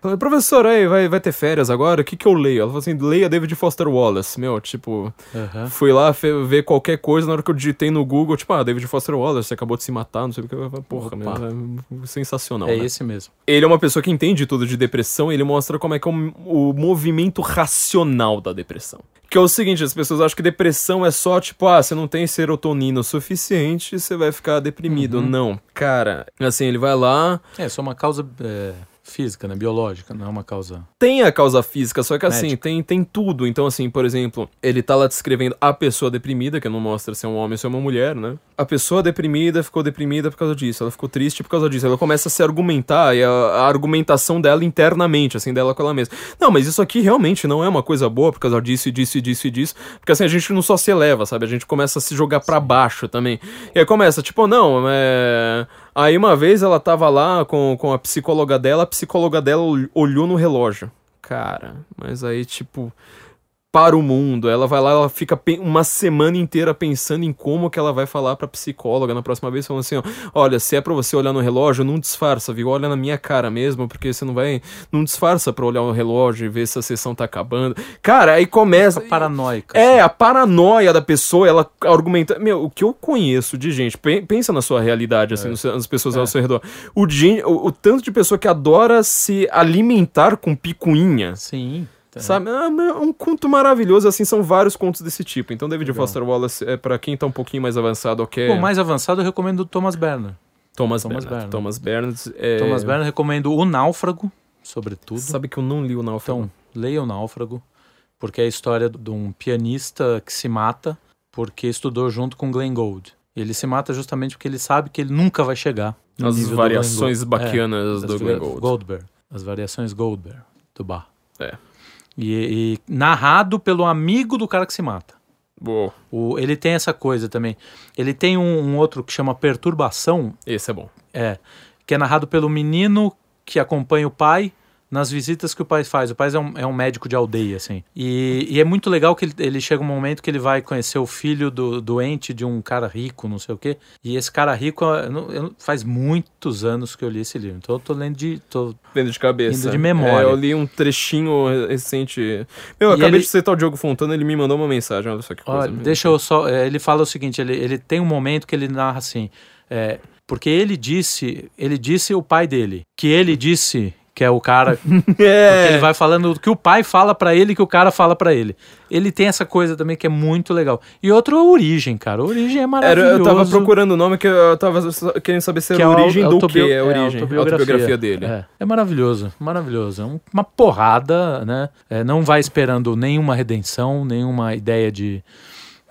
A: Falei, professora, aí, vai, vai ter férias agora? O que que eu leio? Ela falou assim, leia David Foster Wallace. Meu, tipo,
B: Aham.
A: fui lá ver qualquer coisa, na hora que eu digitei no Google, tipo, ah, David Foster Wallace, você acabou de se matar, não sei o que. Eu falei, Porra, meu, é sensacional,
B: É
A: né?
B: esse mesmo.
A: Ele é uma pessoa que entende tudo de depressão, ele mostra como é que é o, o movimento racional da depressão. Que é o seguinte, as pessoas acham que depressão é só tipo, ah, você não tem serotonina o suficiente, você vai ficar deprimido.
B: Uhum.
A: Não, cara, assim, ele vai lá,
B: É, só uma causa é, física, né? Biológica, não é uma causa.
A: Tem a causa física, só que assim, tem, tem tudo. Então, assim, por exemplo, ele tá lá descrevendo a pessoa deprimida, que não mostra se é um homem ou se é uma mulher, né? A pessoa deprimida ficou deprimida por causa disso, ela ficou triste por causa disso. Ela começa a se argumentar e a, a argumentação dela internamente, assim, dela com ela mesma. Não, mas isso aqui realmente não é uma coisa boa por causa disso e disso e disso e disso. Porque assim, a gente não só se eleva, sabe? A gente começa a se jogar pra baixo também. E aí começa, tipo, não, é. Aí uma vez ela tava lá com, com a psicóloga dela, a psicóloga dela ol- olhou no relógio. Cara, mas aí, tipo, para o mundo. Ela vai lá, ela fica uma semana inteira pensando em como que ela vai falar pra psicóloga na próxima vez, falando assim, ó, olha, se é pra você olhar no relógio, não disfarça, viu? Olha na minha cara mesmo, porque você não vai, não disfarça pra olhar o relógio e ver se a sessão tá acabando. Cara, aí começa...
B: Fica paranoica.
A: É, a paranoia da pessoa, ela argumenta. Meu, o que eu conheço de gente, pe- pensa na sua realidade, assim, no seu- nas pessoas ao seu redor. O, o, o tanto de pessoa que adora se alimentar com picuinha.
B: Sim. Tá.
A: Sabe? Mas é um conto maravilhoso, assim, são vários contos desse tipo. Então, David
B: Legal.
A: Foster Wallace, é para quem tá um pouquinho mais avançado, ok.
B: Pô, mais avançado eu recomendo o Thomas Berner.
A: Thomas,
B: Thomas
A: Bernard.
B: Bernard.
A: Thomas Bernard. É...
B: Thomas Berner recomendo O Náufrago, sobretudo.
A: Sabe que eu não li o Náufrago.
B: Então, leia O Náufrago, porque é a história de um pianista que se mata porque estudou junto com Glenn Gould. Ele se mata justamente porque ele sabe que ele nunca vai chegar
A: As variações bacanas
B: É,
A: do Glenn Gould.
B: Goldberg. As variações Goldberg, do.
A: É.
B: E, e narrado pelo amigo do cara que se mata.
A: Boa.
B: O, ele tem essa coisa também. Ele tem um, um outro que chama Perturbação,
A: Esse é bom.
B: é, que é narrado pelo menino que acompanha o pai nas visitas que o pai faz. O pai é um, é um médico de aldeia, assim. E, e é muito legal que ele, ele chega um momento que ele vai conhecer o filho do doente de um cara rico, não sei o quê. E esse cara rico, eu não- eu faz muitos anos que eu li esse livro. Então eu tô lendo de... Tô,
A: Vendo de cabeça.
B: Indo de memória.
A: É, eu li um trechinho recente. Meu, eu acabei
B: ele-
A: de citar o Diogo Fontana, ele me mandou uma mensagem, olha só que coisa.
B: Olha, deixa eu só. é, Ele fala o seguinte: ele, ele tem um momento que ele narra assim. é, porque ele disse, ele disse o pai dele, que ele disse que é o cara, porque
A: É.
B: ele vai falando o que o pai fala pra ele, que o cara fala pra ele. Ele tem essa coisa também que é muito legal. E outro é origem, cara. Origem é
A: Era,
B: maravilhoso.
A: eu tava procurando o nome que eu tava querendo saber se
B: que
A: era
B: é
A: a origem do que é a origem.
B: autobiografia.
A: autobiografia dele.
B: É, é maravilhoso, maravilhoso. É um- uma porrada, né? É, não vai esperando nenhuma redenção, nenhuma ideia de.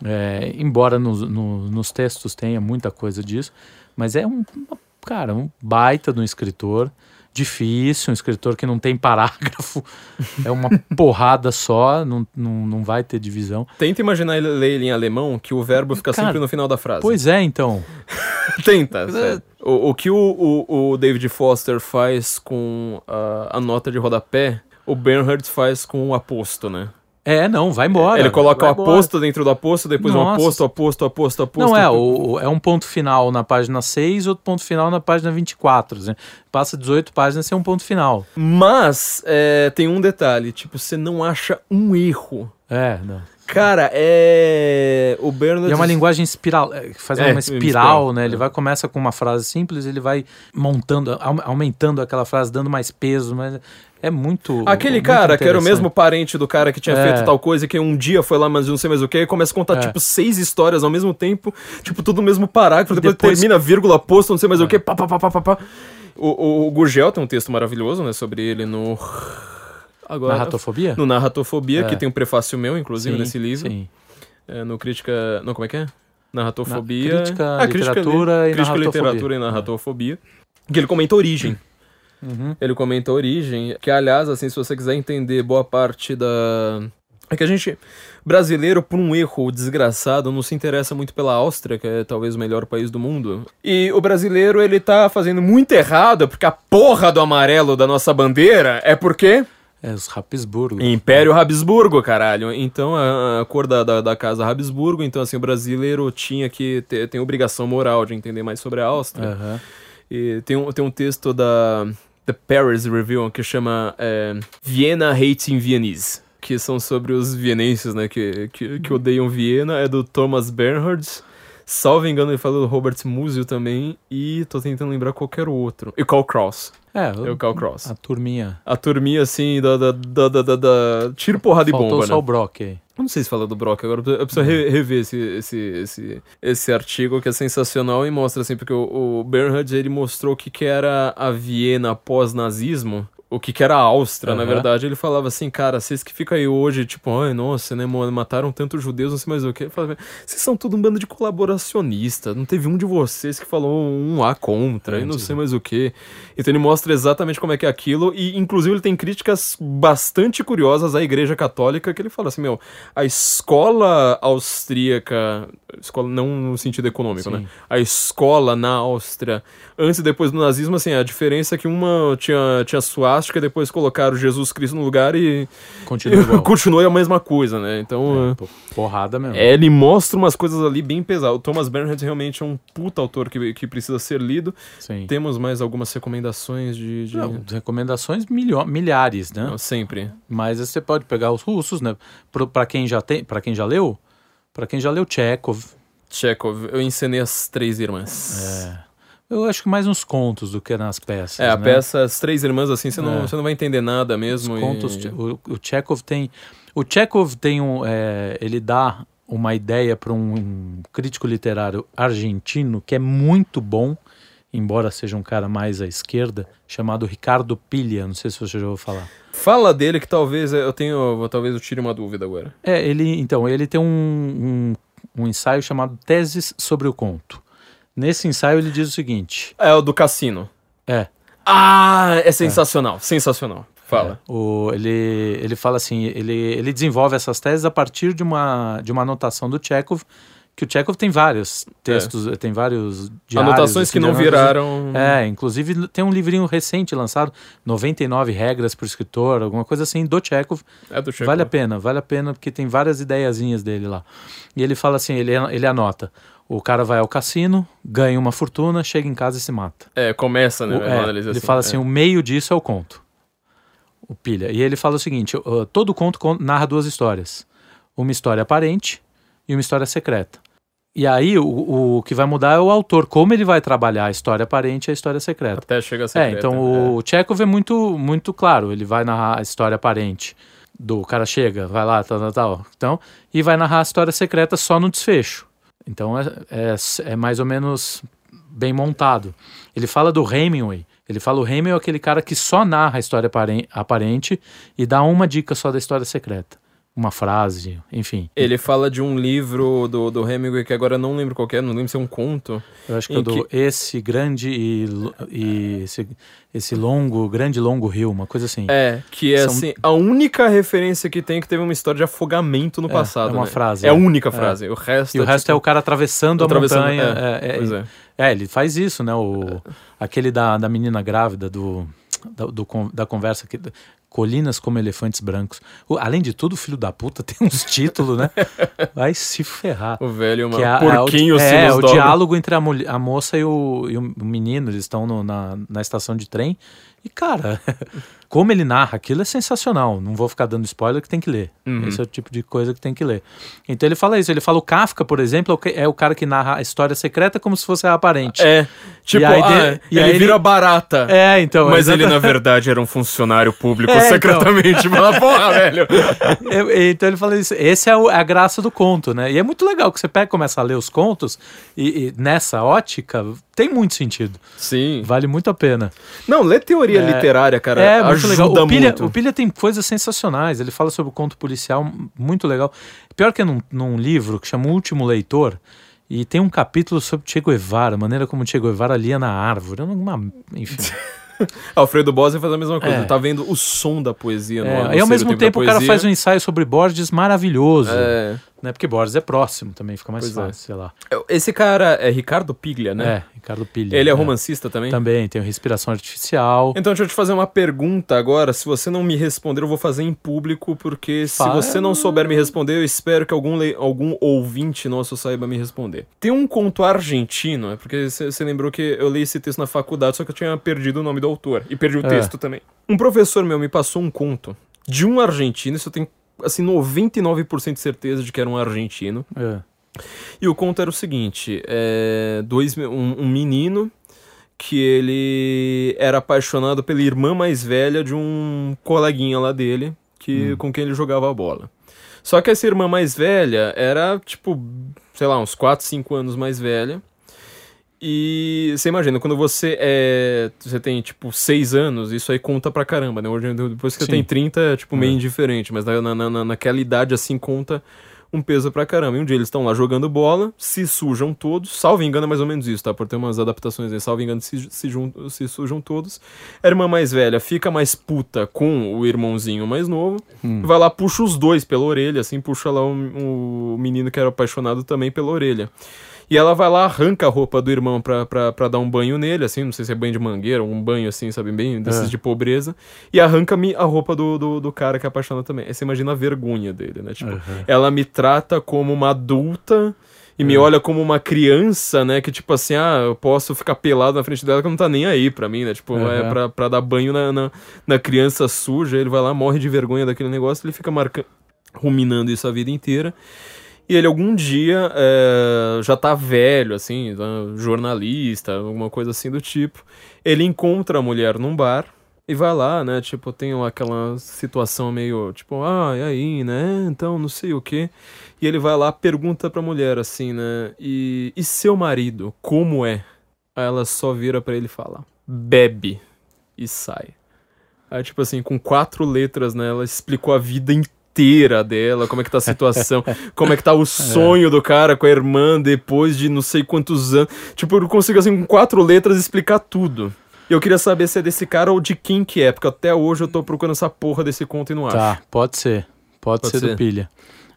B: é, embora nos, no- nos textos tenha muita coisa disso, mas é um, uma- cara, um baita de um escritor. Difícil, um escritor que não tem parágrafo, é uma porrada só, não, não, não vai ter divisão.
A: Tenta imaginar ele ler ele em alemão, que o verbo fica
B: Cara,
A: sempre no final da frase.
B: Pois é, então.
A: Tenta. sério. O, o que o, o, o David Foster faz com a, a nota de rodapé, o Bernhard faz com o aposto, né?
B: É, não, vai embora.
A: ele coloca o
B: embora.
A: aposto dentro do aposto, depois um
B: Nossa.
A: aposto, aposto, aposto, aposto.
B: Não, é, o, é um ponto final na página 6 outro ponto final na página 24. Né? Passa 18 páginas sem um ponto final.
A: Mas é, tem um detalhe, tipo, você não acha um erro.
B: É, não.
A: Cara, é. O Bernard.
B: E é uma linguagem espiral, é, faz
A: É,
B: uma espiral, né?
A: é.
B: Ele vai começa com uma frase simples, ele vai montando, au- aumentando aquela frase, dando mais peso, mas é muito
A: Aquele
B: muito
A: cara que era o mesmo parente do cara que tinha
B: É.
A: feito tal coisa, que um dia foi lá, mas não sei mais o que, e começa a contar,
B: É.
A: tipo, seis histórias ao mesmo tempo, tipo, tudo no mesmo parágrafo, depois,
B: Depois-
A: termina, vírgula, posto, não sei mais o
B: É.
A: que, pá, pá, pá, pá, pá, pá. O, o, o Gurgel tem um texto maravilhoso, né, sobre ele no... Agora...
B: Narratofobia?
A: No Narratofobia,
B: É.
A: que tem um prefácio meu, inclusive,
B: Sim,
A: nesse livro.
B: Sim.
A: É, no Crítica... Não, como é que é? Narratofobia...
B: Na- Crítica,
A: Ah,
B: Literatura
A: li-
B: e
A: Crítica. Literatura e Narratofobia. Que ele comenta Origem.
B: Uhum.
A: Ele comenta a origem, que aliás, assim, se você quiser entender boa parte da. É que a gente, brasileiro, por um erro desgraçado, não se interessa muito pela Áustria, que é talvez o melhor país do mundo. E o brasileiro, ele tá fazendo muito errado, porque a porra do amarelo da nossa bandeira é porque.
B: É os Habsburgo.
A: Império Habsburgo, caralho. Então, a, a cor da, da, da casa Habsburgo, então, assim, o brasileiro tinha que ter tem obrigação moral de entender mais sobre a Áustria.
B: Aham.
A: E tem um, tem um texto da The Paris Review que chama é, Vienna Hating Viennese, que são sobre os vienenses, né, que, que, que odeiam Viena, é do Thomas Bernhard. Salvo engano, ele falou do Robert Musil também. E tô tentando lembrar qualquer outro. E Carl Cross.
B: É,
A: É o Carl Cross.
B: a turminha.
A: A turminha, assim, da, da, da, da, da, tiro, porrada e
B: Faltou
A: bomba,
B: só
A: né?
B: o Brock aí.
A: Eu não sei se fala do Brock agora, eu preciso re- rever esse, esse, esse, esse artigo que é sensacional e mostra assim, porque o, o Bernhard ele mostrou o que, que era a Viena pós-nazismo. O que, que era a Áustria, na
B: Aham.
A: verdade, ele falava assim, cara, vocês que ficam aí hoje, tipo, ai, nossa, né, mano, mataram tantos judeus, não sei mais o que. Ele falava, vocês são tudo um bando de colaboracionistas, não teve um de vocês que falou um A contra, e não sei mais o que. Então ele mostra exatamente como é que é aquilo, e inclusive ele tem críticas bastante curiosas à Igreja Católica, que ele fala assim, meu, a escola austríaca, escola não no sentido econômico,
B: Sim.
A: né? A escola na Áustria, antes e depois do nazismo, assim, a diferença é que uma tinha, tinha suástica, depois colocaram Jesus Cristo no lugar e,
B: Continua
A: continua a mesma coisa, né? Então...
B: É, pô, porrada mesmo.
A: É, ele mostra umas coisas ali bem pesadas. O Thomas Bernhard realmente é um puta autor que, que precisa ser lido.
B: Sim.
A: Temos mais algumas recomendações de. de...
B: Não, recomendações milho- milhares, né?
A: Não, sempre.
B: Mas você pode pegar os russos, né? Pra quem já tem, para quem já leu, para quem já leu Chekhov,
A: Chekhov, eu encenei as três irmãs.
B: é, eu acho que mais nos contos do que nas peças.
A: É, a
B: né?
A: peça, as três irmãs, assim, você não,
B: É.
A: você não vai entender nada
B: Os
A: mesmo. e-
B: contos, o, o Chekhov tem, o Chekhov tem um, é, ele dá uma ideia para um crítico literário argentino que é muito bom, embora seja um cara mais à esquerda, chamado Ricardo Pilha. Não sei se você já ouviu falar.
A: Fala dele que talvez eu tenho. Talvez eu tire uma dúvida agora.
B: É, ele então ele tem um, um, um ensaio chamado Teses sobre o Conto. Nesse ensaio ele diz o seguinte:
A: É o do cassino.
B: é,
A: Ah, é sensacional. Sensacional. Fala.
B: É, o, ele, ele fala assim, ele, ele desenvolve essas teses a partir de uma, de uma anotação do Chekhov, que o Chekhov tem vários textos, tem vários diários.
A: Anotações
B: assim,
A: que não
B: de-
A: viraram.
B: É, inclusive tem um livrinho recente lançado, 99 regras para o escritor, alguma coisa assim, do Chekhov.
A: É do Chekhov.
B: Vale a pena, vale a pena, porque tem várias ideiazinhas dele lá. E ele fala assim, ele, ele anota, o cara vai ao cassino, ganha uma fortuna, chega em casa e se mata.
A: É, começa, né?
B: O- é, ele fala assim,
A: é.
B: o meio disso é o conto. O pilha. E ele fala o seguinte: todo conto con- narra duas histórias. Uma história aparente e uma história secreta. E aí o, o que vai mudar é o autor, como ele vai trabalhar a história aparente e a história secreta.
A: Até chega a ser.
B: É, então o Chekhov é muito, muito claro. Ele vai narrar a história aparente do cara chega, vai lá, tal, tal, tal. Então, e vai narrar a história secreta só no desfecho. Então é, é, é mais ou menos bem montado. Ele fala do Hemingway. Ele fala o Hemingway é aquele cara que só narra a história aparen- aparente e dá uma dica só da história secreta. Uma frase, enfim.
A: Ele fala de um livro do, do Hemingway que agora eu não lembro qual que é, não lembro se é um conto.
B: Eu acho que eu dou esse grande e, e esse, esse longo, grande longo rio, uma coisa assim.
A: É, que é
B: São-
A: assim, a única referência que tem que teve uma história de afogamento no
B: É,
A: passado.
B: é uma
A: né?
B: frase,
A: É a
B: é.
A: única frase. O resto
B: E o resto é o cara atravessando a
A: atravessando-
B: montanha.
A: é,
B: É, é,
A: Pois é.
B: é, ele faz isso, né? O, aquele da, da menina grávida, do, da, do da conversa que. Colinas como elefantes brancos. O- além de tudo, o filho da puta tem uns títulos, né? Vai se ferrar.
A: O velho, uma
B: Que é,
A: porquinho
B: é, é,
A: nos
B: o
A: dobra.
B: diálogo entre a, mulher- a moça e o, e o menino, eles estão no- na, na estação de trem. E, cara, como ele narra aquilo é sensacional. Não vou ficar dando spoiler que tem que ler.
A: Uhum.
B: Esse é o tipo de coisa que tem que ler. Então ele fala isso. Ele fala o Kafka, por exemplo, é o é cara que narra a história secreta como se fosse a aparente.
A: É, tipo,
B: E aí
A: ah,
B: de- e
A: ele vira barata.
B: É, então.
A: Mas ele, na verdade, era um funcionário público
B: É, então.
A: secretamente. Fala, porra, velho.
B: É, Então ele fala isso. Esse é o- é a graça do conto, né? E é muito legal que você pega e começa a ler os contos e, e nessa ótica tem muito sentido.
A: Sim.
B: Vale muito a pena.
A: Não, lê teoria
B: É,
A: literária, cara.
B: é,
A: ajuda
B: legal. O Pilha,
A: muito.
B: o Pilha tem coisas sensacionais. Ele fala sobre o conto policial, muito legal. Pior que é num, num livro que chama O Último Leitor. E tem um capítulo sobre Che Guevara, a maneira como Che Guevara lia na árvore. Uma, enfim.
A: Alfredo Bose faz a mesma coisa.
B: É.
A: Tá vendo o som da poesia. no-
B: É,
A: no
B: aí ao
A: ser
B: mesmo
A: da
B: tempo o cara faz um ensaio sobre Borges maravilhoso.
A: É.
B: Né? Porque Borges é próximo também, fica mais
A: Pois é.
B: fácil, sei lá.
A: Esse cara é Ricardo Piglia, né?
B: É, Ricardo Pilha.
A: Ele é
B: né?
A: romancista também?
B: Também, tem Respiração Artificial.
A: Então deixa eu te fazer uma pergunta agora. Se você não me responder, eu vou fazer em público, porque se
B: Fala.
A: você não souber me responder, eu espero que algum, le- algum ouvinte nosso saiba me responder. Tem um conto argentino, é porque você lembrou que eu li esse texto na faculdade, só que eu tinha perdido o nome do autor. E perdi o
B: É.
A: texto também. Um professor meu me passou um conto de um argentino, isso eu tenho assim 99% de certeza de que era um argentino.
B: É.
A: E o conto era o seguinte: é, dois, um, um menino que ele era apaixonado pela irmã mais velha de um coleguinha lá dele, que, com quem ele jogava a bola. Só que essa irmã mais velha era, tipo, sei lá, uns 4, 5 anos mais velha. E você imagina, quando você é. Você tem, tipo, 6 anos, isso aí conta pra caramba, né? Hoje, depois que você
B: Sim.
A: tem 30, é, tipo, meio
B: É.
A: indiferente. Mas na, na, na- naquela idade, assim, conta um peso pra caramba. E um dia eles estão lá jogando bola, se sujam todos. Salvo engano, é mais ou menos isso, tá? Por ter umas adaptações aí. Salvo engano, se, se, jun- se sujam todos. A irmã mais velha fica mais puta com o irmãozinho mais novo.
B: Hum.
A: Vai lá, puxa os dois pela orelha, assim, puxa lá o, o menino que era apaixonado também pela orelha. E ela vai lá, arranca a roupa do irmão pra, pra, pra dar um banho nele, assim, não sei se é banho de mangueira ou um banho assim, sabe, bem desses
B: É.
A: de pobreza. E arranca me a roupa do, do, do cara que é apaixonado também. Aí você imagina a vergonha dele, né? Tipo,
B: Uhum.
A: ela me trata como uma adulta e me
B: É.
A: olha como uma criança, né? Que tipo assim, ah, eu posso ficar pelado na frente dela que não tá nem aí pra mim, né? Tipo, é
B: Uhum.
A: pra, pra dar banho na, na, na criança suja. Ele vai lá, morre de vergonha daquele negócio, ele fica marcando, ruminando isso a vida inteira. E ele algum dia é, já tá velho, assim, tá, jornalista, alguma coisa assim do tipo. Ele encontra a mulher num bar e vai lá, né? Tipo, tem aquela situação meio tipo, ah, e aí, né? Então, não sei o quê. E ele vai lá, pergunta pra mulher assim, né? E, e seu marido, como é? Aí ela só vira pra ele e fala: bebe e sai. Aí, tipo assim, com quatro letras, né? Ela explicou a vida inteira dela, como é que tá a situação, como é que tá o sonho do cara com a irmã depois de não sei quantos anos. Tipo, eu consigo, assim, com quatro letras explicar tudo. E eu queria saber se é desse cara ou de quem que é, porque até hoje eu tô procurando essa porra desse conto e não acho.
B: Tá, pode ser. Pode,
A: Pode
B: ser,
A: ser.
B: do Pilha.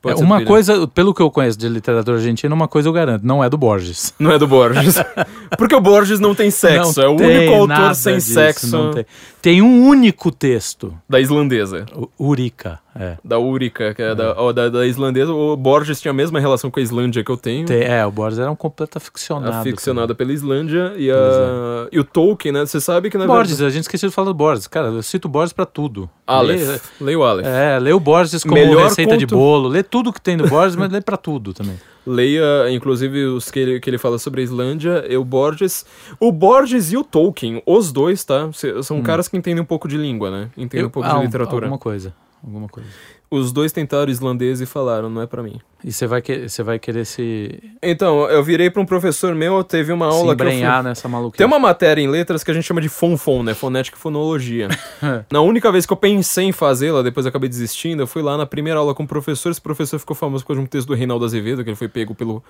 B: É, uma coisa, pelo que eu conheço de literatura argentina, uma coisa eu garanto, não é do Borges.
A: Não é do Borges. porque o Borges não tem sexo,
B: Não
A: é o único autor sem
B: disso,
A: sexo
B: não tem. Tem um único texto,
A: da islandesa.
B: Urica, é.
A: Da Úrica, que é, Da, ó, da, da islandesa. O Borges tinha a mesma relação com a Islândia que eu tenho.
B: Tem- é, o Borges era um completo aficionado.
A: aficionada pela Islândia e, a,
B: Pois
A: e o Tolkien, né? Você sabe que na
B: Borges,
A: verdade...
B: a gente esqueceu de falar do Borges. Cara, eu cito Borges pra tudo.
A: Aleph. Leia o Aleph.
B: Lê, é, lê o Borges como
A: Melhor
B: receita de bolo, lê tudo que tem do Borges, mas lê pra tudo também.
A: Leia, inclusive, os que ele, que ele fala sobre a Islândia e o Borges. O Borges e o Tolkien, os dois, tá? São caras que entendem um pouco de língua, né? Entendem um pouco
B: ah,
A: de literatura.
B: Alguma coisa. Alguma coisa.
A: Os dois tentaram islandês e falaram, não é pra mim.
B: E você vai, que, você vai querer se,
A: Então, eu virei pra um professor meu, teve uma
B: se
A: aula que eu fui...
B: embrenhar nessa maluquice.
A: Tem uma matéria em letras que a gente chama de fonfon, né? Fonética e fonologia. na única vez que eu pensei em fazê-la, depois acabei desistindo, eu fui lá na primeira aula com o professor. Esse professor ficou famoso por causa de um texto do Reinaldo Azevedo, que ele foi pego pelo.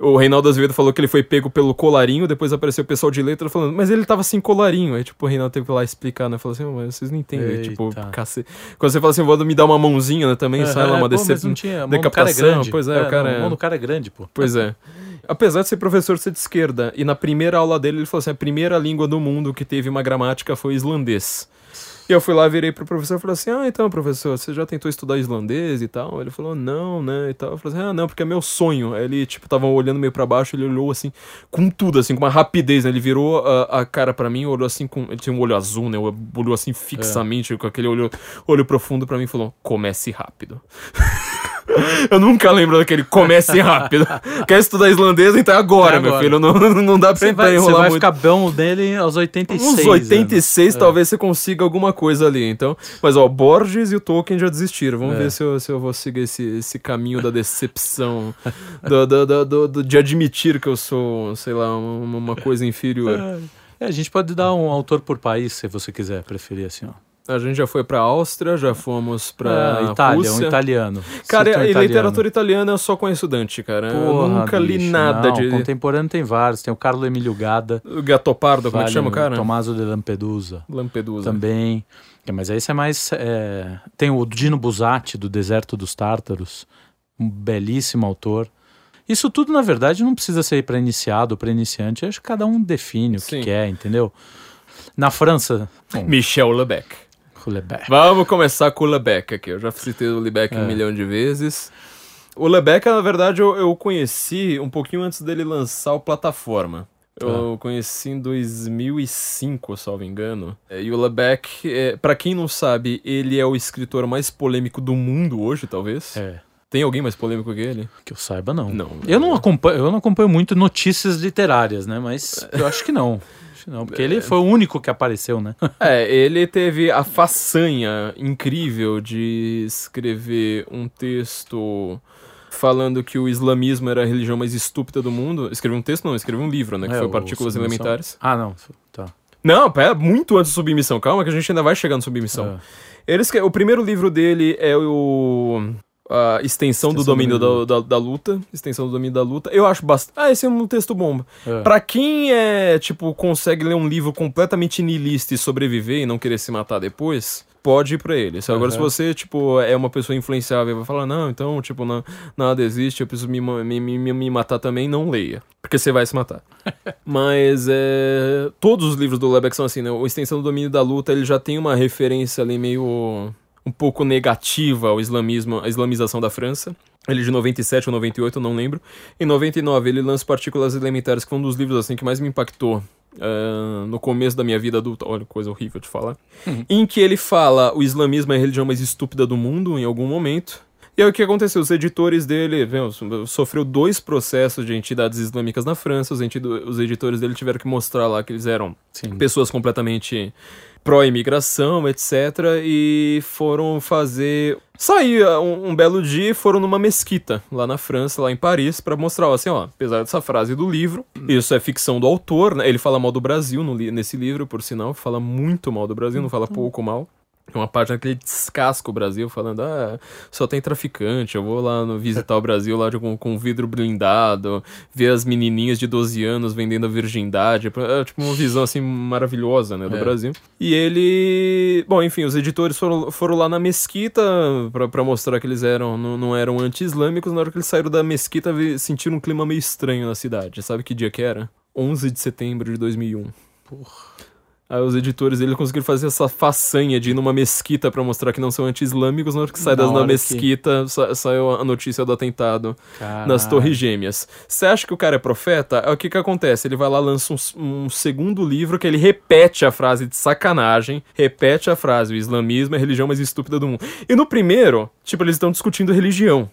A: O Reinaldo Azevedo falou que ele foi pego pelo colarinho, depois apareceu o pessoal de letras falando, mas ele tava sem colarinho. Aí, tipo, o Reinaldo teve que ir lá explicar, né? Falou assim, "Ô, mas vocês não entendem.
B: Eita.
A: Tipo, cacete. Quando você fala assim, vou me dar uma mãozinha, né? Também sai lá uma
B: É, é
A: decapitação.
B: Grande.
A: Pois é, o cara
B: não,
A: é-
B: A mão do cara é grande, pô.
A: Pois é. Apesar de ser professor ser de esquerda, e na primeira aula dele ele falou assim: a primeira língua do mundo que teve uma gramática foi islandês. E eu fui lá, virei pro professor e falei assim: Ah, então, professor, você já tentou estudar islandês e tal? Ele falou, não, né? E tal. Eu falei assim: Ah, não, porque é meu sonho. Aí ele, tipo, tava olhando meio pra baixo, ele olhou assim, com tudo, assim, com uma rapidez, né? Ele virou a, a cara pra mim, olhou assim com. Ele tinha um olho azul, né? Olhou assim fixamente, com aquele olho, olho profundo pra mim e falou: Comece rápido. Eu nunca lembro daquele comece rápido. Quer estudar islandês, então é agora,
B: É
A: meu
B: agora.
A: filho. Não, não dá pra,
B: Você vai, você
A: enrolar
B: vai
A: muito.
B: ficar bom dele aos 86
A: Uns
B: anos.
A: 86,
B: É.
A: talvez você consiga alguma coisa ali. Então, mas ó, Borges e o Tolkien já desistiram. Vamos
B: É.
A: ver se eu, se eu vou seguir esse, esse caminho da decepção, do, do- do- do- do- de admitir que eu sou, sei lá, uma, uma coisa inferior.
B: É, a gente pode dar um autor por país, se você quiser preferir assim, ó.
A: A gente já foi pra Áustria, já fomos pra
B: Ah, Itália,
A: Rússia.
B: um italiano.
A: Cara, e
B: italiano.
A: literatura italiana eu só conheço Dante, cara. eu
B: Porra,
A: nunca li
B: bicho,
A: nada
B: não,
A: de.
B: Contemporâneo tem vários. Tem o Carlo Emílio Gada.
A: O Gatopardo, como é que chama o cara?
B: Tommaso de Lampedusa.
A: Lampedusa.
B: Também. É, mas esse é mais. é, Tem o Dino Buzzati, do Deserto dos Tártaros. Um belíssimo autor. Isso tudo, na verdade, não precisa ser para iniciado ou para iniciante. Acho que cada um define o
A: Sim.
B: que quer, entendeu? Na França. Bom,
A: Michel Lebec. Vamos começar com o Lebec aqui. Eu já citei o Lebec um
B: É.
A: milhão de vezes. O Lebec, na verdade, eu, eu conheci um pouquinho antes dele lançar o Plataforma. Eu conheci em 2005, salvo engano. É, E o Lebec, é, para quem não sabe, ele é o escritor mais polêmico do mundo hoje, talvez.
B: É.
A: Tem alguém mais polêmico que ele?
B: Que eu saiba, não.
A: Não.
B: Eu não acompanho, eu não acompanho muito notícias literárias, né? Mas eu acho que não. Acho não, porque ele foi o único que apareceu, né?
A: É, ele teve a façanha incrível de escrever um texto falando que o islamismo era a religião mais estúpida do mundo. Escreveu um texto, não, escreveu um livro, né? Que
B: É,
A: foi Partículas
B: Submissão.
A: Elementares.
B: Ah, não. Tá.
A: Não, pera, muito antes de Submissão. Calma que a gente ainda vai chegar no Submissão.
B: É.
A: Ele escre- O primeiro livro dele é o... A extensão, do
B: Extensão do
A: domínio da, da, da luta. Extensão do domínio da luta. Eu acho bastante. Ah, esse é um texto bomba.
B: É.
A: Pra quem é, tipo, consegue ler um livro completamente niilista e sobreviver e não querer se matar depois, pode ir pra ele. Se- Agora, se você, tipo, é uma pessoa influenciável e vai falar, não, então, tipo, não, nada existe, eu preciso me, me, me, me matar também, não leia. Porque você vai se matar. Mas é. Todos os livros do Lebeck são assim, né? O Extensão do Domínio da Luta, ele já tem uma referência ali meio. Um pouco negativa ao islamismo, à islamização da França. Ele é de 97 ou 98, eu não lembro. Em 99, ele lança Partículas Elementares, que foi um dos livros assim que mais me impactou ah, no começo da minha vida adulta. Olha, coisa horrível de falar. Em que ele fala o islamismo é a religião mais estúpida do mundo, em algum momento. E aí o que aconteceu? Os editores dele, so- sofreu dois processos de entidades islâmicas na França. Os, os editores dele tiveram que mostrar lá que eles eram
B: Sim.
A: pessoas completamente pró-imigração, etc. E foram fazer. Sair um, um belo dia e foram numa mesquita lá na França, lá em Paris, pra mostrar, ó, assim, ó, apesar dessa frase do livro, isso é ficção do autor, né? Ele fala mal do Brasil no nesse livro, por sinal, fala muito mal do Brasil, não fala pouco mal. Uma página que ele descasca o Brasil, falando, ah, só tem traficante, eu vou lá no, visitar o Brasil lá de- com, com vidro blindado, ver as menininhas de 12 anos vendendo a virgindade, é tipo uma visão assim maravilhosa, né, do
B: É.
A: Brasil. E ele, bom, enfim, os editores foram, foram lá na mesquita pra, pra mostrar que eles eram, não, não eram anti-islâmicos, na hora que eles saíram da mesquita sentiram um clima meio estranho na cidade, sabe que dia que era? 11 de setembro de 2001.
B: Porra.
A: Aí os editores eles conseguiram fazer essa façanha de ir numa mesquita pra mostrar que não são anti-islâmicos, na hora que sai
B: que-
A: mesquita, sa- saiu a notícia do atentado
B: Caralho.
A: nas Torres Gêmeas. Você acha que o cara é profeta? É o que que acontece? Ele vai lá, lança um, um segundo livro que ele repete a frase de sacanagem, repete a frase, o islamismo é a religião mais estúpida do mundo. E no primeiro, tipo, eles estão discutindo religião.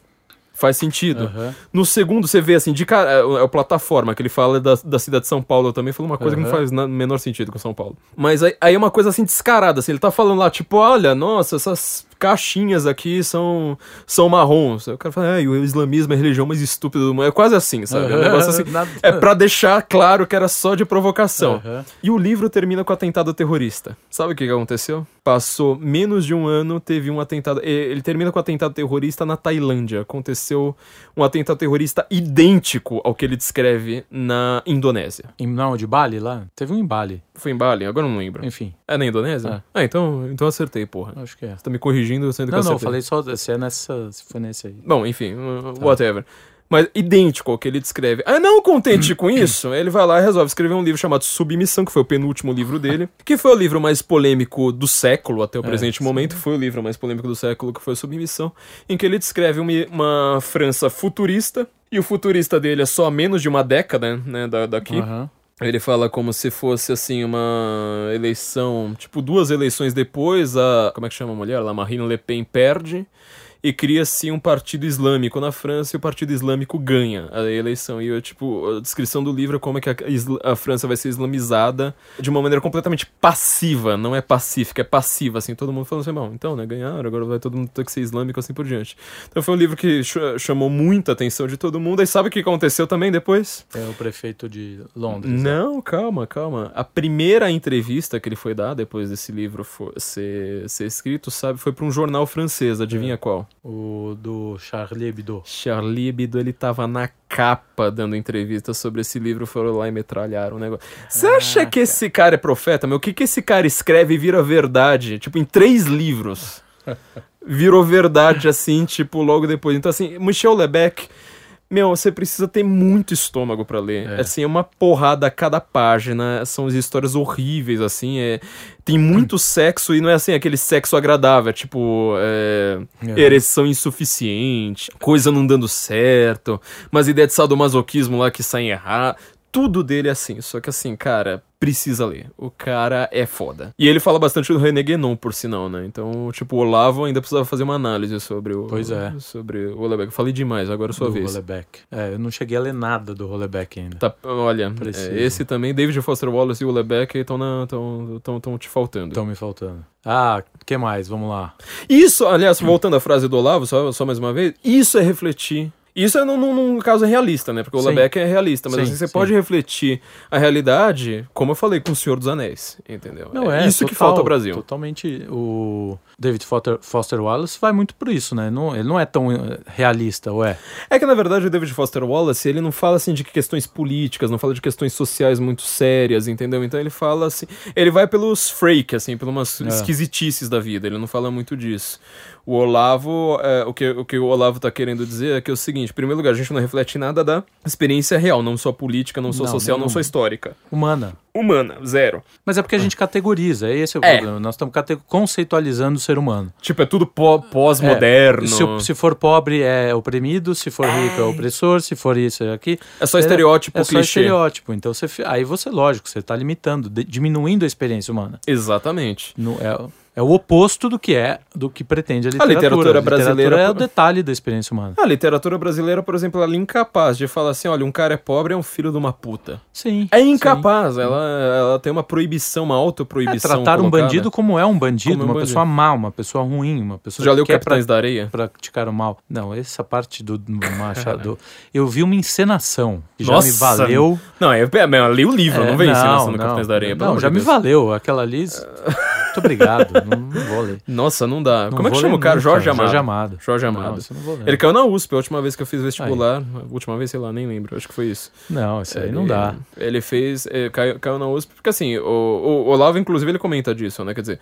A: Faz sentido.
B: Aham.
A: No segundo, você vê assim, de cara, é o é o plataforma, que ele fala da, da cidade de São Paulo. Eu também falou uma coisa que não faz menor sentido com São Paulo. Mas aí, aí é uma coisa assim descarada, assim, ele tá falando lá, tipo, olha, nossa, essas caixinhas aqui são, são marrons. O cara fala, e o islamismo é a religião mais estúpida do mundo. É quase assim, sabe? É um negócio assim. É pra deixar claro que era só de provocação.
B: Aham.
A: E o livro termina com atentado terrorista. Sabe o que que aconteceu? Passou menos de um ano, teve um atentado. Ele termina com atentado terrorista na Tailândia. Aconteceu um atentado terrorista idêntico ao que ele descreve na Indonésia.
B: Em, não, de Bali lá? Teve um em Bali.
A: Foi em Bali? Agora eu não lembro.
B: Enfim,
A: É na Indonésia? Ah, então, então acertei, porra.
B: acho que é.
A: Você tá me corrigindo sendo que
B: Não,
A: eu
B: não, falei só se é nessa. Se foi nesse aí.
A: Bom, enfim, uh, whatever. Mas idêntico ao que ele descreve. Ah, não contente com isso, ele vai lá e resolve escrever um livro chamado Submissão, que foi o penúltimo livro dele, que foi o livro mais polêmico do século até o
B: É,
A: presente
B: sim.
A: momento. Foi o livro mais polêmico do século, que foi Submissão, em que ele descreve uma, uma França futurista, e o futurista dele é só menos de uma década, né, da, daqui.
B: Aham.
A: Ele fala como se fosse, assim, uma eleição... Tipo, duas eleições depois, a... Como é que chama a mulher? lá Marine Le Pen perde e cria-se um partido islâmico na França e o partido islâmico ganha a eleição. E, eu, tipo, a descrição do livro é como é que a, a França vai ser islamizada de uma maneira completamente passiva, não é pacífica, é passiva, assim. Todo mundo falando assim, bom, então, né, ganharam, agora vai todo mundo ter que ser islâmico, assim por diante. Então foi um livro que ch- chamou muita atenção de todo mundo. E sabe o que aconteceu também depois?
B: É o prefeito de Londres. né?
A: Não, calma, calma. A primeira entrevista que ele foi dar depois desse livro for- ser, ser escrito, sabe, foi para um jornal francês, adivinha qual?
B: O do Charlie Hebdo.
A: Charlie Hebdo, ele tava na capa dando entrevista sobre esse livro, foram lá e metralharam o negócio. Você acha que esse cara é profeta, meu? O que que esse cara escreve e vira verdade? Tipo, em três livros. Virou verdade, assim, tipo, logo depois. Então, assim, Michel Lebec... Meu, você precisa ter muito estômago pra ler.
B: É.
A: Assim, é uma porrada a cada página. São as histórias horríveis, assim. É... Tem muito sexo e não é assim aquele sexo agradável. É tipo. É...
B: É.
A: Ereção insuficiente, coisa não dando certo, mas ideia de sadomasoquismo lá que sai errado. Tudo dele é assim. Só que assim, cara, precisa ler. O cara é foda. E ele fala bastante do René Guénon, por sinal, né? Então, tipo, o Olavo ainda precisava fazer uma análise sobre o.
B: Pois é.
A: Sobre o Olebeck. Falei demais, agora é sua
B: do
A: vez.
B: Roleback. É, eu não cheguei a ler nada do Roleback ainda.
A: Tá, olha, é, esse também, David Foster Wallace e o Lebeck estão te faltando.
B: Estão me faltando. Ah, que mais? Vamos lá.
A: Isso, aliás, voltando à frase do Olavo, só, só mais uma vez, isso é refletir. Isso é num, num- caso realista, né? Porque o
B: Sim.
A: Lebeck é realista, mas
B: Sim,
A: assim, você
B: sim.
A: pode refletir a realidade, como eu falei, com o Senhor dos Anéis, entendeu?
B: Não é,
A: isso que
B: total,
A: falta ao Brasil.
B: Totalmente. O David Foster, Foster Wallace vai muito por isso, né? Não, ele não é tão eh, realista, ou é?
A: É que, na verdade, o David Foster Wallace, ele não fala, assim, de questões políticas, não fala de questões sociais muito sérias, entendeu? Então ele fala, assim... Ele vai pelos freak, assim, pelas
B: É.
A: esquisitices da vida, ele não fala muito disso. O Olavo, é, o, que, o que o Olavo tá querendo dizer é que é o seguinte, em primeiro lugar, a gente não reflete nada da experiência real, não só política, não só
B: Não,
A: social, não só histórica.
B: Humana.
A: Humana, zero.
B: Mas é porque a gente categoriza, é esse é o
A: É.
B: problema. Nós estamos conceitualizando o ser humano.
A: Tipo, é tudo pó- pós-moderno.
B: É, se, se for pobre é oprimido, se for rico é opressor, se for isso é aqui.
A: É só estereótipo,
B: É só
A: clichê.
B: estereótipo. Então você, aí você, lógico, você está limitando, de- diminuindo a experiência humana.
A: Exatamente.
B: No- é, é o oposto do que é, do que pretende a literatura.
A: literatura
B: A literatura
A: brasileira-
B: é o detalhe da experiência humana.
A: A literatura brasileira, por exemplo, ela é incapaz de falar assim, olha, um cara é pobre, é um filho de uma puta.
B: Sim.
A: É
B: sim.
A: incapaz, ela, ela tem uma proibição, uma
B: É,
A: autoproibição.
B: tratar um
A: colocada.
B: bandido como é um bandido,
A: Como é um
B: uma
A: bandido.
B: pessoa má, uma pessoa ruim, uma pessoa
A: Já
B: que
A: leu
B: quer
A: Capitães da Areia?
B: praticar o mal. Não, essa parte do do Machado. eu vi uma encenação que já
A: Nossa,
B: me valeu.
A: Não, é, é, eu li o livro,
B: É,
A: não vem encenação no
B: não,
A: Capitães da Areia.
B: Não, já
A: de
B: me
A: Deus.
B: valeu. Aquela ali. Muito obrigado. não, não vou ler.
A: Nossa, não dá.
B: Não
A: Como é que chama o cara?
B: nunca.
A: Jorge Amado.
B: Jorge Amado.
A: Jorge Amado.
B: não vou ler.
A: Ele caiu na USP a última vez que eu fiz vestibular. A última vez, sei lá, nem lembro. Acho que foi isso.
B: Não, isso aí
A: Ele-
B: não dá.
A: Ele fez. é, caiu, caiu na USP, porque assim, o, o Olavo, inclusive, ele comenta disso, né? Quer dizer,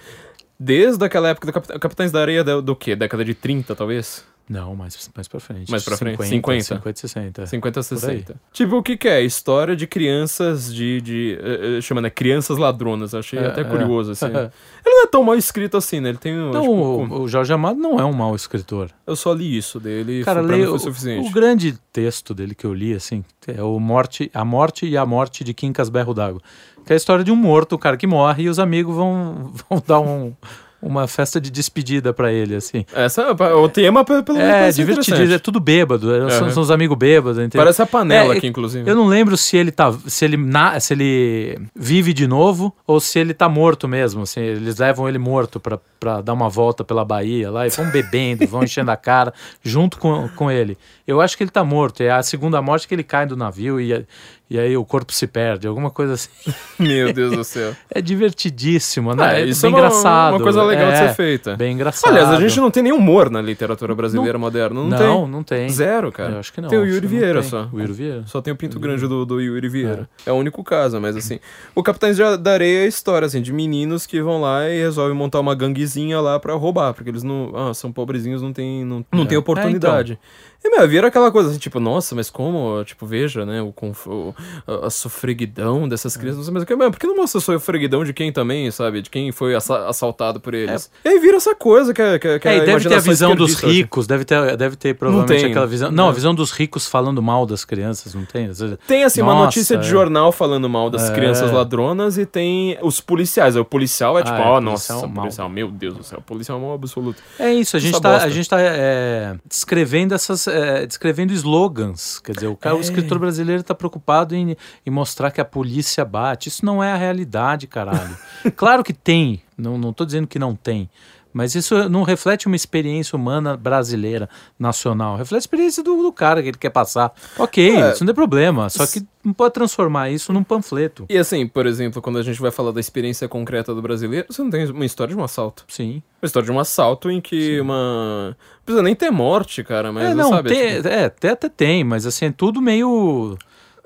A: desde aquela época do Capit- Capitães da Areia do, do quê? Década de 30, talvez?
B: Não, mais, mais pra frente.
A: Mais pra frente,
B: 50,
A: 50.
B: 50 60.
A: 50,
B: aí.
A: 60. Tipo, o que que é? História de crianças de. de eh, eh, chama, né? Crianças ladronas. Achei
B: É,
A: até
B: é.
A: curioso, assim. Ele não é tão mal escrito assim, né? Ele tem.
B: Não,
A: tipo,
B: o, o Jorge Amado não é um mau escritor.
A: Eu só li isso dele.
B: Cara,
A: foi
B: o,
A: suficiente.
B: o grande texto dele que eu li, assim, é o morte, A Morte e a Morte de Quincas Berro d'Água. Que é a história de um morto, o cara que morre, e os amigos vão, vão dar um, uma festa de despedida pra ele, assim.
A: Essa, o tema, pelo menos,
B: É, divertido, é tudo bêbado, é, são, são os amigos bêbados, entendeu?
A: Parece a panela
B: É,
A: aqui, inclusive.
B: Eu não lembro se ele tá, se ele, na, se ele vive de novo ou se ele tá morto mesmo. Assim, eles levam ele morto pra, pra dar uma volta pela Bahia lá e vão bebendo, vão enchendo a cara junto com, com ele. Eu acho que ele tá morto. É a segunda morte que ele cai do navio e, e aí o corpo se perde, alguma coisa assim.
A: Meu Deus do céu.
B: É divertidíssimo, né?
A: Ah,
B: é
A: isso
B: bem
A: é uma,
B: engraçado.
A: uma coisa legal de
B: é,
A: ser feita.
B: Bem engraçado.
A: Aliás, a gente não tem nem humor na literatura brasileira moderna. Não,
B: não,
A: tem.
B: não tem.
A: Zero, cara.
B: Eu acho que não.
A: Tem o Yuri
B: não
A: Vieira
B: tem.
A: só.
B: O Yuri Vieira.
A: Só tem o pinto grande do, do Yuri Vieira. É. o único caso, mas assim. O Capitães de- da Areia é a história, assim, de meninos que vão lá e resolvem montar uma ganguezinha lá pra roubar, porque eles não. Ah, são pobrezinhos, não tem, não, não
B: É.
A: tem oportunidade. E, meu, vira aquela coisa assim, tipo, nossa, mas como, tipo, veja, né, o, conf- o- a, a sofreguidão dessas
B: É.
A: crianças, mas por que não mostra a sofreguidão de quem também, sabe, de quem foi assa- assaltado por eles? E aí vira essa coisa que é, que, é- que
B: É,
A: é
B: e deve ter a visão dos
A: hoje.
B: ricos, deve ter, deve ter provavelmente aquela visão. Não,
A: né?
B: a visão dos ricos falando mal das crianças, não tem? Vezes-
A: Tem, assim, uma
B: Nossa,
A: notícia de
B: é.
A: jornal falando mal das
B: É.
A: crianças ladronas e tem os policiais. O policial é tipo,
B: Ah, é,
A: ó,
B: o
A: nossa,
B: policial mal.
A: policial, meu Deus do céu, policial é um mal absoluto.
B: É isso, a
A: Essa
B: gente tá,
A: bosta.
B: a gente tá é, descrevendo essas. É, descrevendo slogans. Quer dizer, o, cara, o
A: É.
B: escritor brasileiro tá preocupado em, em mostrar que a polícia bate. Isso não é a realidade, caralho. claro que tem, não, não tô dizendo que não tem. Mas isso não reflete uma experiência humana brasileira, nacional. Reflete a experiência do, do cara que ele quer passar. Ok,
A: É.
B: isso não tem problema. Só que não pode transformar isso num panfleto.
A: E assim, por exemplo, quando a gente vai falar da experiência concreta do brasileiro, você não tem uma história de um assalto.
B: Sim.
A: Uma história de um assalto em que uma. Não precisa nem ter morte, cara, mas
B: é, não,
A: sabe?
B: tem,
A: tipo,
B: é, até, até tem, mas assim, é tudo meio.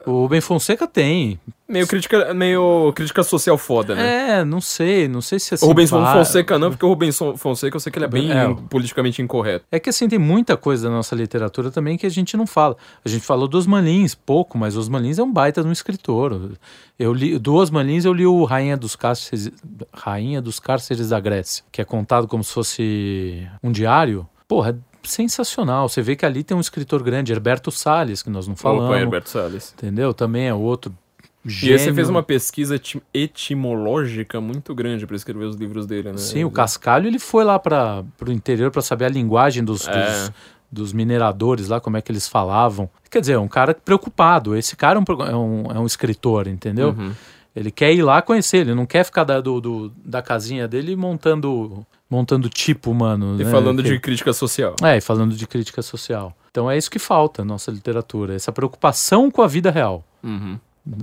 B: O Ben Fonseca tem.
A: meio, crítica, meio crítica social foda, né?
B: É, não sei, não sei se assim.
A: o Rubens Fonseca não, porque o Rubens Fonseca eu sei que ele é bem
B: É,
A: politicamente incorreto.
B: É que assim, tem muita coisa da nossa literatura também que a gente não fala. A gente falou do Osman Lins, pouco, mas o Osman Lins é um baita de um escritor. Eu li, do Osman Lins eu li o Rainha dos Cárceres, Rainha dos Cárceres da Grécia, que é contado como se fosse um diário. Porra, sensacional. Você vê que ali tem um escritor grande, Herberto Salles, que nós não falamos.
A: Opa, Herberto Salles.
B: Entendeu? Também é outro gênio.
A: E aí você fez uma pesquisa eti- etimológica muito grande pra escrever os livros dele, né?
B: Sim, o Cascalho ele foi lá para o interior para saber a linguagem dos,
A: É.
B: dos, dos mineradores lá, como é que eles falavam. Quer dizer, é um cara preocupado. Esse cara é um, é um, é um escritor, entendeu?
A: Uhum.
B: Ele quer ir lá conhecer, ele não quer ficar da, do, do- da casinha dele montando, montando tipo humano.
A: E
B: né?
A: falando
B: Que-
A: de crítica social.
B: É, e falando de crítica social. Então é isso que falta na nossa literatura, essa preocupação com a vida real
A: Uhum.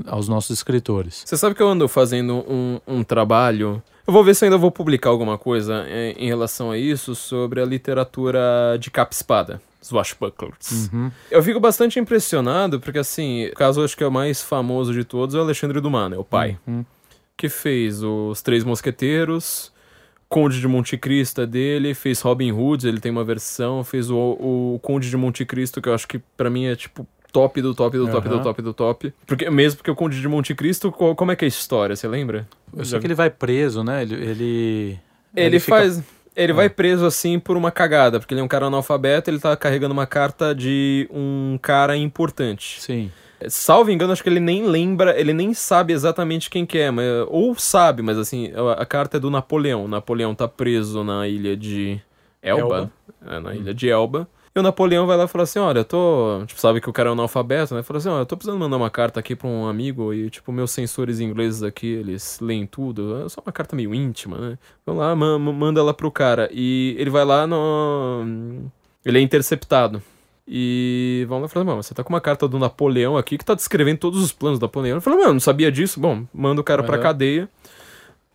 B: aos nossos escritores.
A: Você sabe que eu ando fazendo um, um trabalho. Eu vou ver se ainda vou publicar alguma coisa em, em relação a isso sobre a literatura de capa-espada. Swashbucklers.
B: Uhum.
A: Eu fico bastante impressionado, porque assim, o caso acho que é o mais famoso de todos é o Alexandre Dumas, né? O pai.
B: Uhum.
A: Que fez os Três Mosqueteiros, Conde de Monte Cristo é dele, fez Robin Hood, ele tem uma versão, fez o, o Conde de Monte Cristo, que eu acho que pra mim é tipo top do top do top do
B: Aham.
A: top do top. Porque, mesmo porque o Conde de Monte Cristo, co- como é que é a história, você lembra?
B: Eu
A: Já-
B: sei que ele vai preso, né? Ele. Ele,
A: Ele,
B: fica-
A: faz. Ele vai preso assim por uma cagada, porque ele é um cara analfabeto, ele tá carregando uma carta de um cara importante.
B: Sim.
A: Salvo engano, acho que ele nem lembra, ele nem sabe exatamente quem que é, mas, ou sabe, mas assim, a, a carta é do Napoleão. O Napoleão tá preso na ilha de Elba.
B: Elba.
A: É, na ilha de Elba. E o Napoleão vai lá e fala assim, olha, eu tô... Tipo, sabe que o cara é um analfabeto, né? Fala assim, olha, eu tô precisando mandar uma carta aqui pra um amigo e, tipo, meus sensores ingleses aqui, eles leem tudo. É só uma carta meio íntima, né? Vamos lá, ma- ma- manda ela pro cara. E ele vai lá no... Ele é interceptado. E vão lá e falam, mano, você tá com uma carta do Napoleão aqui que tá descrevendo todos os planos do Napoleão. Ele fala, mano, não sabia disso? Bom, manda o cara pra
B: Aham.
A: cadeia.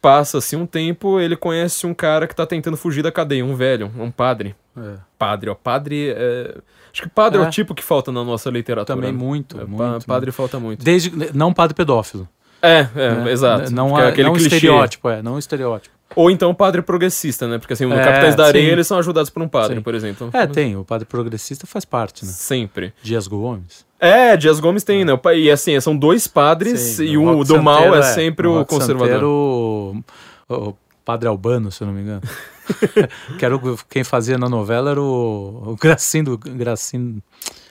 A: Passa-se um tempo, ele conhece um cara que tá tentando fugir da cadeia, um velho, um padre.
B: É.
A: Padre, ó, padre é... Acho que padre é.
B: É.
A: o tipo que falta na nossa literatura.
B: Também
A: né?
B: muito,
A: É, pa-
B: muito.
A: padre falta muito.
B: Desde, não padre pedófilo.
A: É, é,
B: né?
A: exato.
B: Não,
A: Porque é
B: há-
A: aquele
B: não um estereótipo, é, não um estereótipo.
A: Ou então padre progressista, né? Porque assim, no
B: É,
A: Capitães da Areia
B: sim.
A: eles são ajudados por um padre,
B: Sim.
A: por exemplo.
B: É, tem, o padre progressista faz parte, né?
A: Sempre.
B: Dias Gomes.
A: É, Dias Gomes tem, né? O pa- E assim, são dois padres
B: Sim,
A: e
B: o
A: do mal
B: Santeiro
A: é sempre o conservador.
B: Santeiro, o, o padre Albano, se eu não me engano. que era o- quem fazia na novela era o, o Gracindo, Gracindo,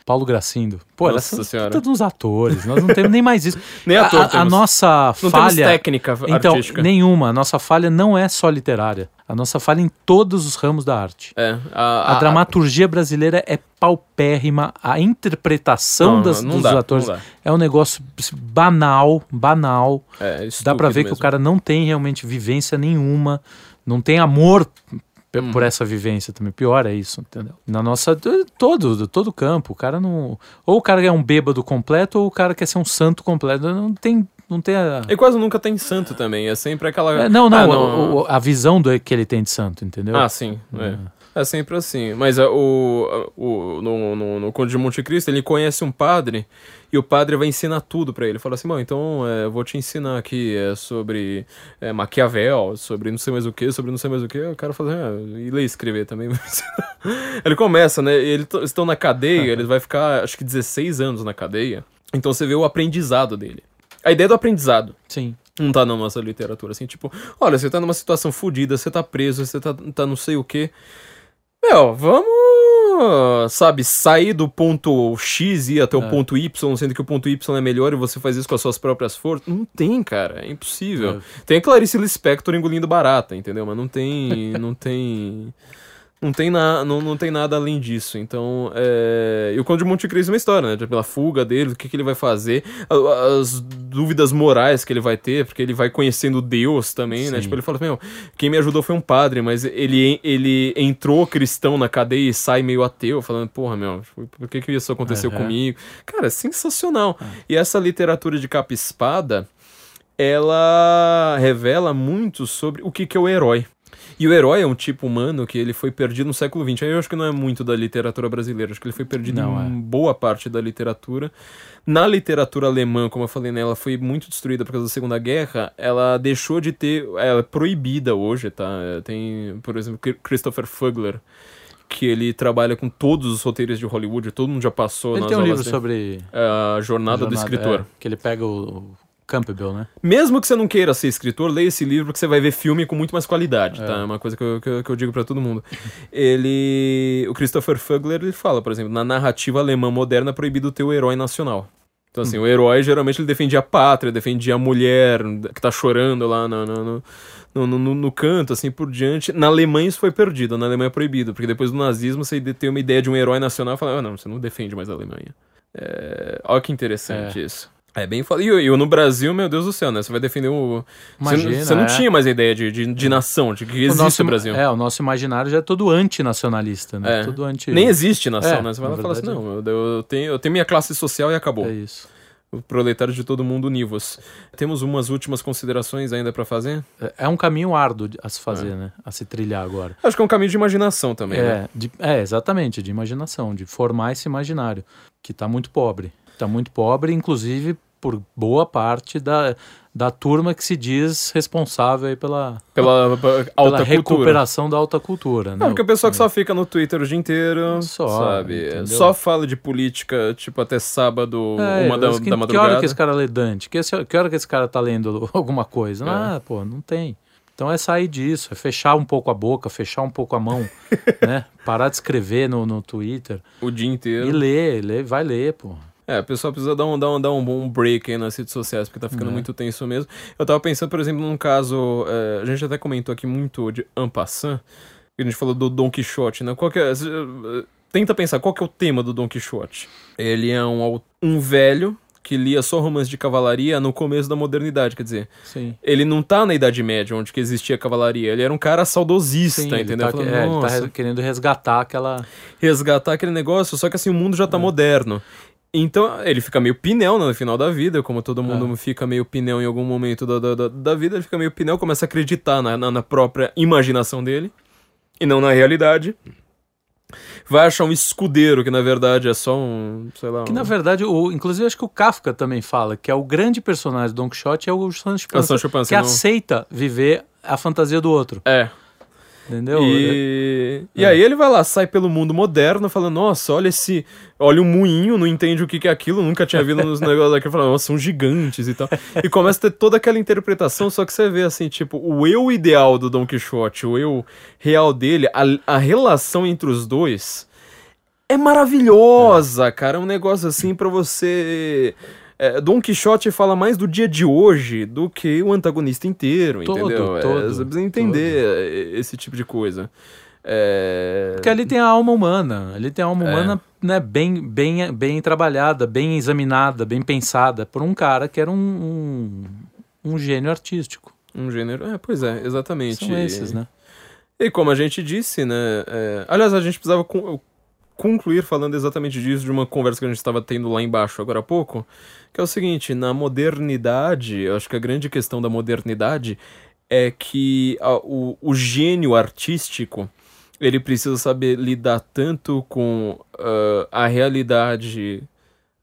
B: Paulo Gracindo. Pô,
A: Nossa senhora.
B: todos uns atores, nós não temos nem mais isso.
A: Nem ator
B: a, a
A: temos.
B: nossa
A: Não
B: falha...
A: técnica
B: Então,
A: artística.
B: nenhuma. A nossa falha não é só literária. A nossa falha é em todos os ramos da arte.
A: É,
B: A, dramaturgia brasileira é paupérrima, a interpretação
A: Não,
B: das,
A: não
B: dos
A: dá,
B: atores é um negócio banal, banal.
A: É,
B: Dá pra ver que o
A: mesmo.
B: cara não tem realmente vivência nenhuma, não tem amor
A: Uhum.
B: por essa vivência também. Pior é isso, entendeu? Na nossa todo todo campo, o cara não ou o cara é um bêbado completo ou o cara quer ser um santo completo. Não tem não tem a
A: E quase nunca tem santo também, é sempre aquela...
B: É, não, não,
A: Ah,
B: o- o- a visão do que ele tem de santo, entendeu?
A: Ah, sim, é. É sempre assim. Mas é, o, o, no, no, no Conde de Monte Cristo, ele conhece um padre e o padre vai ensinar tudo pra ele. Fala assim, bom, então é, eu vou te ensinar aqui é, sobre é, Maquiavel, sobre não sei mais o que, sobre não sei mais o que. O cara fala assim, ah, e ler e escrever também. ele começa, né? Eles estão na cadeia, ele vai ficar acho que 16 anos na cadeia. Então você vê o aprendizado dele. A ideia do aprendizado
B: Sim.
A: não tá na nossa literatura, assim, tipo, olha, você tá numa situação fodida, você tá preso, você tá, tá não sei o quê. Meu, vamos, sabe, sair do ponto X e ir até o
B: É.
A: ponto Y, sendo que o ponto Y é melhor e você faz isso com as suas próprias forças. Não tem, cara, é impossível. Tem a Clarice Lispector engolindo barata, entendeu? Mas não tem, não tem... Não tem, na, não, não tem nada além disso. Então, é... E o Conde de Monte Cristo é uma história, né? Pela fuga dele, o que, que ele vai fazer, as dúvidas morais que ele vai ter, porque ele vai conhecendo Deus também, né?
B: Sim.
A: Tipo, ele fala, meu, quem me ajudou foi um padre, mas ele, ele entrou cristão na cadeia e sai meio ateu, falando, porra, meu, por que, que isso aconteceu
B: Aham.
A: comigo? Cara, é sensacional. E essa literatura de capa espada, ela revela muito sobre o que, que é o herói. E o herói é um tipo humano que ele foi perdido no século XX. Aí eu acho que não é muito da literatura brasileira, acho que ele foi perdido
B: Não,
A: em
B: é.
A: boa parte da literatura. Na literatura alemã, como eu falei, né, ela foi muito destruída por causa da Segunda Guerra. Ela deixou de ter. Ela é proibida hoje, tá? Tem, por exemplo, Christopher Fugler, que ele trabalha com todos os roteiros de Hollywood, todo mundo já passou
B: Ele
A: nas
B: tem um livro
A: dele.
B: sobre
A: A Jornada, do
B: jornada-
A: Escritor.
B: é, que ele pega o Campbell, né?
A: Mesmo que você não queira ser escritor, leia esse livro que você vai ver filme com muito mais qualidade,
B: É.
A: tá? É uma coisa que eu, que eu, que eu digo pra todo mundo. Ele... O Christopher Fugler, ele fala, por exemplo, na narrativa alemã moderna é proibido ter o herói nacional. Então, assim, o herói geralmente ele defendia a pátria, defendia a mulher que tá chorando lá no, no, no, no, no canto, assim por diante. Na Alemanha isso foi perdido, na Alemanha é proibido, porque depois do nazismo você tem uma ideia de um herói nacional e fala, ah, não, você não defende mais a Alemanha. É... Olha que interessante
B: É.
A: isso. É bem foda. E eu, no Brasil, meu Deus do céu, né? Você vai defender o. Você,
B: Imagina,
A: não- você não
B: é.
A: tinha mais a ideia de, de, de nação, de que existe o,
B: nosso,
A: Brasil.
B: É, o nosso imaginário já é todo antinacionalista, né?
A: É.
B: Todo anti...
A: Nem existe nação,
B: É,
A: né? Você vai lá e fala assim: não, eu, eu tenho, eu tenho minha classe social e acabou.
B: É isso.
A: O proletário de todo mundo univos. Temos umas últimas considerações ainda pra fazer?
B: É- É um caminho árduo a se fazer, né? A se trilhar agora.
A: Acho que é um caminho de imaginação também, né?
B: É, de- é, exatamente, de imaginação, de formar esse imaginário, que está muito pobre. Está muito pobre, inclusive por boa parte da, da turma que se diz responsável aí pela,
A: Pela, pela
B: pela
A: cultura.
B: recuperação da alta cultura. Né?
A: Não, porque a pessoa que só fica no Twitter o dia inteiro,
B: Só,
A: sabe?
B: entendeu?
A: Só fala de política, tipo, até sábado,
B: É,
A: uma da,
B: que,
A: da
B: que
A: madrugada.
B: hora que esse cara lê Dante? Que, esse- que hora que esse cara tá lendo alguma coisa?
A: É.
B: Ah, pô, não tem. Então é sair disso, é fechar um pouco a boca, fechar um pouco a mão, né? Parar de escrever no, no Twitter
A: O dia inteiro.
B: e ler, ler, vai ler, pô.
A: É, a pessoa precisa dar um, dar um, dar um bom break aí nas redes sociais, porque tá ficando
B: É.
A: muito tenso mesmo. Eu tava pensando, por exemplo, num caso. é, a gente até comentou aqui muito de Ampassan, que a gente falou do Don Quixote, né? Qual que é, tenta pensar, qual que é o tema do Don Quixote? Ele é um, um velho que lia só romances de cavalaria no começo da modernidade, quer dizer,
B: Sim.
A: ele não tá na Idade Média, onde que existia cavalaria, ele era um cara saudosista,
B: Sim, ele
A: entendeu?
B: tá,
A: Falando,
B: é, ele tá
A: "Nossa,
B: res- querendo resgatar aquela.
A: resgatar aquele negócio, só que assim, o mundo
B: É.
A: já tá moderno. Então, ele fica meio pinel né, no final da vida, como todo mundo
B: É.
A: fica meio pinel em algum momento da, da, da, da vida, ele fica meio pinel, começa a acreditar na, na, na própria imaginação dele, e não na realidade. Vai achar um escudeiro, que na verdade é só um, sei lá...
B: Que
A: um...
B: na verdade, o, inclusive acho que o Kafka também fala que é o grande personagem do Don Quixote é o Sancho
A: É Sancho Panza,
B: que
A: não-
B: aceita viver a fantasia do outro,
A: É,
B: entendeu?
A: E, e
B: É.
A: aí ele vai lá, sai pelo mundo moderno, falando, nossa, olha esse. Olha o moinho, não entende o que, que é aquilo, nunca tinha visto nos negócios daquele, falando, nossa, são gigantes e tal. E começa a ter toda aquela interpretação, só que você vê assim, tipo, o eu ideal do Don Quixote, o eu real dele, a, a relação entre os dois é maravilhosa, cara. É um negócio assim pra você. É, Don Quixote fala mais do dia de hoje do que o antagonista inteiro,
B: Todo,
A: entendeu? É,
B: todo,
A: você precisa entender esse tipo de coisa. É...
B: Porque ali tem a alma humana, ali tem a alma
A: É.
B: humana né, bem, bem, bem trabalhada, bem examinada, bem pensada por um cara que era um, um, um gênio artístico.
A: Um gênero. É, pois é, exatamente.
B: São esses, né?
A: E como a gente disse, né? é, Aliás, a gente precisava concluir falando exatamente disso, de uma conversa que a gente estava tendo lá embaixo agora há pouco, que é o seguinte: na modernidade, eu acho que a grande questão da modernidade é que a- o, o gênio artístico ele precisa saber lidar tanto com ah, a realidade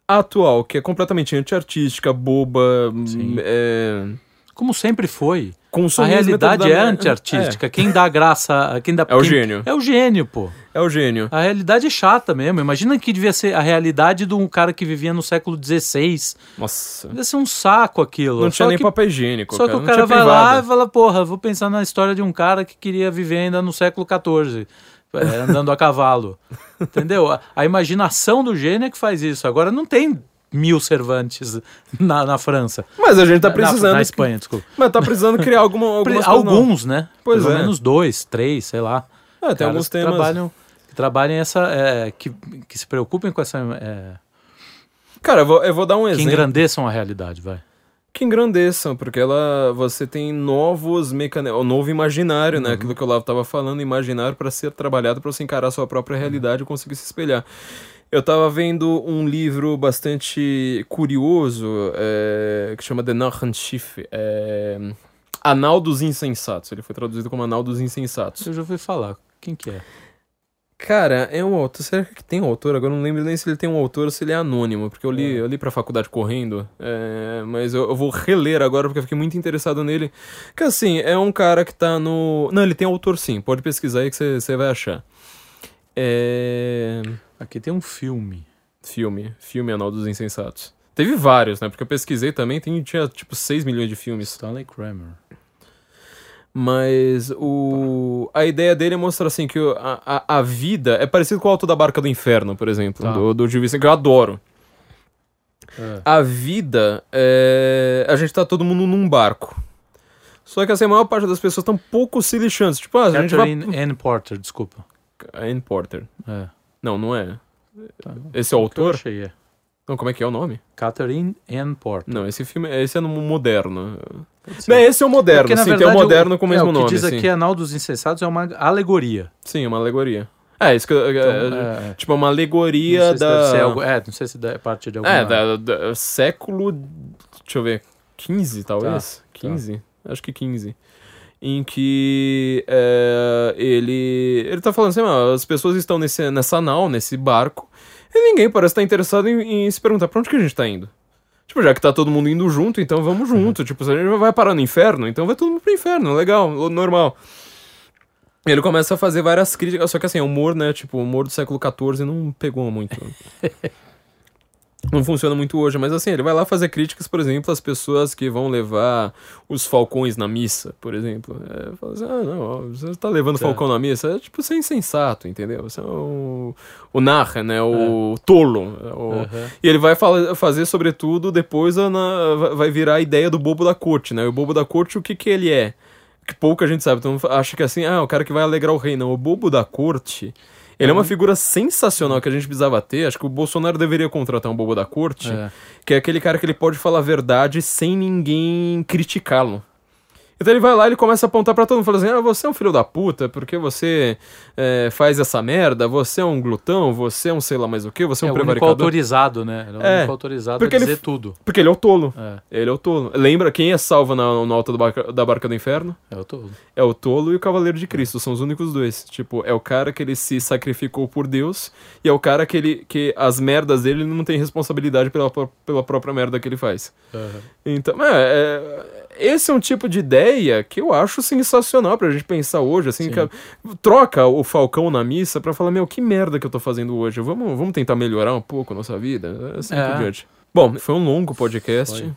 A: atual, que é completamente antiartística, boba,
B: Sim.
A: é,
B: Como sempre foi. A realidade é antiartística. Quem dá graça, quem dá
A: É o
B: quem-
A: gênio.
B: É o gênio, pô.
A: É, é o gênio.
B: A realidade é chata mesmo. Imagina que devia ser a realidade de um cara que vivia no século XVI.
A: Nossa.
B: Devia ser um saco aquilo.
A: Não
B: Só
A: tinha nem
B: que,
A: papel higiênico.
B: Só que
A: cara.
B: o
A: não
B: cara vai lá e
A: privada.
B: fala, porra, vou pensar na história de um cara que queria viver ainda no século XIV, é, andando a cavalo. Entendeu? A, a imaginação do gênio é que faz isso. Agora não tem mil Cervantes na, na França.
A: Mas a gente tá
B: Na-
A: precisando.
B: Na, na Espanha, desculpa.
A: Mas tá precisando criar alguma, algumas
B: Alguns, né?
A: Pois
B: Pelo
A: é.
B: menos dois, três, sei lá.
A: É, tem
B: Caras
A: alguns
B: que
A: temas.
B: trabalham, que trabalhem essa. é, que, que se preocupem com essa. é,
A: Cara, eu vou, eu vou dar um
B: que
A: exemplo.
B: engrandeçam a realidade, vai.
A: Que engrandeçam, porque ela, você tem novos mecanismos, o novo imaginário,
B: Uhum.
A: né? Aquilo que eu lá tava falando, imaginário para ser trabalhado, para você encarar a sua própria
B: Uhum.
A: realidade e conseguir se espelhar. Eu tava vendo um livro bastante curioso, é, que chama The Narrenschiff, é, Anal dos Insensatos. Ele foi traduzido como Anal dos Insensatos.
B: Eu já ouvi falar. Quem que é?
A: Cara, é um autor. Será que tem um autor? Agora eu não lembro nem se ele tem um autor ou se ele é anônimo, porque eu li, eu li pra faculdade correndo. é, mas eu, eu vou reler agora porque eu fiquei muito interessado nele. Que assim, é um cara que tá no. Não, ele tem autor sim, pode pesquisar aí que você vai achar. É.
B: Aqui tem um filme.
A: Filme. Filme Anal dos Insensatos. Teve vários, né? Porque eu pesquisei também, tem, tinha tipo 6 milhões de filmes.
B: Stanley Kramer.
A: Mas o... a ideia dele é mostrar assim que a, a, a vida é parecido com o Alto da Barca do Inferno, por exemplo,
B: Tá.
A: do, do Gil Vicente, que eu adoro.
B: É.
A: A vida é. A gente tá todo mundo num barco. Só que assim, a maior parte das pessoas estão pouco se lixando. Tipo, ah, a gente vai.
B: Ann Porter, desculpa.
A: Anne Porter.
B: É.
A: Não, não é.
B: Tá.
A: Esse é o autor?
B: achei, é.
A: Não, como é que é o nome?
B: Catherine Ann Porter.
A: Não, esse filme. Esse é no moderno. Bem, esse é o moderno,
B: Porque,
A: sim, tem o
B: verdade,
A: moderno com o mesmo
B: é, o
A: nome.
B: que diz
A: sim.
B: aqui Anal dos Insensatos é uma alegoria.
A: Sim, é uma alegoria. É, isso que eu-
B: Então,
A: é,
B: é,
A: Tipo, uma
B: não
A: alegoria
B: sei se
A: da.
B: algo- é, não sei se é parte de alguma...
A: É, da, da- século. Deixa eu ver. 15, talvez?
B: Tá,
A: 15? Acho que 15. Em que é, ele. Ele tá falando assim, ah, as pessoas estão nesse, nessa nau, nesse barco, e ninguém parece estar interessado em, em se perguntar pra onde que a gente tá indo. Tipo, já que tá todo mundo indo junto, então vamos junto. Tipo, se a gente vai parar no inferno, então vai todo mundo pro inferno, legal, normal. Ele começa a fazer várias críticas, só que assim, o humor, né? Tipo, o humor do século XIV não pegou muito. não funciona muito hoje, mas assim, ele vai lá fazer críticas, por exemplo, às pessoas que vão levar os falcões na missa, por exemplo. É, fala assim, ah, não, ó, você tá levando
B: Tá.
A: falcão na missa, é tipo, você é insensato, entendeu? Você é o, o narra, né? O tolo. é o-
B: Aham.
A: e ele vai fala- fazer, sobretudo, depois a na- vai- virar a ideia do bobo da corte, né? O bobo da corte, o que que ele é? Que pouca gente sabe. Então acha que assim, ah, o cara que vai alegrar o rei. Não, o bobo da corte. Ele é uma figura sensacional que a gente precisava ter. Acho que o Bolsonaro deveria contratar um bobo da corte.
B: É.
A: Que é aquele cara que ele pode falar a verdade sem ninguém criticá-lo. Então ele vai lá e ele começa a apontar pra todo mundo, fala assim, ah, você é um filho da puta, porque você é, faz essa merda, você é um glutão, você é um sei lá mais o que, você é,
B: É
A: um
B: único
A: prevaricador.
B: autorizado, né? Ele é
A: É,
B: autorizado
A: porque
B: a
A: ele
B: dizer
A: f-
B: tudo.
A: Porque ele é o tolo.
B: É,
A: Ele é o tolo. Lembra quem é salvo na, na alta barca- da barca do inferno?
B: é o todo.
A: É o tolo e o cavaleiro de Cristo. São os únicos dois. Tipo, é o cara que ele se sacrificou por Deus e é o cara que ele que as merdas dele ele não tem responsabilidade pela, pela própria merda que ele faz. Então, é, é, esse é um tipo de ideia que eu acho sensacional pra gente pensar hoje, assim,
B: Sim.
A: que troca o Falcão na missa pra falar, meu, que merda que eu tô fazendo hoje. Vamos, vamos tentar melhorar um pouco a nossa vida, assim
B: É.
A: por diante. Bom, foi um longo podcast,
B: Foi.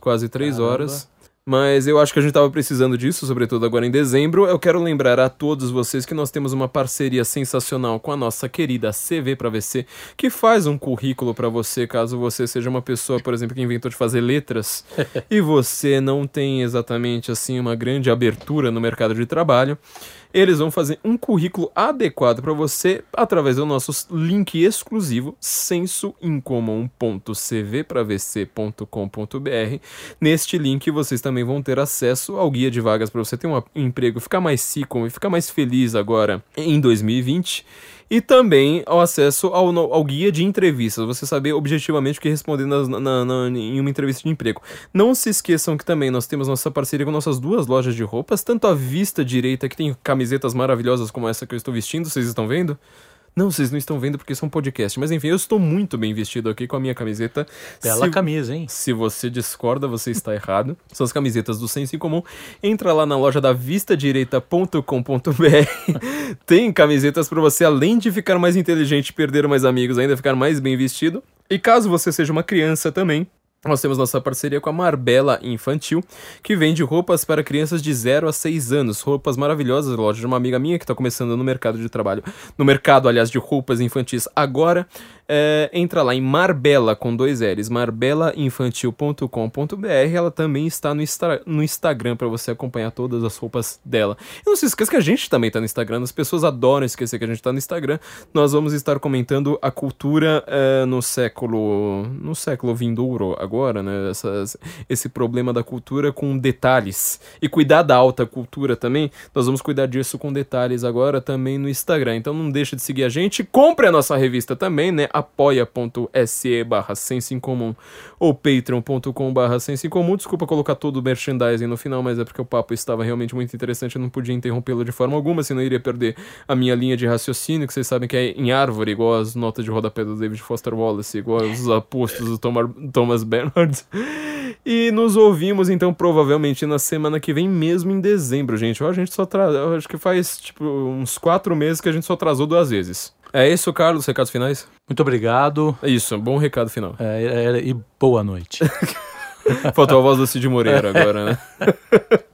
A: quase três
B: Caramba.
A: horas. Mas eu acho que a gente tava precisando disso, sobretudo agora em dezembro. Eu quero lembrar a todos vocês que nós temos uma parceria sensacional com a nossa querida CV para VC, que faz um currículo para você, caso você seja uma pessoa, por exemplo, que inventou de fazer letras e você não tem exatamente assim uma grande abertura no mercado de trabalho. Eles vão fazer um currículo adequado para você através do nosso link exclusivo sensoincomum.cvpravc.com.br. Neste link vocês também vão ter acesso ao guia de vagas para você ter um emprego, ficar mais cicom e ficar mais feliz agora em 2020. E também ao acesso ao, ao guia de entrevistas, você saber objetivamente o que responder na- na- em uma entrevista de emprego. Não se esqueçam que também nós temos nossa parceria com nossas duas lojas de roupas, tanto a Vista Direita, que tem camisetas maravilhosas como essa que eu estou vestindo, vocês estão vendo? Não, vocês não estão vendo porque isso é um podcast, mas enfim, eu estou muito bem vestido aqui com a minha camiseta.
B: Bela
A: Se-
B: camisa, hein?
A: se você discorda, você está errado. São as camisetas do Senso em Comum. Entra lá na loja da vistadireita.com.br. Tem camisetas para você, além de ficar mais inteligente, perder mais amigos, ainda ficar mais bem vestido. E caso você seja uma criança também, nós temos nossa parceria com a Marbella Infantil, que vende roupas para crianças de 0 a 6 anos. Roupas maravilhosas, loja de uma amiga minha que está começando no mercado de trabalho. No mercado, aliás, de roupas infantis agora. É, entra lá em Marbella com dois L's, marbellainfantil.com.br. Ela também está no, Insta- no Instagram para você acompanhar todas as roupas dela. E não se esqueça que a gente também está no Instagram. As pessoas adoram esquecer que a gente está no Instagram. Nós vamos estar comentando a cultura é, no século no século vindouro agora, né? Essas, esse problema da cultura com detalhes e cuidar da alta cultura também. Nós vamos cuidar disso com detalhes agora também no Instagram. Então não deixa de seguir a gente. Compre a nossa revista também, né? apoia.se barra comum ou patreon.com barra comum. Desculpa colocar todo o merchandising no final, mas é porque o papo estava realmente muito interessante. Eu não podia interrompê-lo de forma alguma, senão eu iria perder a minha linha de raciocínio, que vocês sabem que é em árvore, igual as notas de rodapé do David Foster Wallace, igual os apostos do Tomar- Thomas Bernard. E nos ouvimos, então, provavelmente na semana que vem, mesmo em dezembro, gente. A gente só tra... Acho que faz, tipo, uns quatro meses que a gente só atrasou duas vezes. É isso, Carlos? Recados finais?
B: Muito obrigado
A: É isso, bom recado final.
B: é, é, e boa noite.
A: Faltou a voz do Cid Moreira agora, né?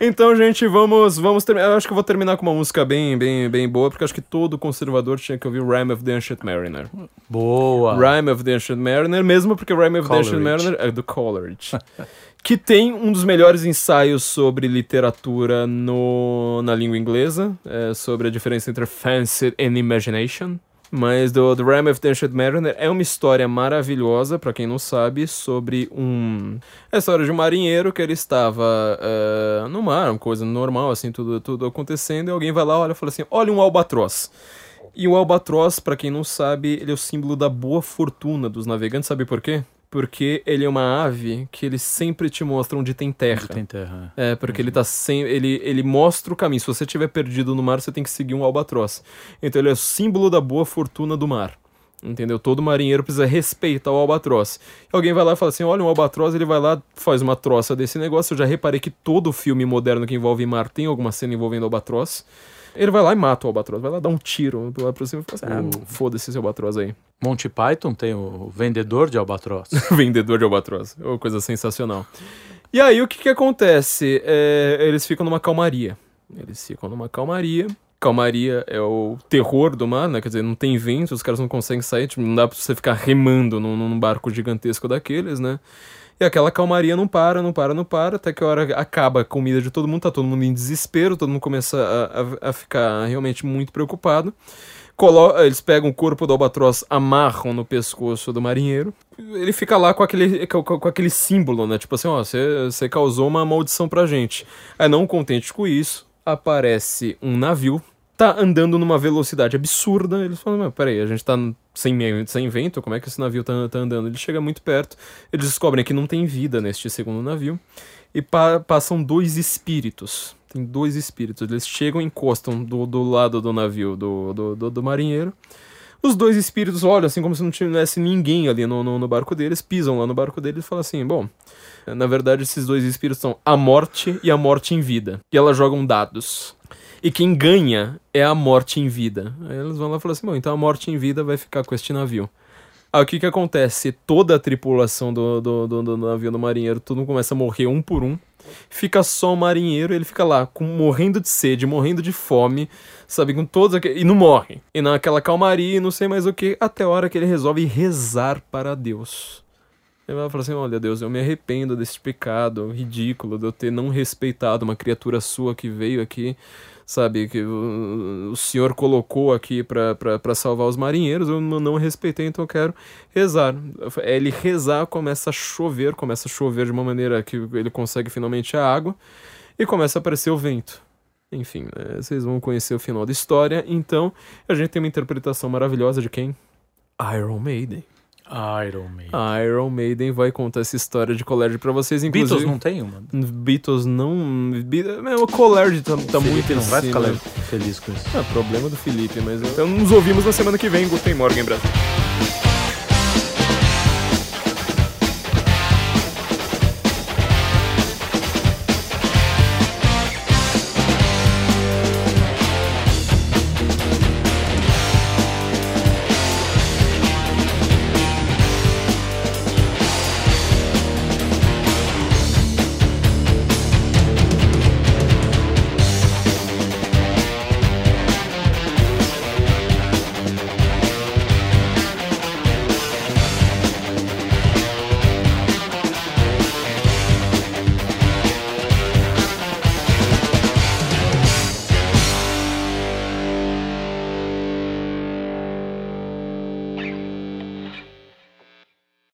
A: Então, gente, vamos, vamos terminar. Eu acho que eu vou terminar com uma música bem, bem, bem boa, porque acho que todo conservador tinha que ouvir Rhyme of the Ancient Mariner.
B: Boa.
A: Rhyme of the Ancient Mariner, mesmo porque Rhyme of the Ancient
B: Coleridge.
A: Mariner é do Coleridge. que tem um dos melhores ensaios sobre literatura no, na língua inglesa, é, sobre a diferença entre fancy and imagination. Mas do, do Rhyme of the Ancient Mariner é uma história maravilhosa, pra quem não sabe, sobre um... É a história de um marinheiro que ele estava é, no mar, uma coisa normal, assim, tudo, tudo acontecendo, e alguém vai lá, olha e fala assim, olha um albatroz. E o albatroz, pra quem não sabe, ele é o símbolo da boa fortuna dos navegantes, sabe por quê? Porque ele é uma ave que ele sempre te mostra onde tem terra.
B: Onde tem terra.
A: É, porque ele tá sem. Ele, ele mostra o caminho. Se você estiver perdido no mar, você tem que seguir um albatroz. Então ele é o símbolo da boa fortuna do mar. Entendeu? Todo marinheiro precisa respeitar o albatroz. E alguém vai lá e fala assim: olha, um albatroz, ele vai lá, faz uma troça desse negócio. Eu já reparei que todo filme moderno que envolve mar tem alguma cena envolvendo albatroz. Ele vai lá e mata o albatroz, vai lá dar um tiro lá pra cima e fala assim: ah, foda-se esse albatroz aí.
B: Monty Python tem o vendedor de albatroz.
A: vendedor de albatroz. É uma coisa sensacional. E aí, o que que acontece? É, eles ficam numa calmaria. Eles ficam numa calmaria. Calmaria é o terror do mar, né? Quer dizer, não tem vento, os caras não conseguem sair. Tipo, não dá pra você ficar remando num, num barco gigantesco daqueles, né? E aquela calmaria não para, não para, não para, até que a hora acaba a comida de todo mundo, tá todo mundo em desespero, todo mundo começa a, a, a ficar realmente muito preocupado. Colo eles pegam o corpo do albatroz, amarram no pescoço do marinheiro. Ele fica lá com aquele, com, com aquele símbolo, né? Tipo assim, ó, você causou uma maldição pra gente. Aí, não contente com isso, aparece um navio, tá andando numa velocidade absurda. Eles falam, mas peraí, a gente tá sem, sem vento, como é que esse navio tá, tá andando? Ele chega muito perto, eles descobrem que não tem vida neste segundo navio. E pa passam dois espíritos tem dois espíritos. Eles chegam e encostam do, do lado do navio do, do, do, do marinheiro. Os dois espíritos olham assim como se não tivesse ninguém ali no, no, no, barco deles, pisam lá no barco deles e falam assim: bom, na verdade esses dois espíritos são a morte e a morte em vida. E elas jogam dados. E quem ganha é a morte em vida. Aí eles vão lá e falam assim: bom, então a morte em vida vai ficar com este navio. Aí o que que acontece? Toda a tripulação do, do, do, do navio do marinheiro, tudo começa a morrer um por um fica só o marinheiro, ele fica lá, com, morrendo de sede, morrendo de fome, sabe, com todos aqueles. E não morre. E naquela calmaria e não sei mais o que, até a hora que ele resolve rezar para Deus. Ele vai falar assim: Olha, Deus, eu me arrependo desse pecado ridículo de eu ter não respeitado uma criatura sua que veio aqui, sabe, que o, o Senhor colocou aqui para salvar os marinheiros, eu não respeitei, então eu quero rezar. Ele rezar, começa a chover, começa a chover de uma maneira que ele consegue finalmente a água e começa a aparecer o vento. Enfim, né, vocês vão conhecer o final da história. Então, a gente tem uma interpretação maravilhosa de quem? Iron Maiden.
B: Iron Maiden.
A: Iron Maiden vai contar essa história de colégio pra vocês, inclusive.
B: Beatles não tem uma?
A: Beatles não. Be... O colégio tá, tá muito
B: não vai
A: cima.
B: ficar feliz com isso.
A: É problema do Felipe, mas então nos ouvimos na semana que vem. Guten Morgen, Brasil.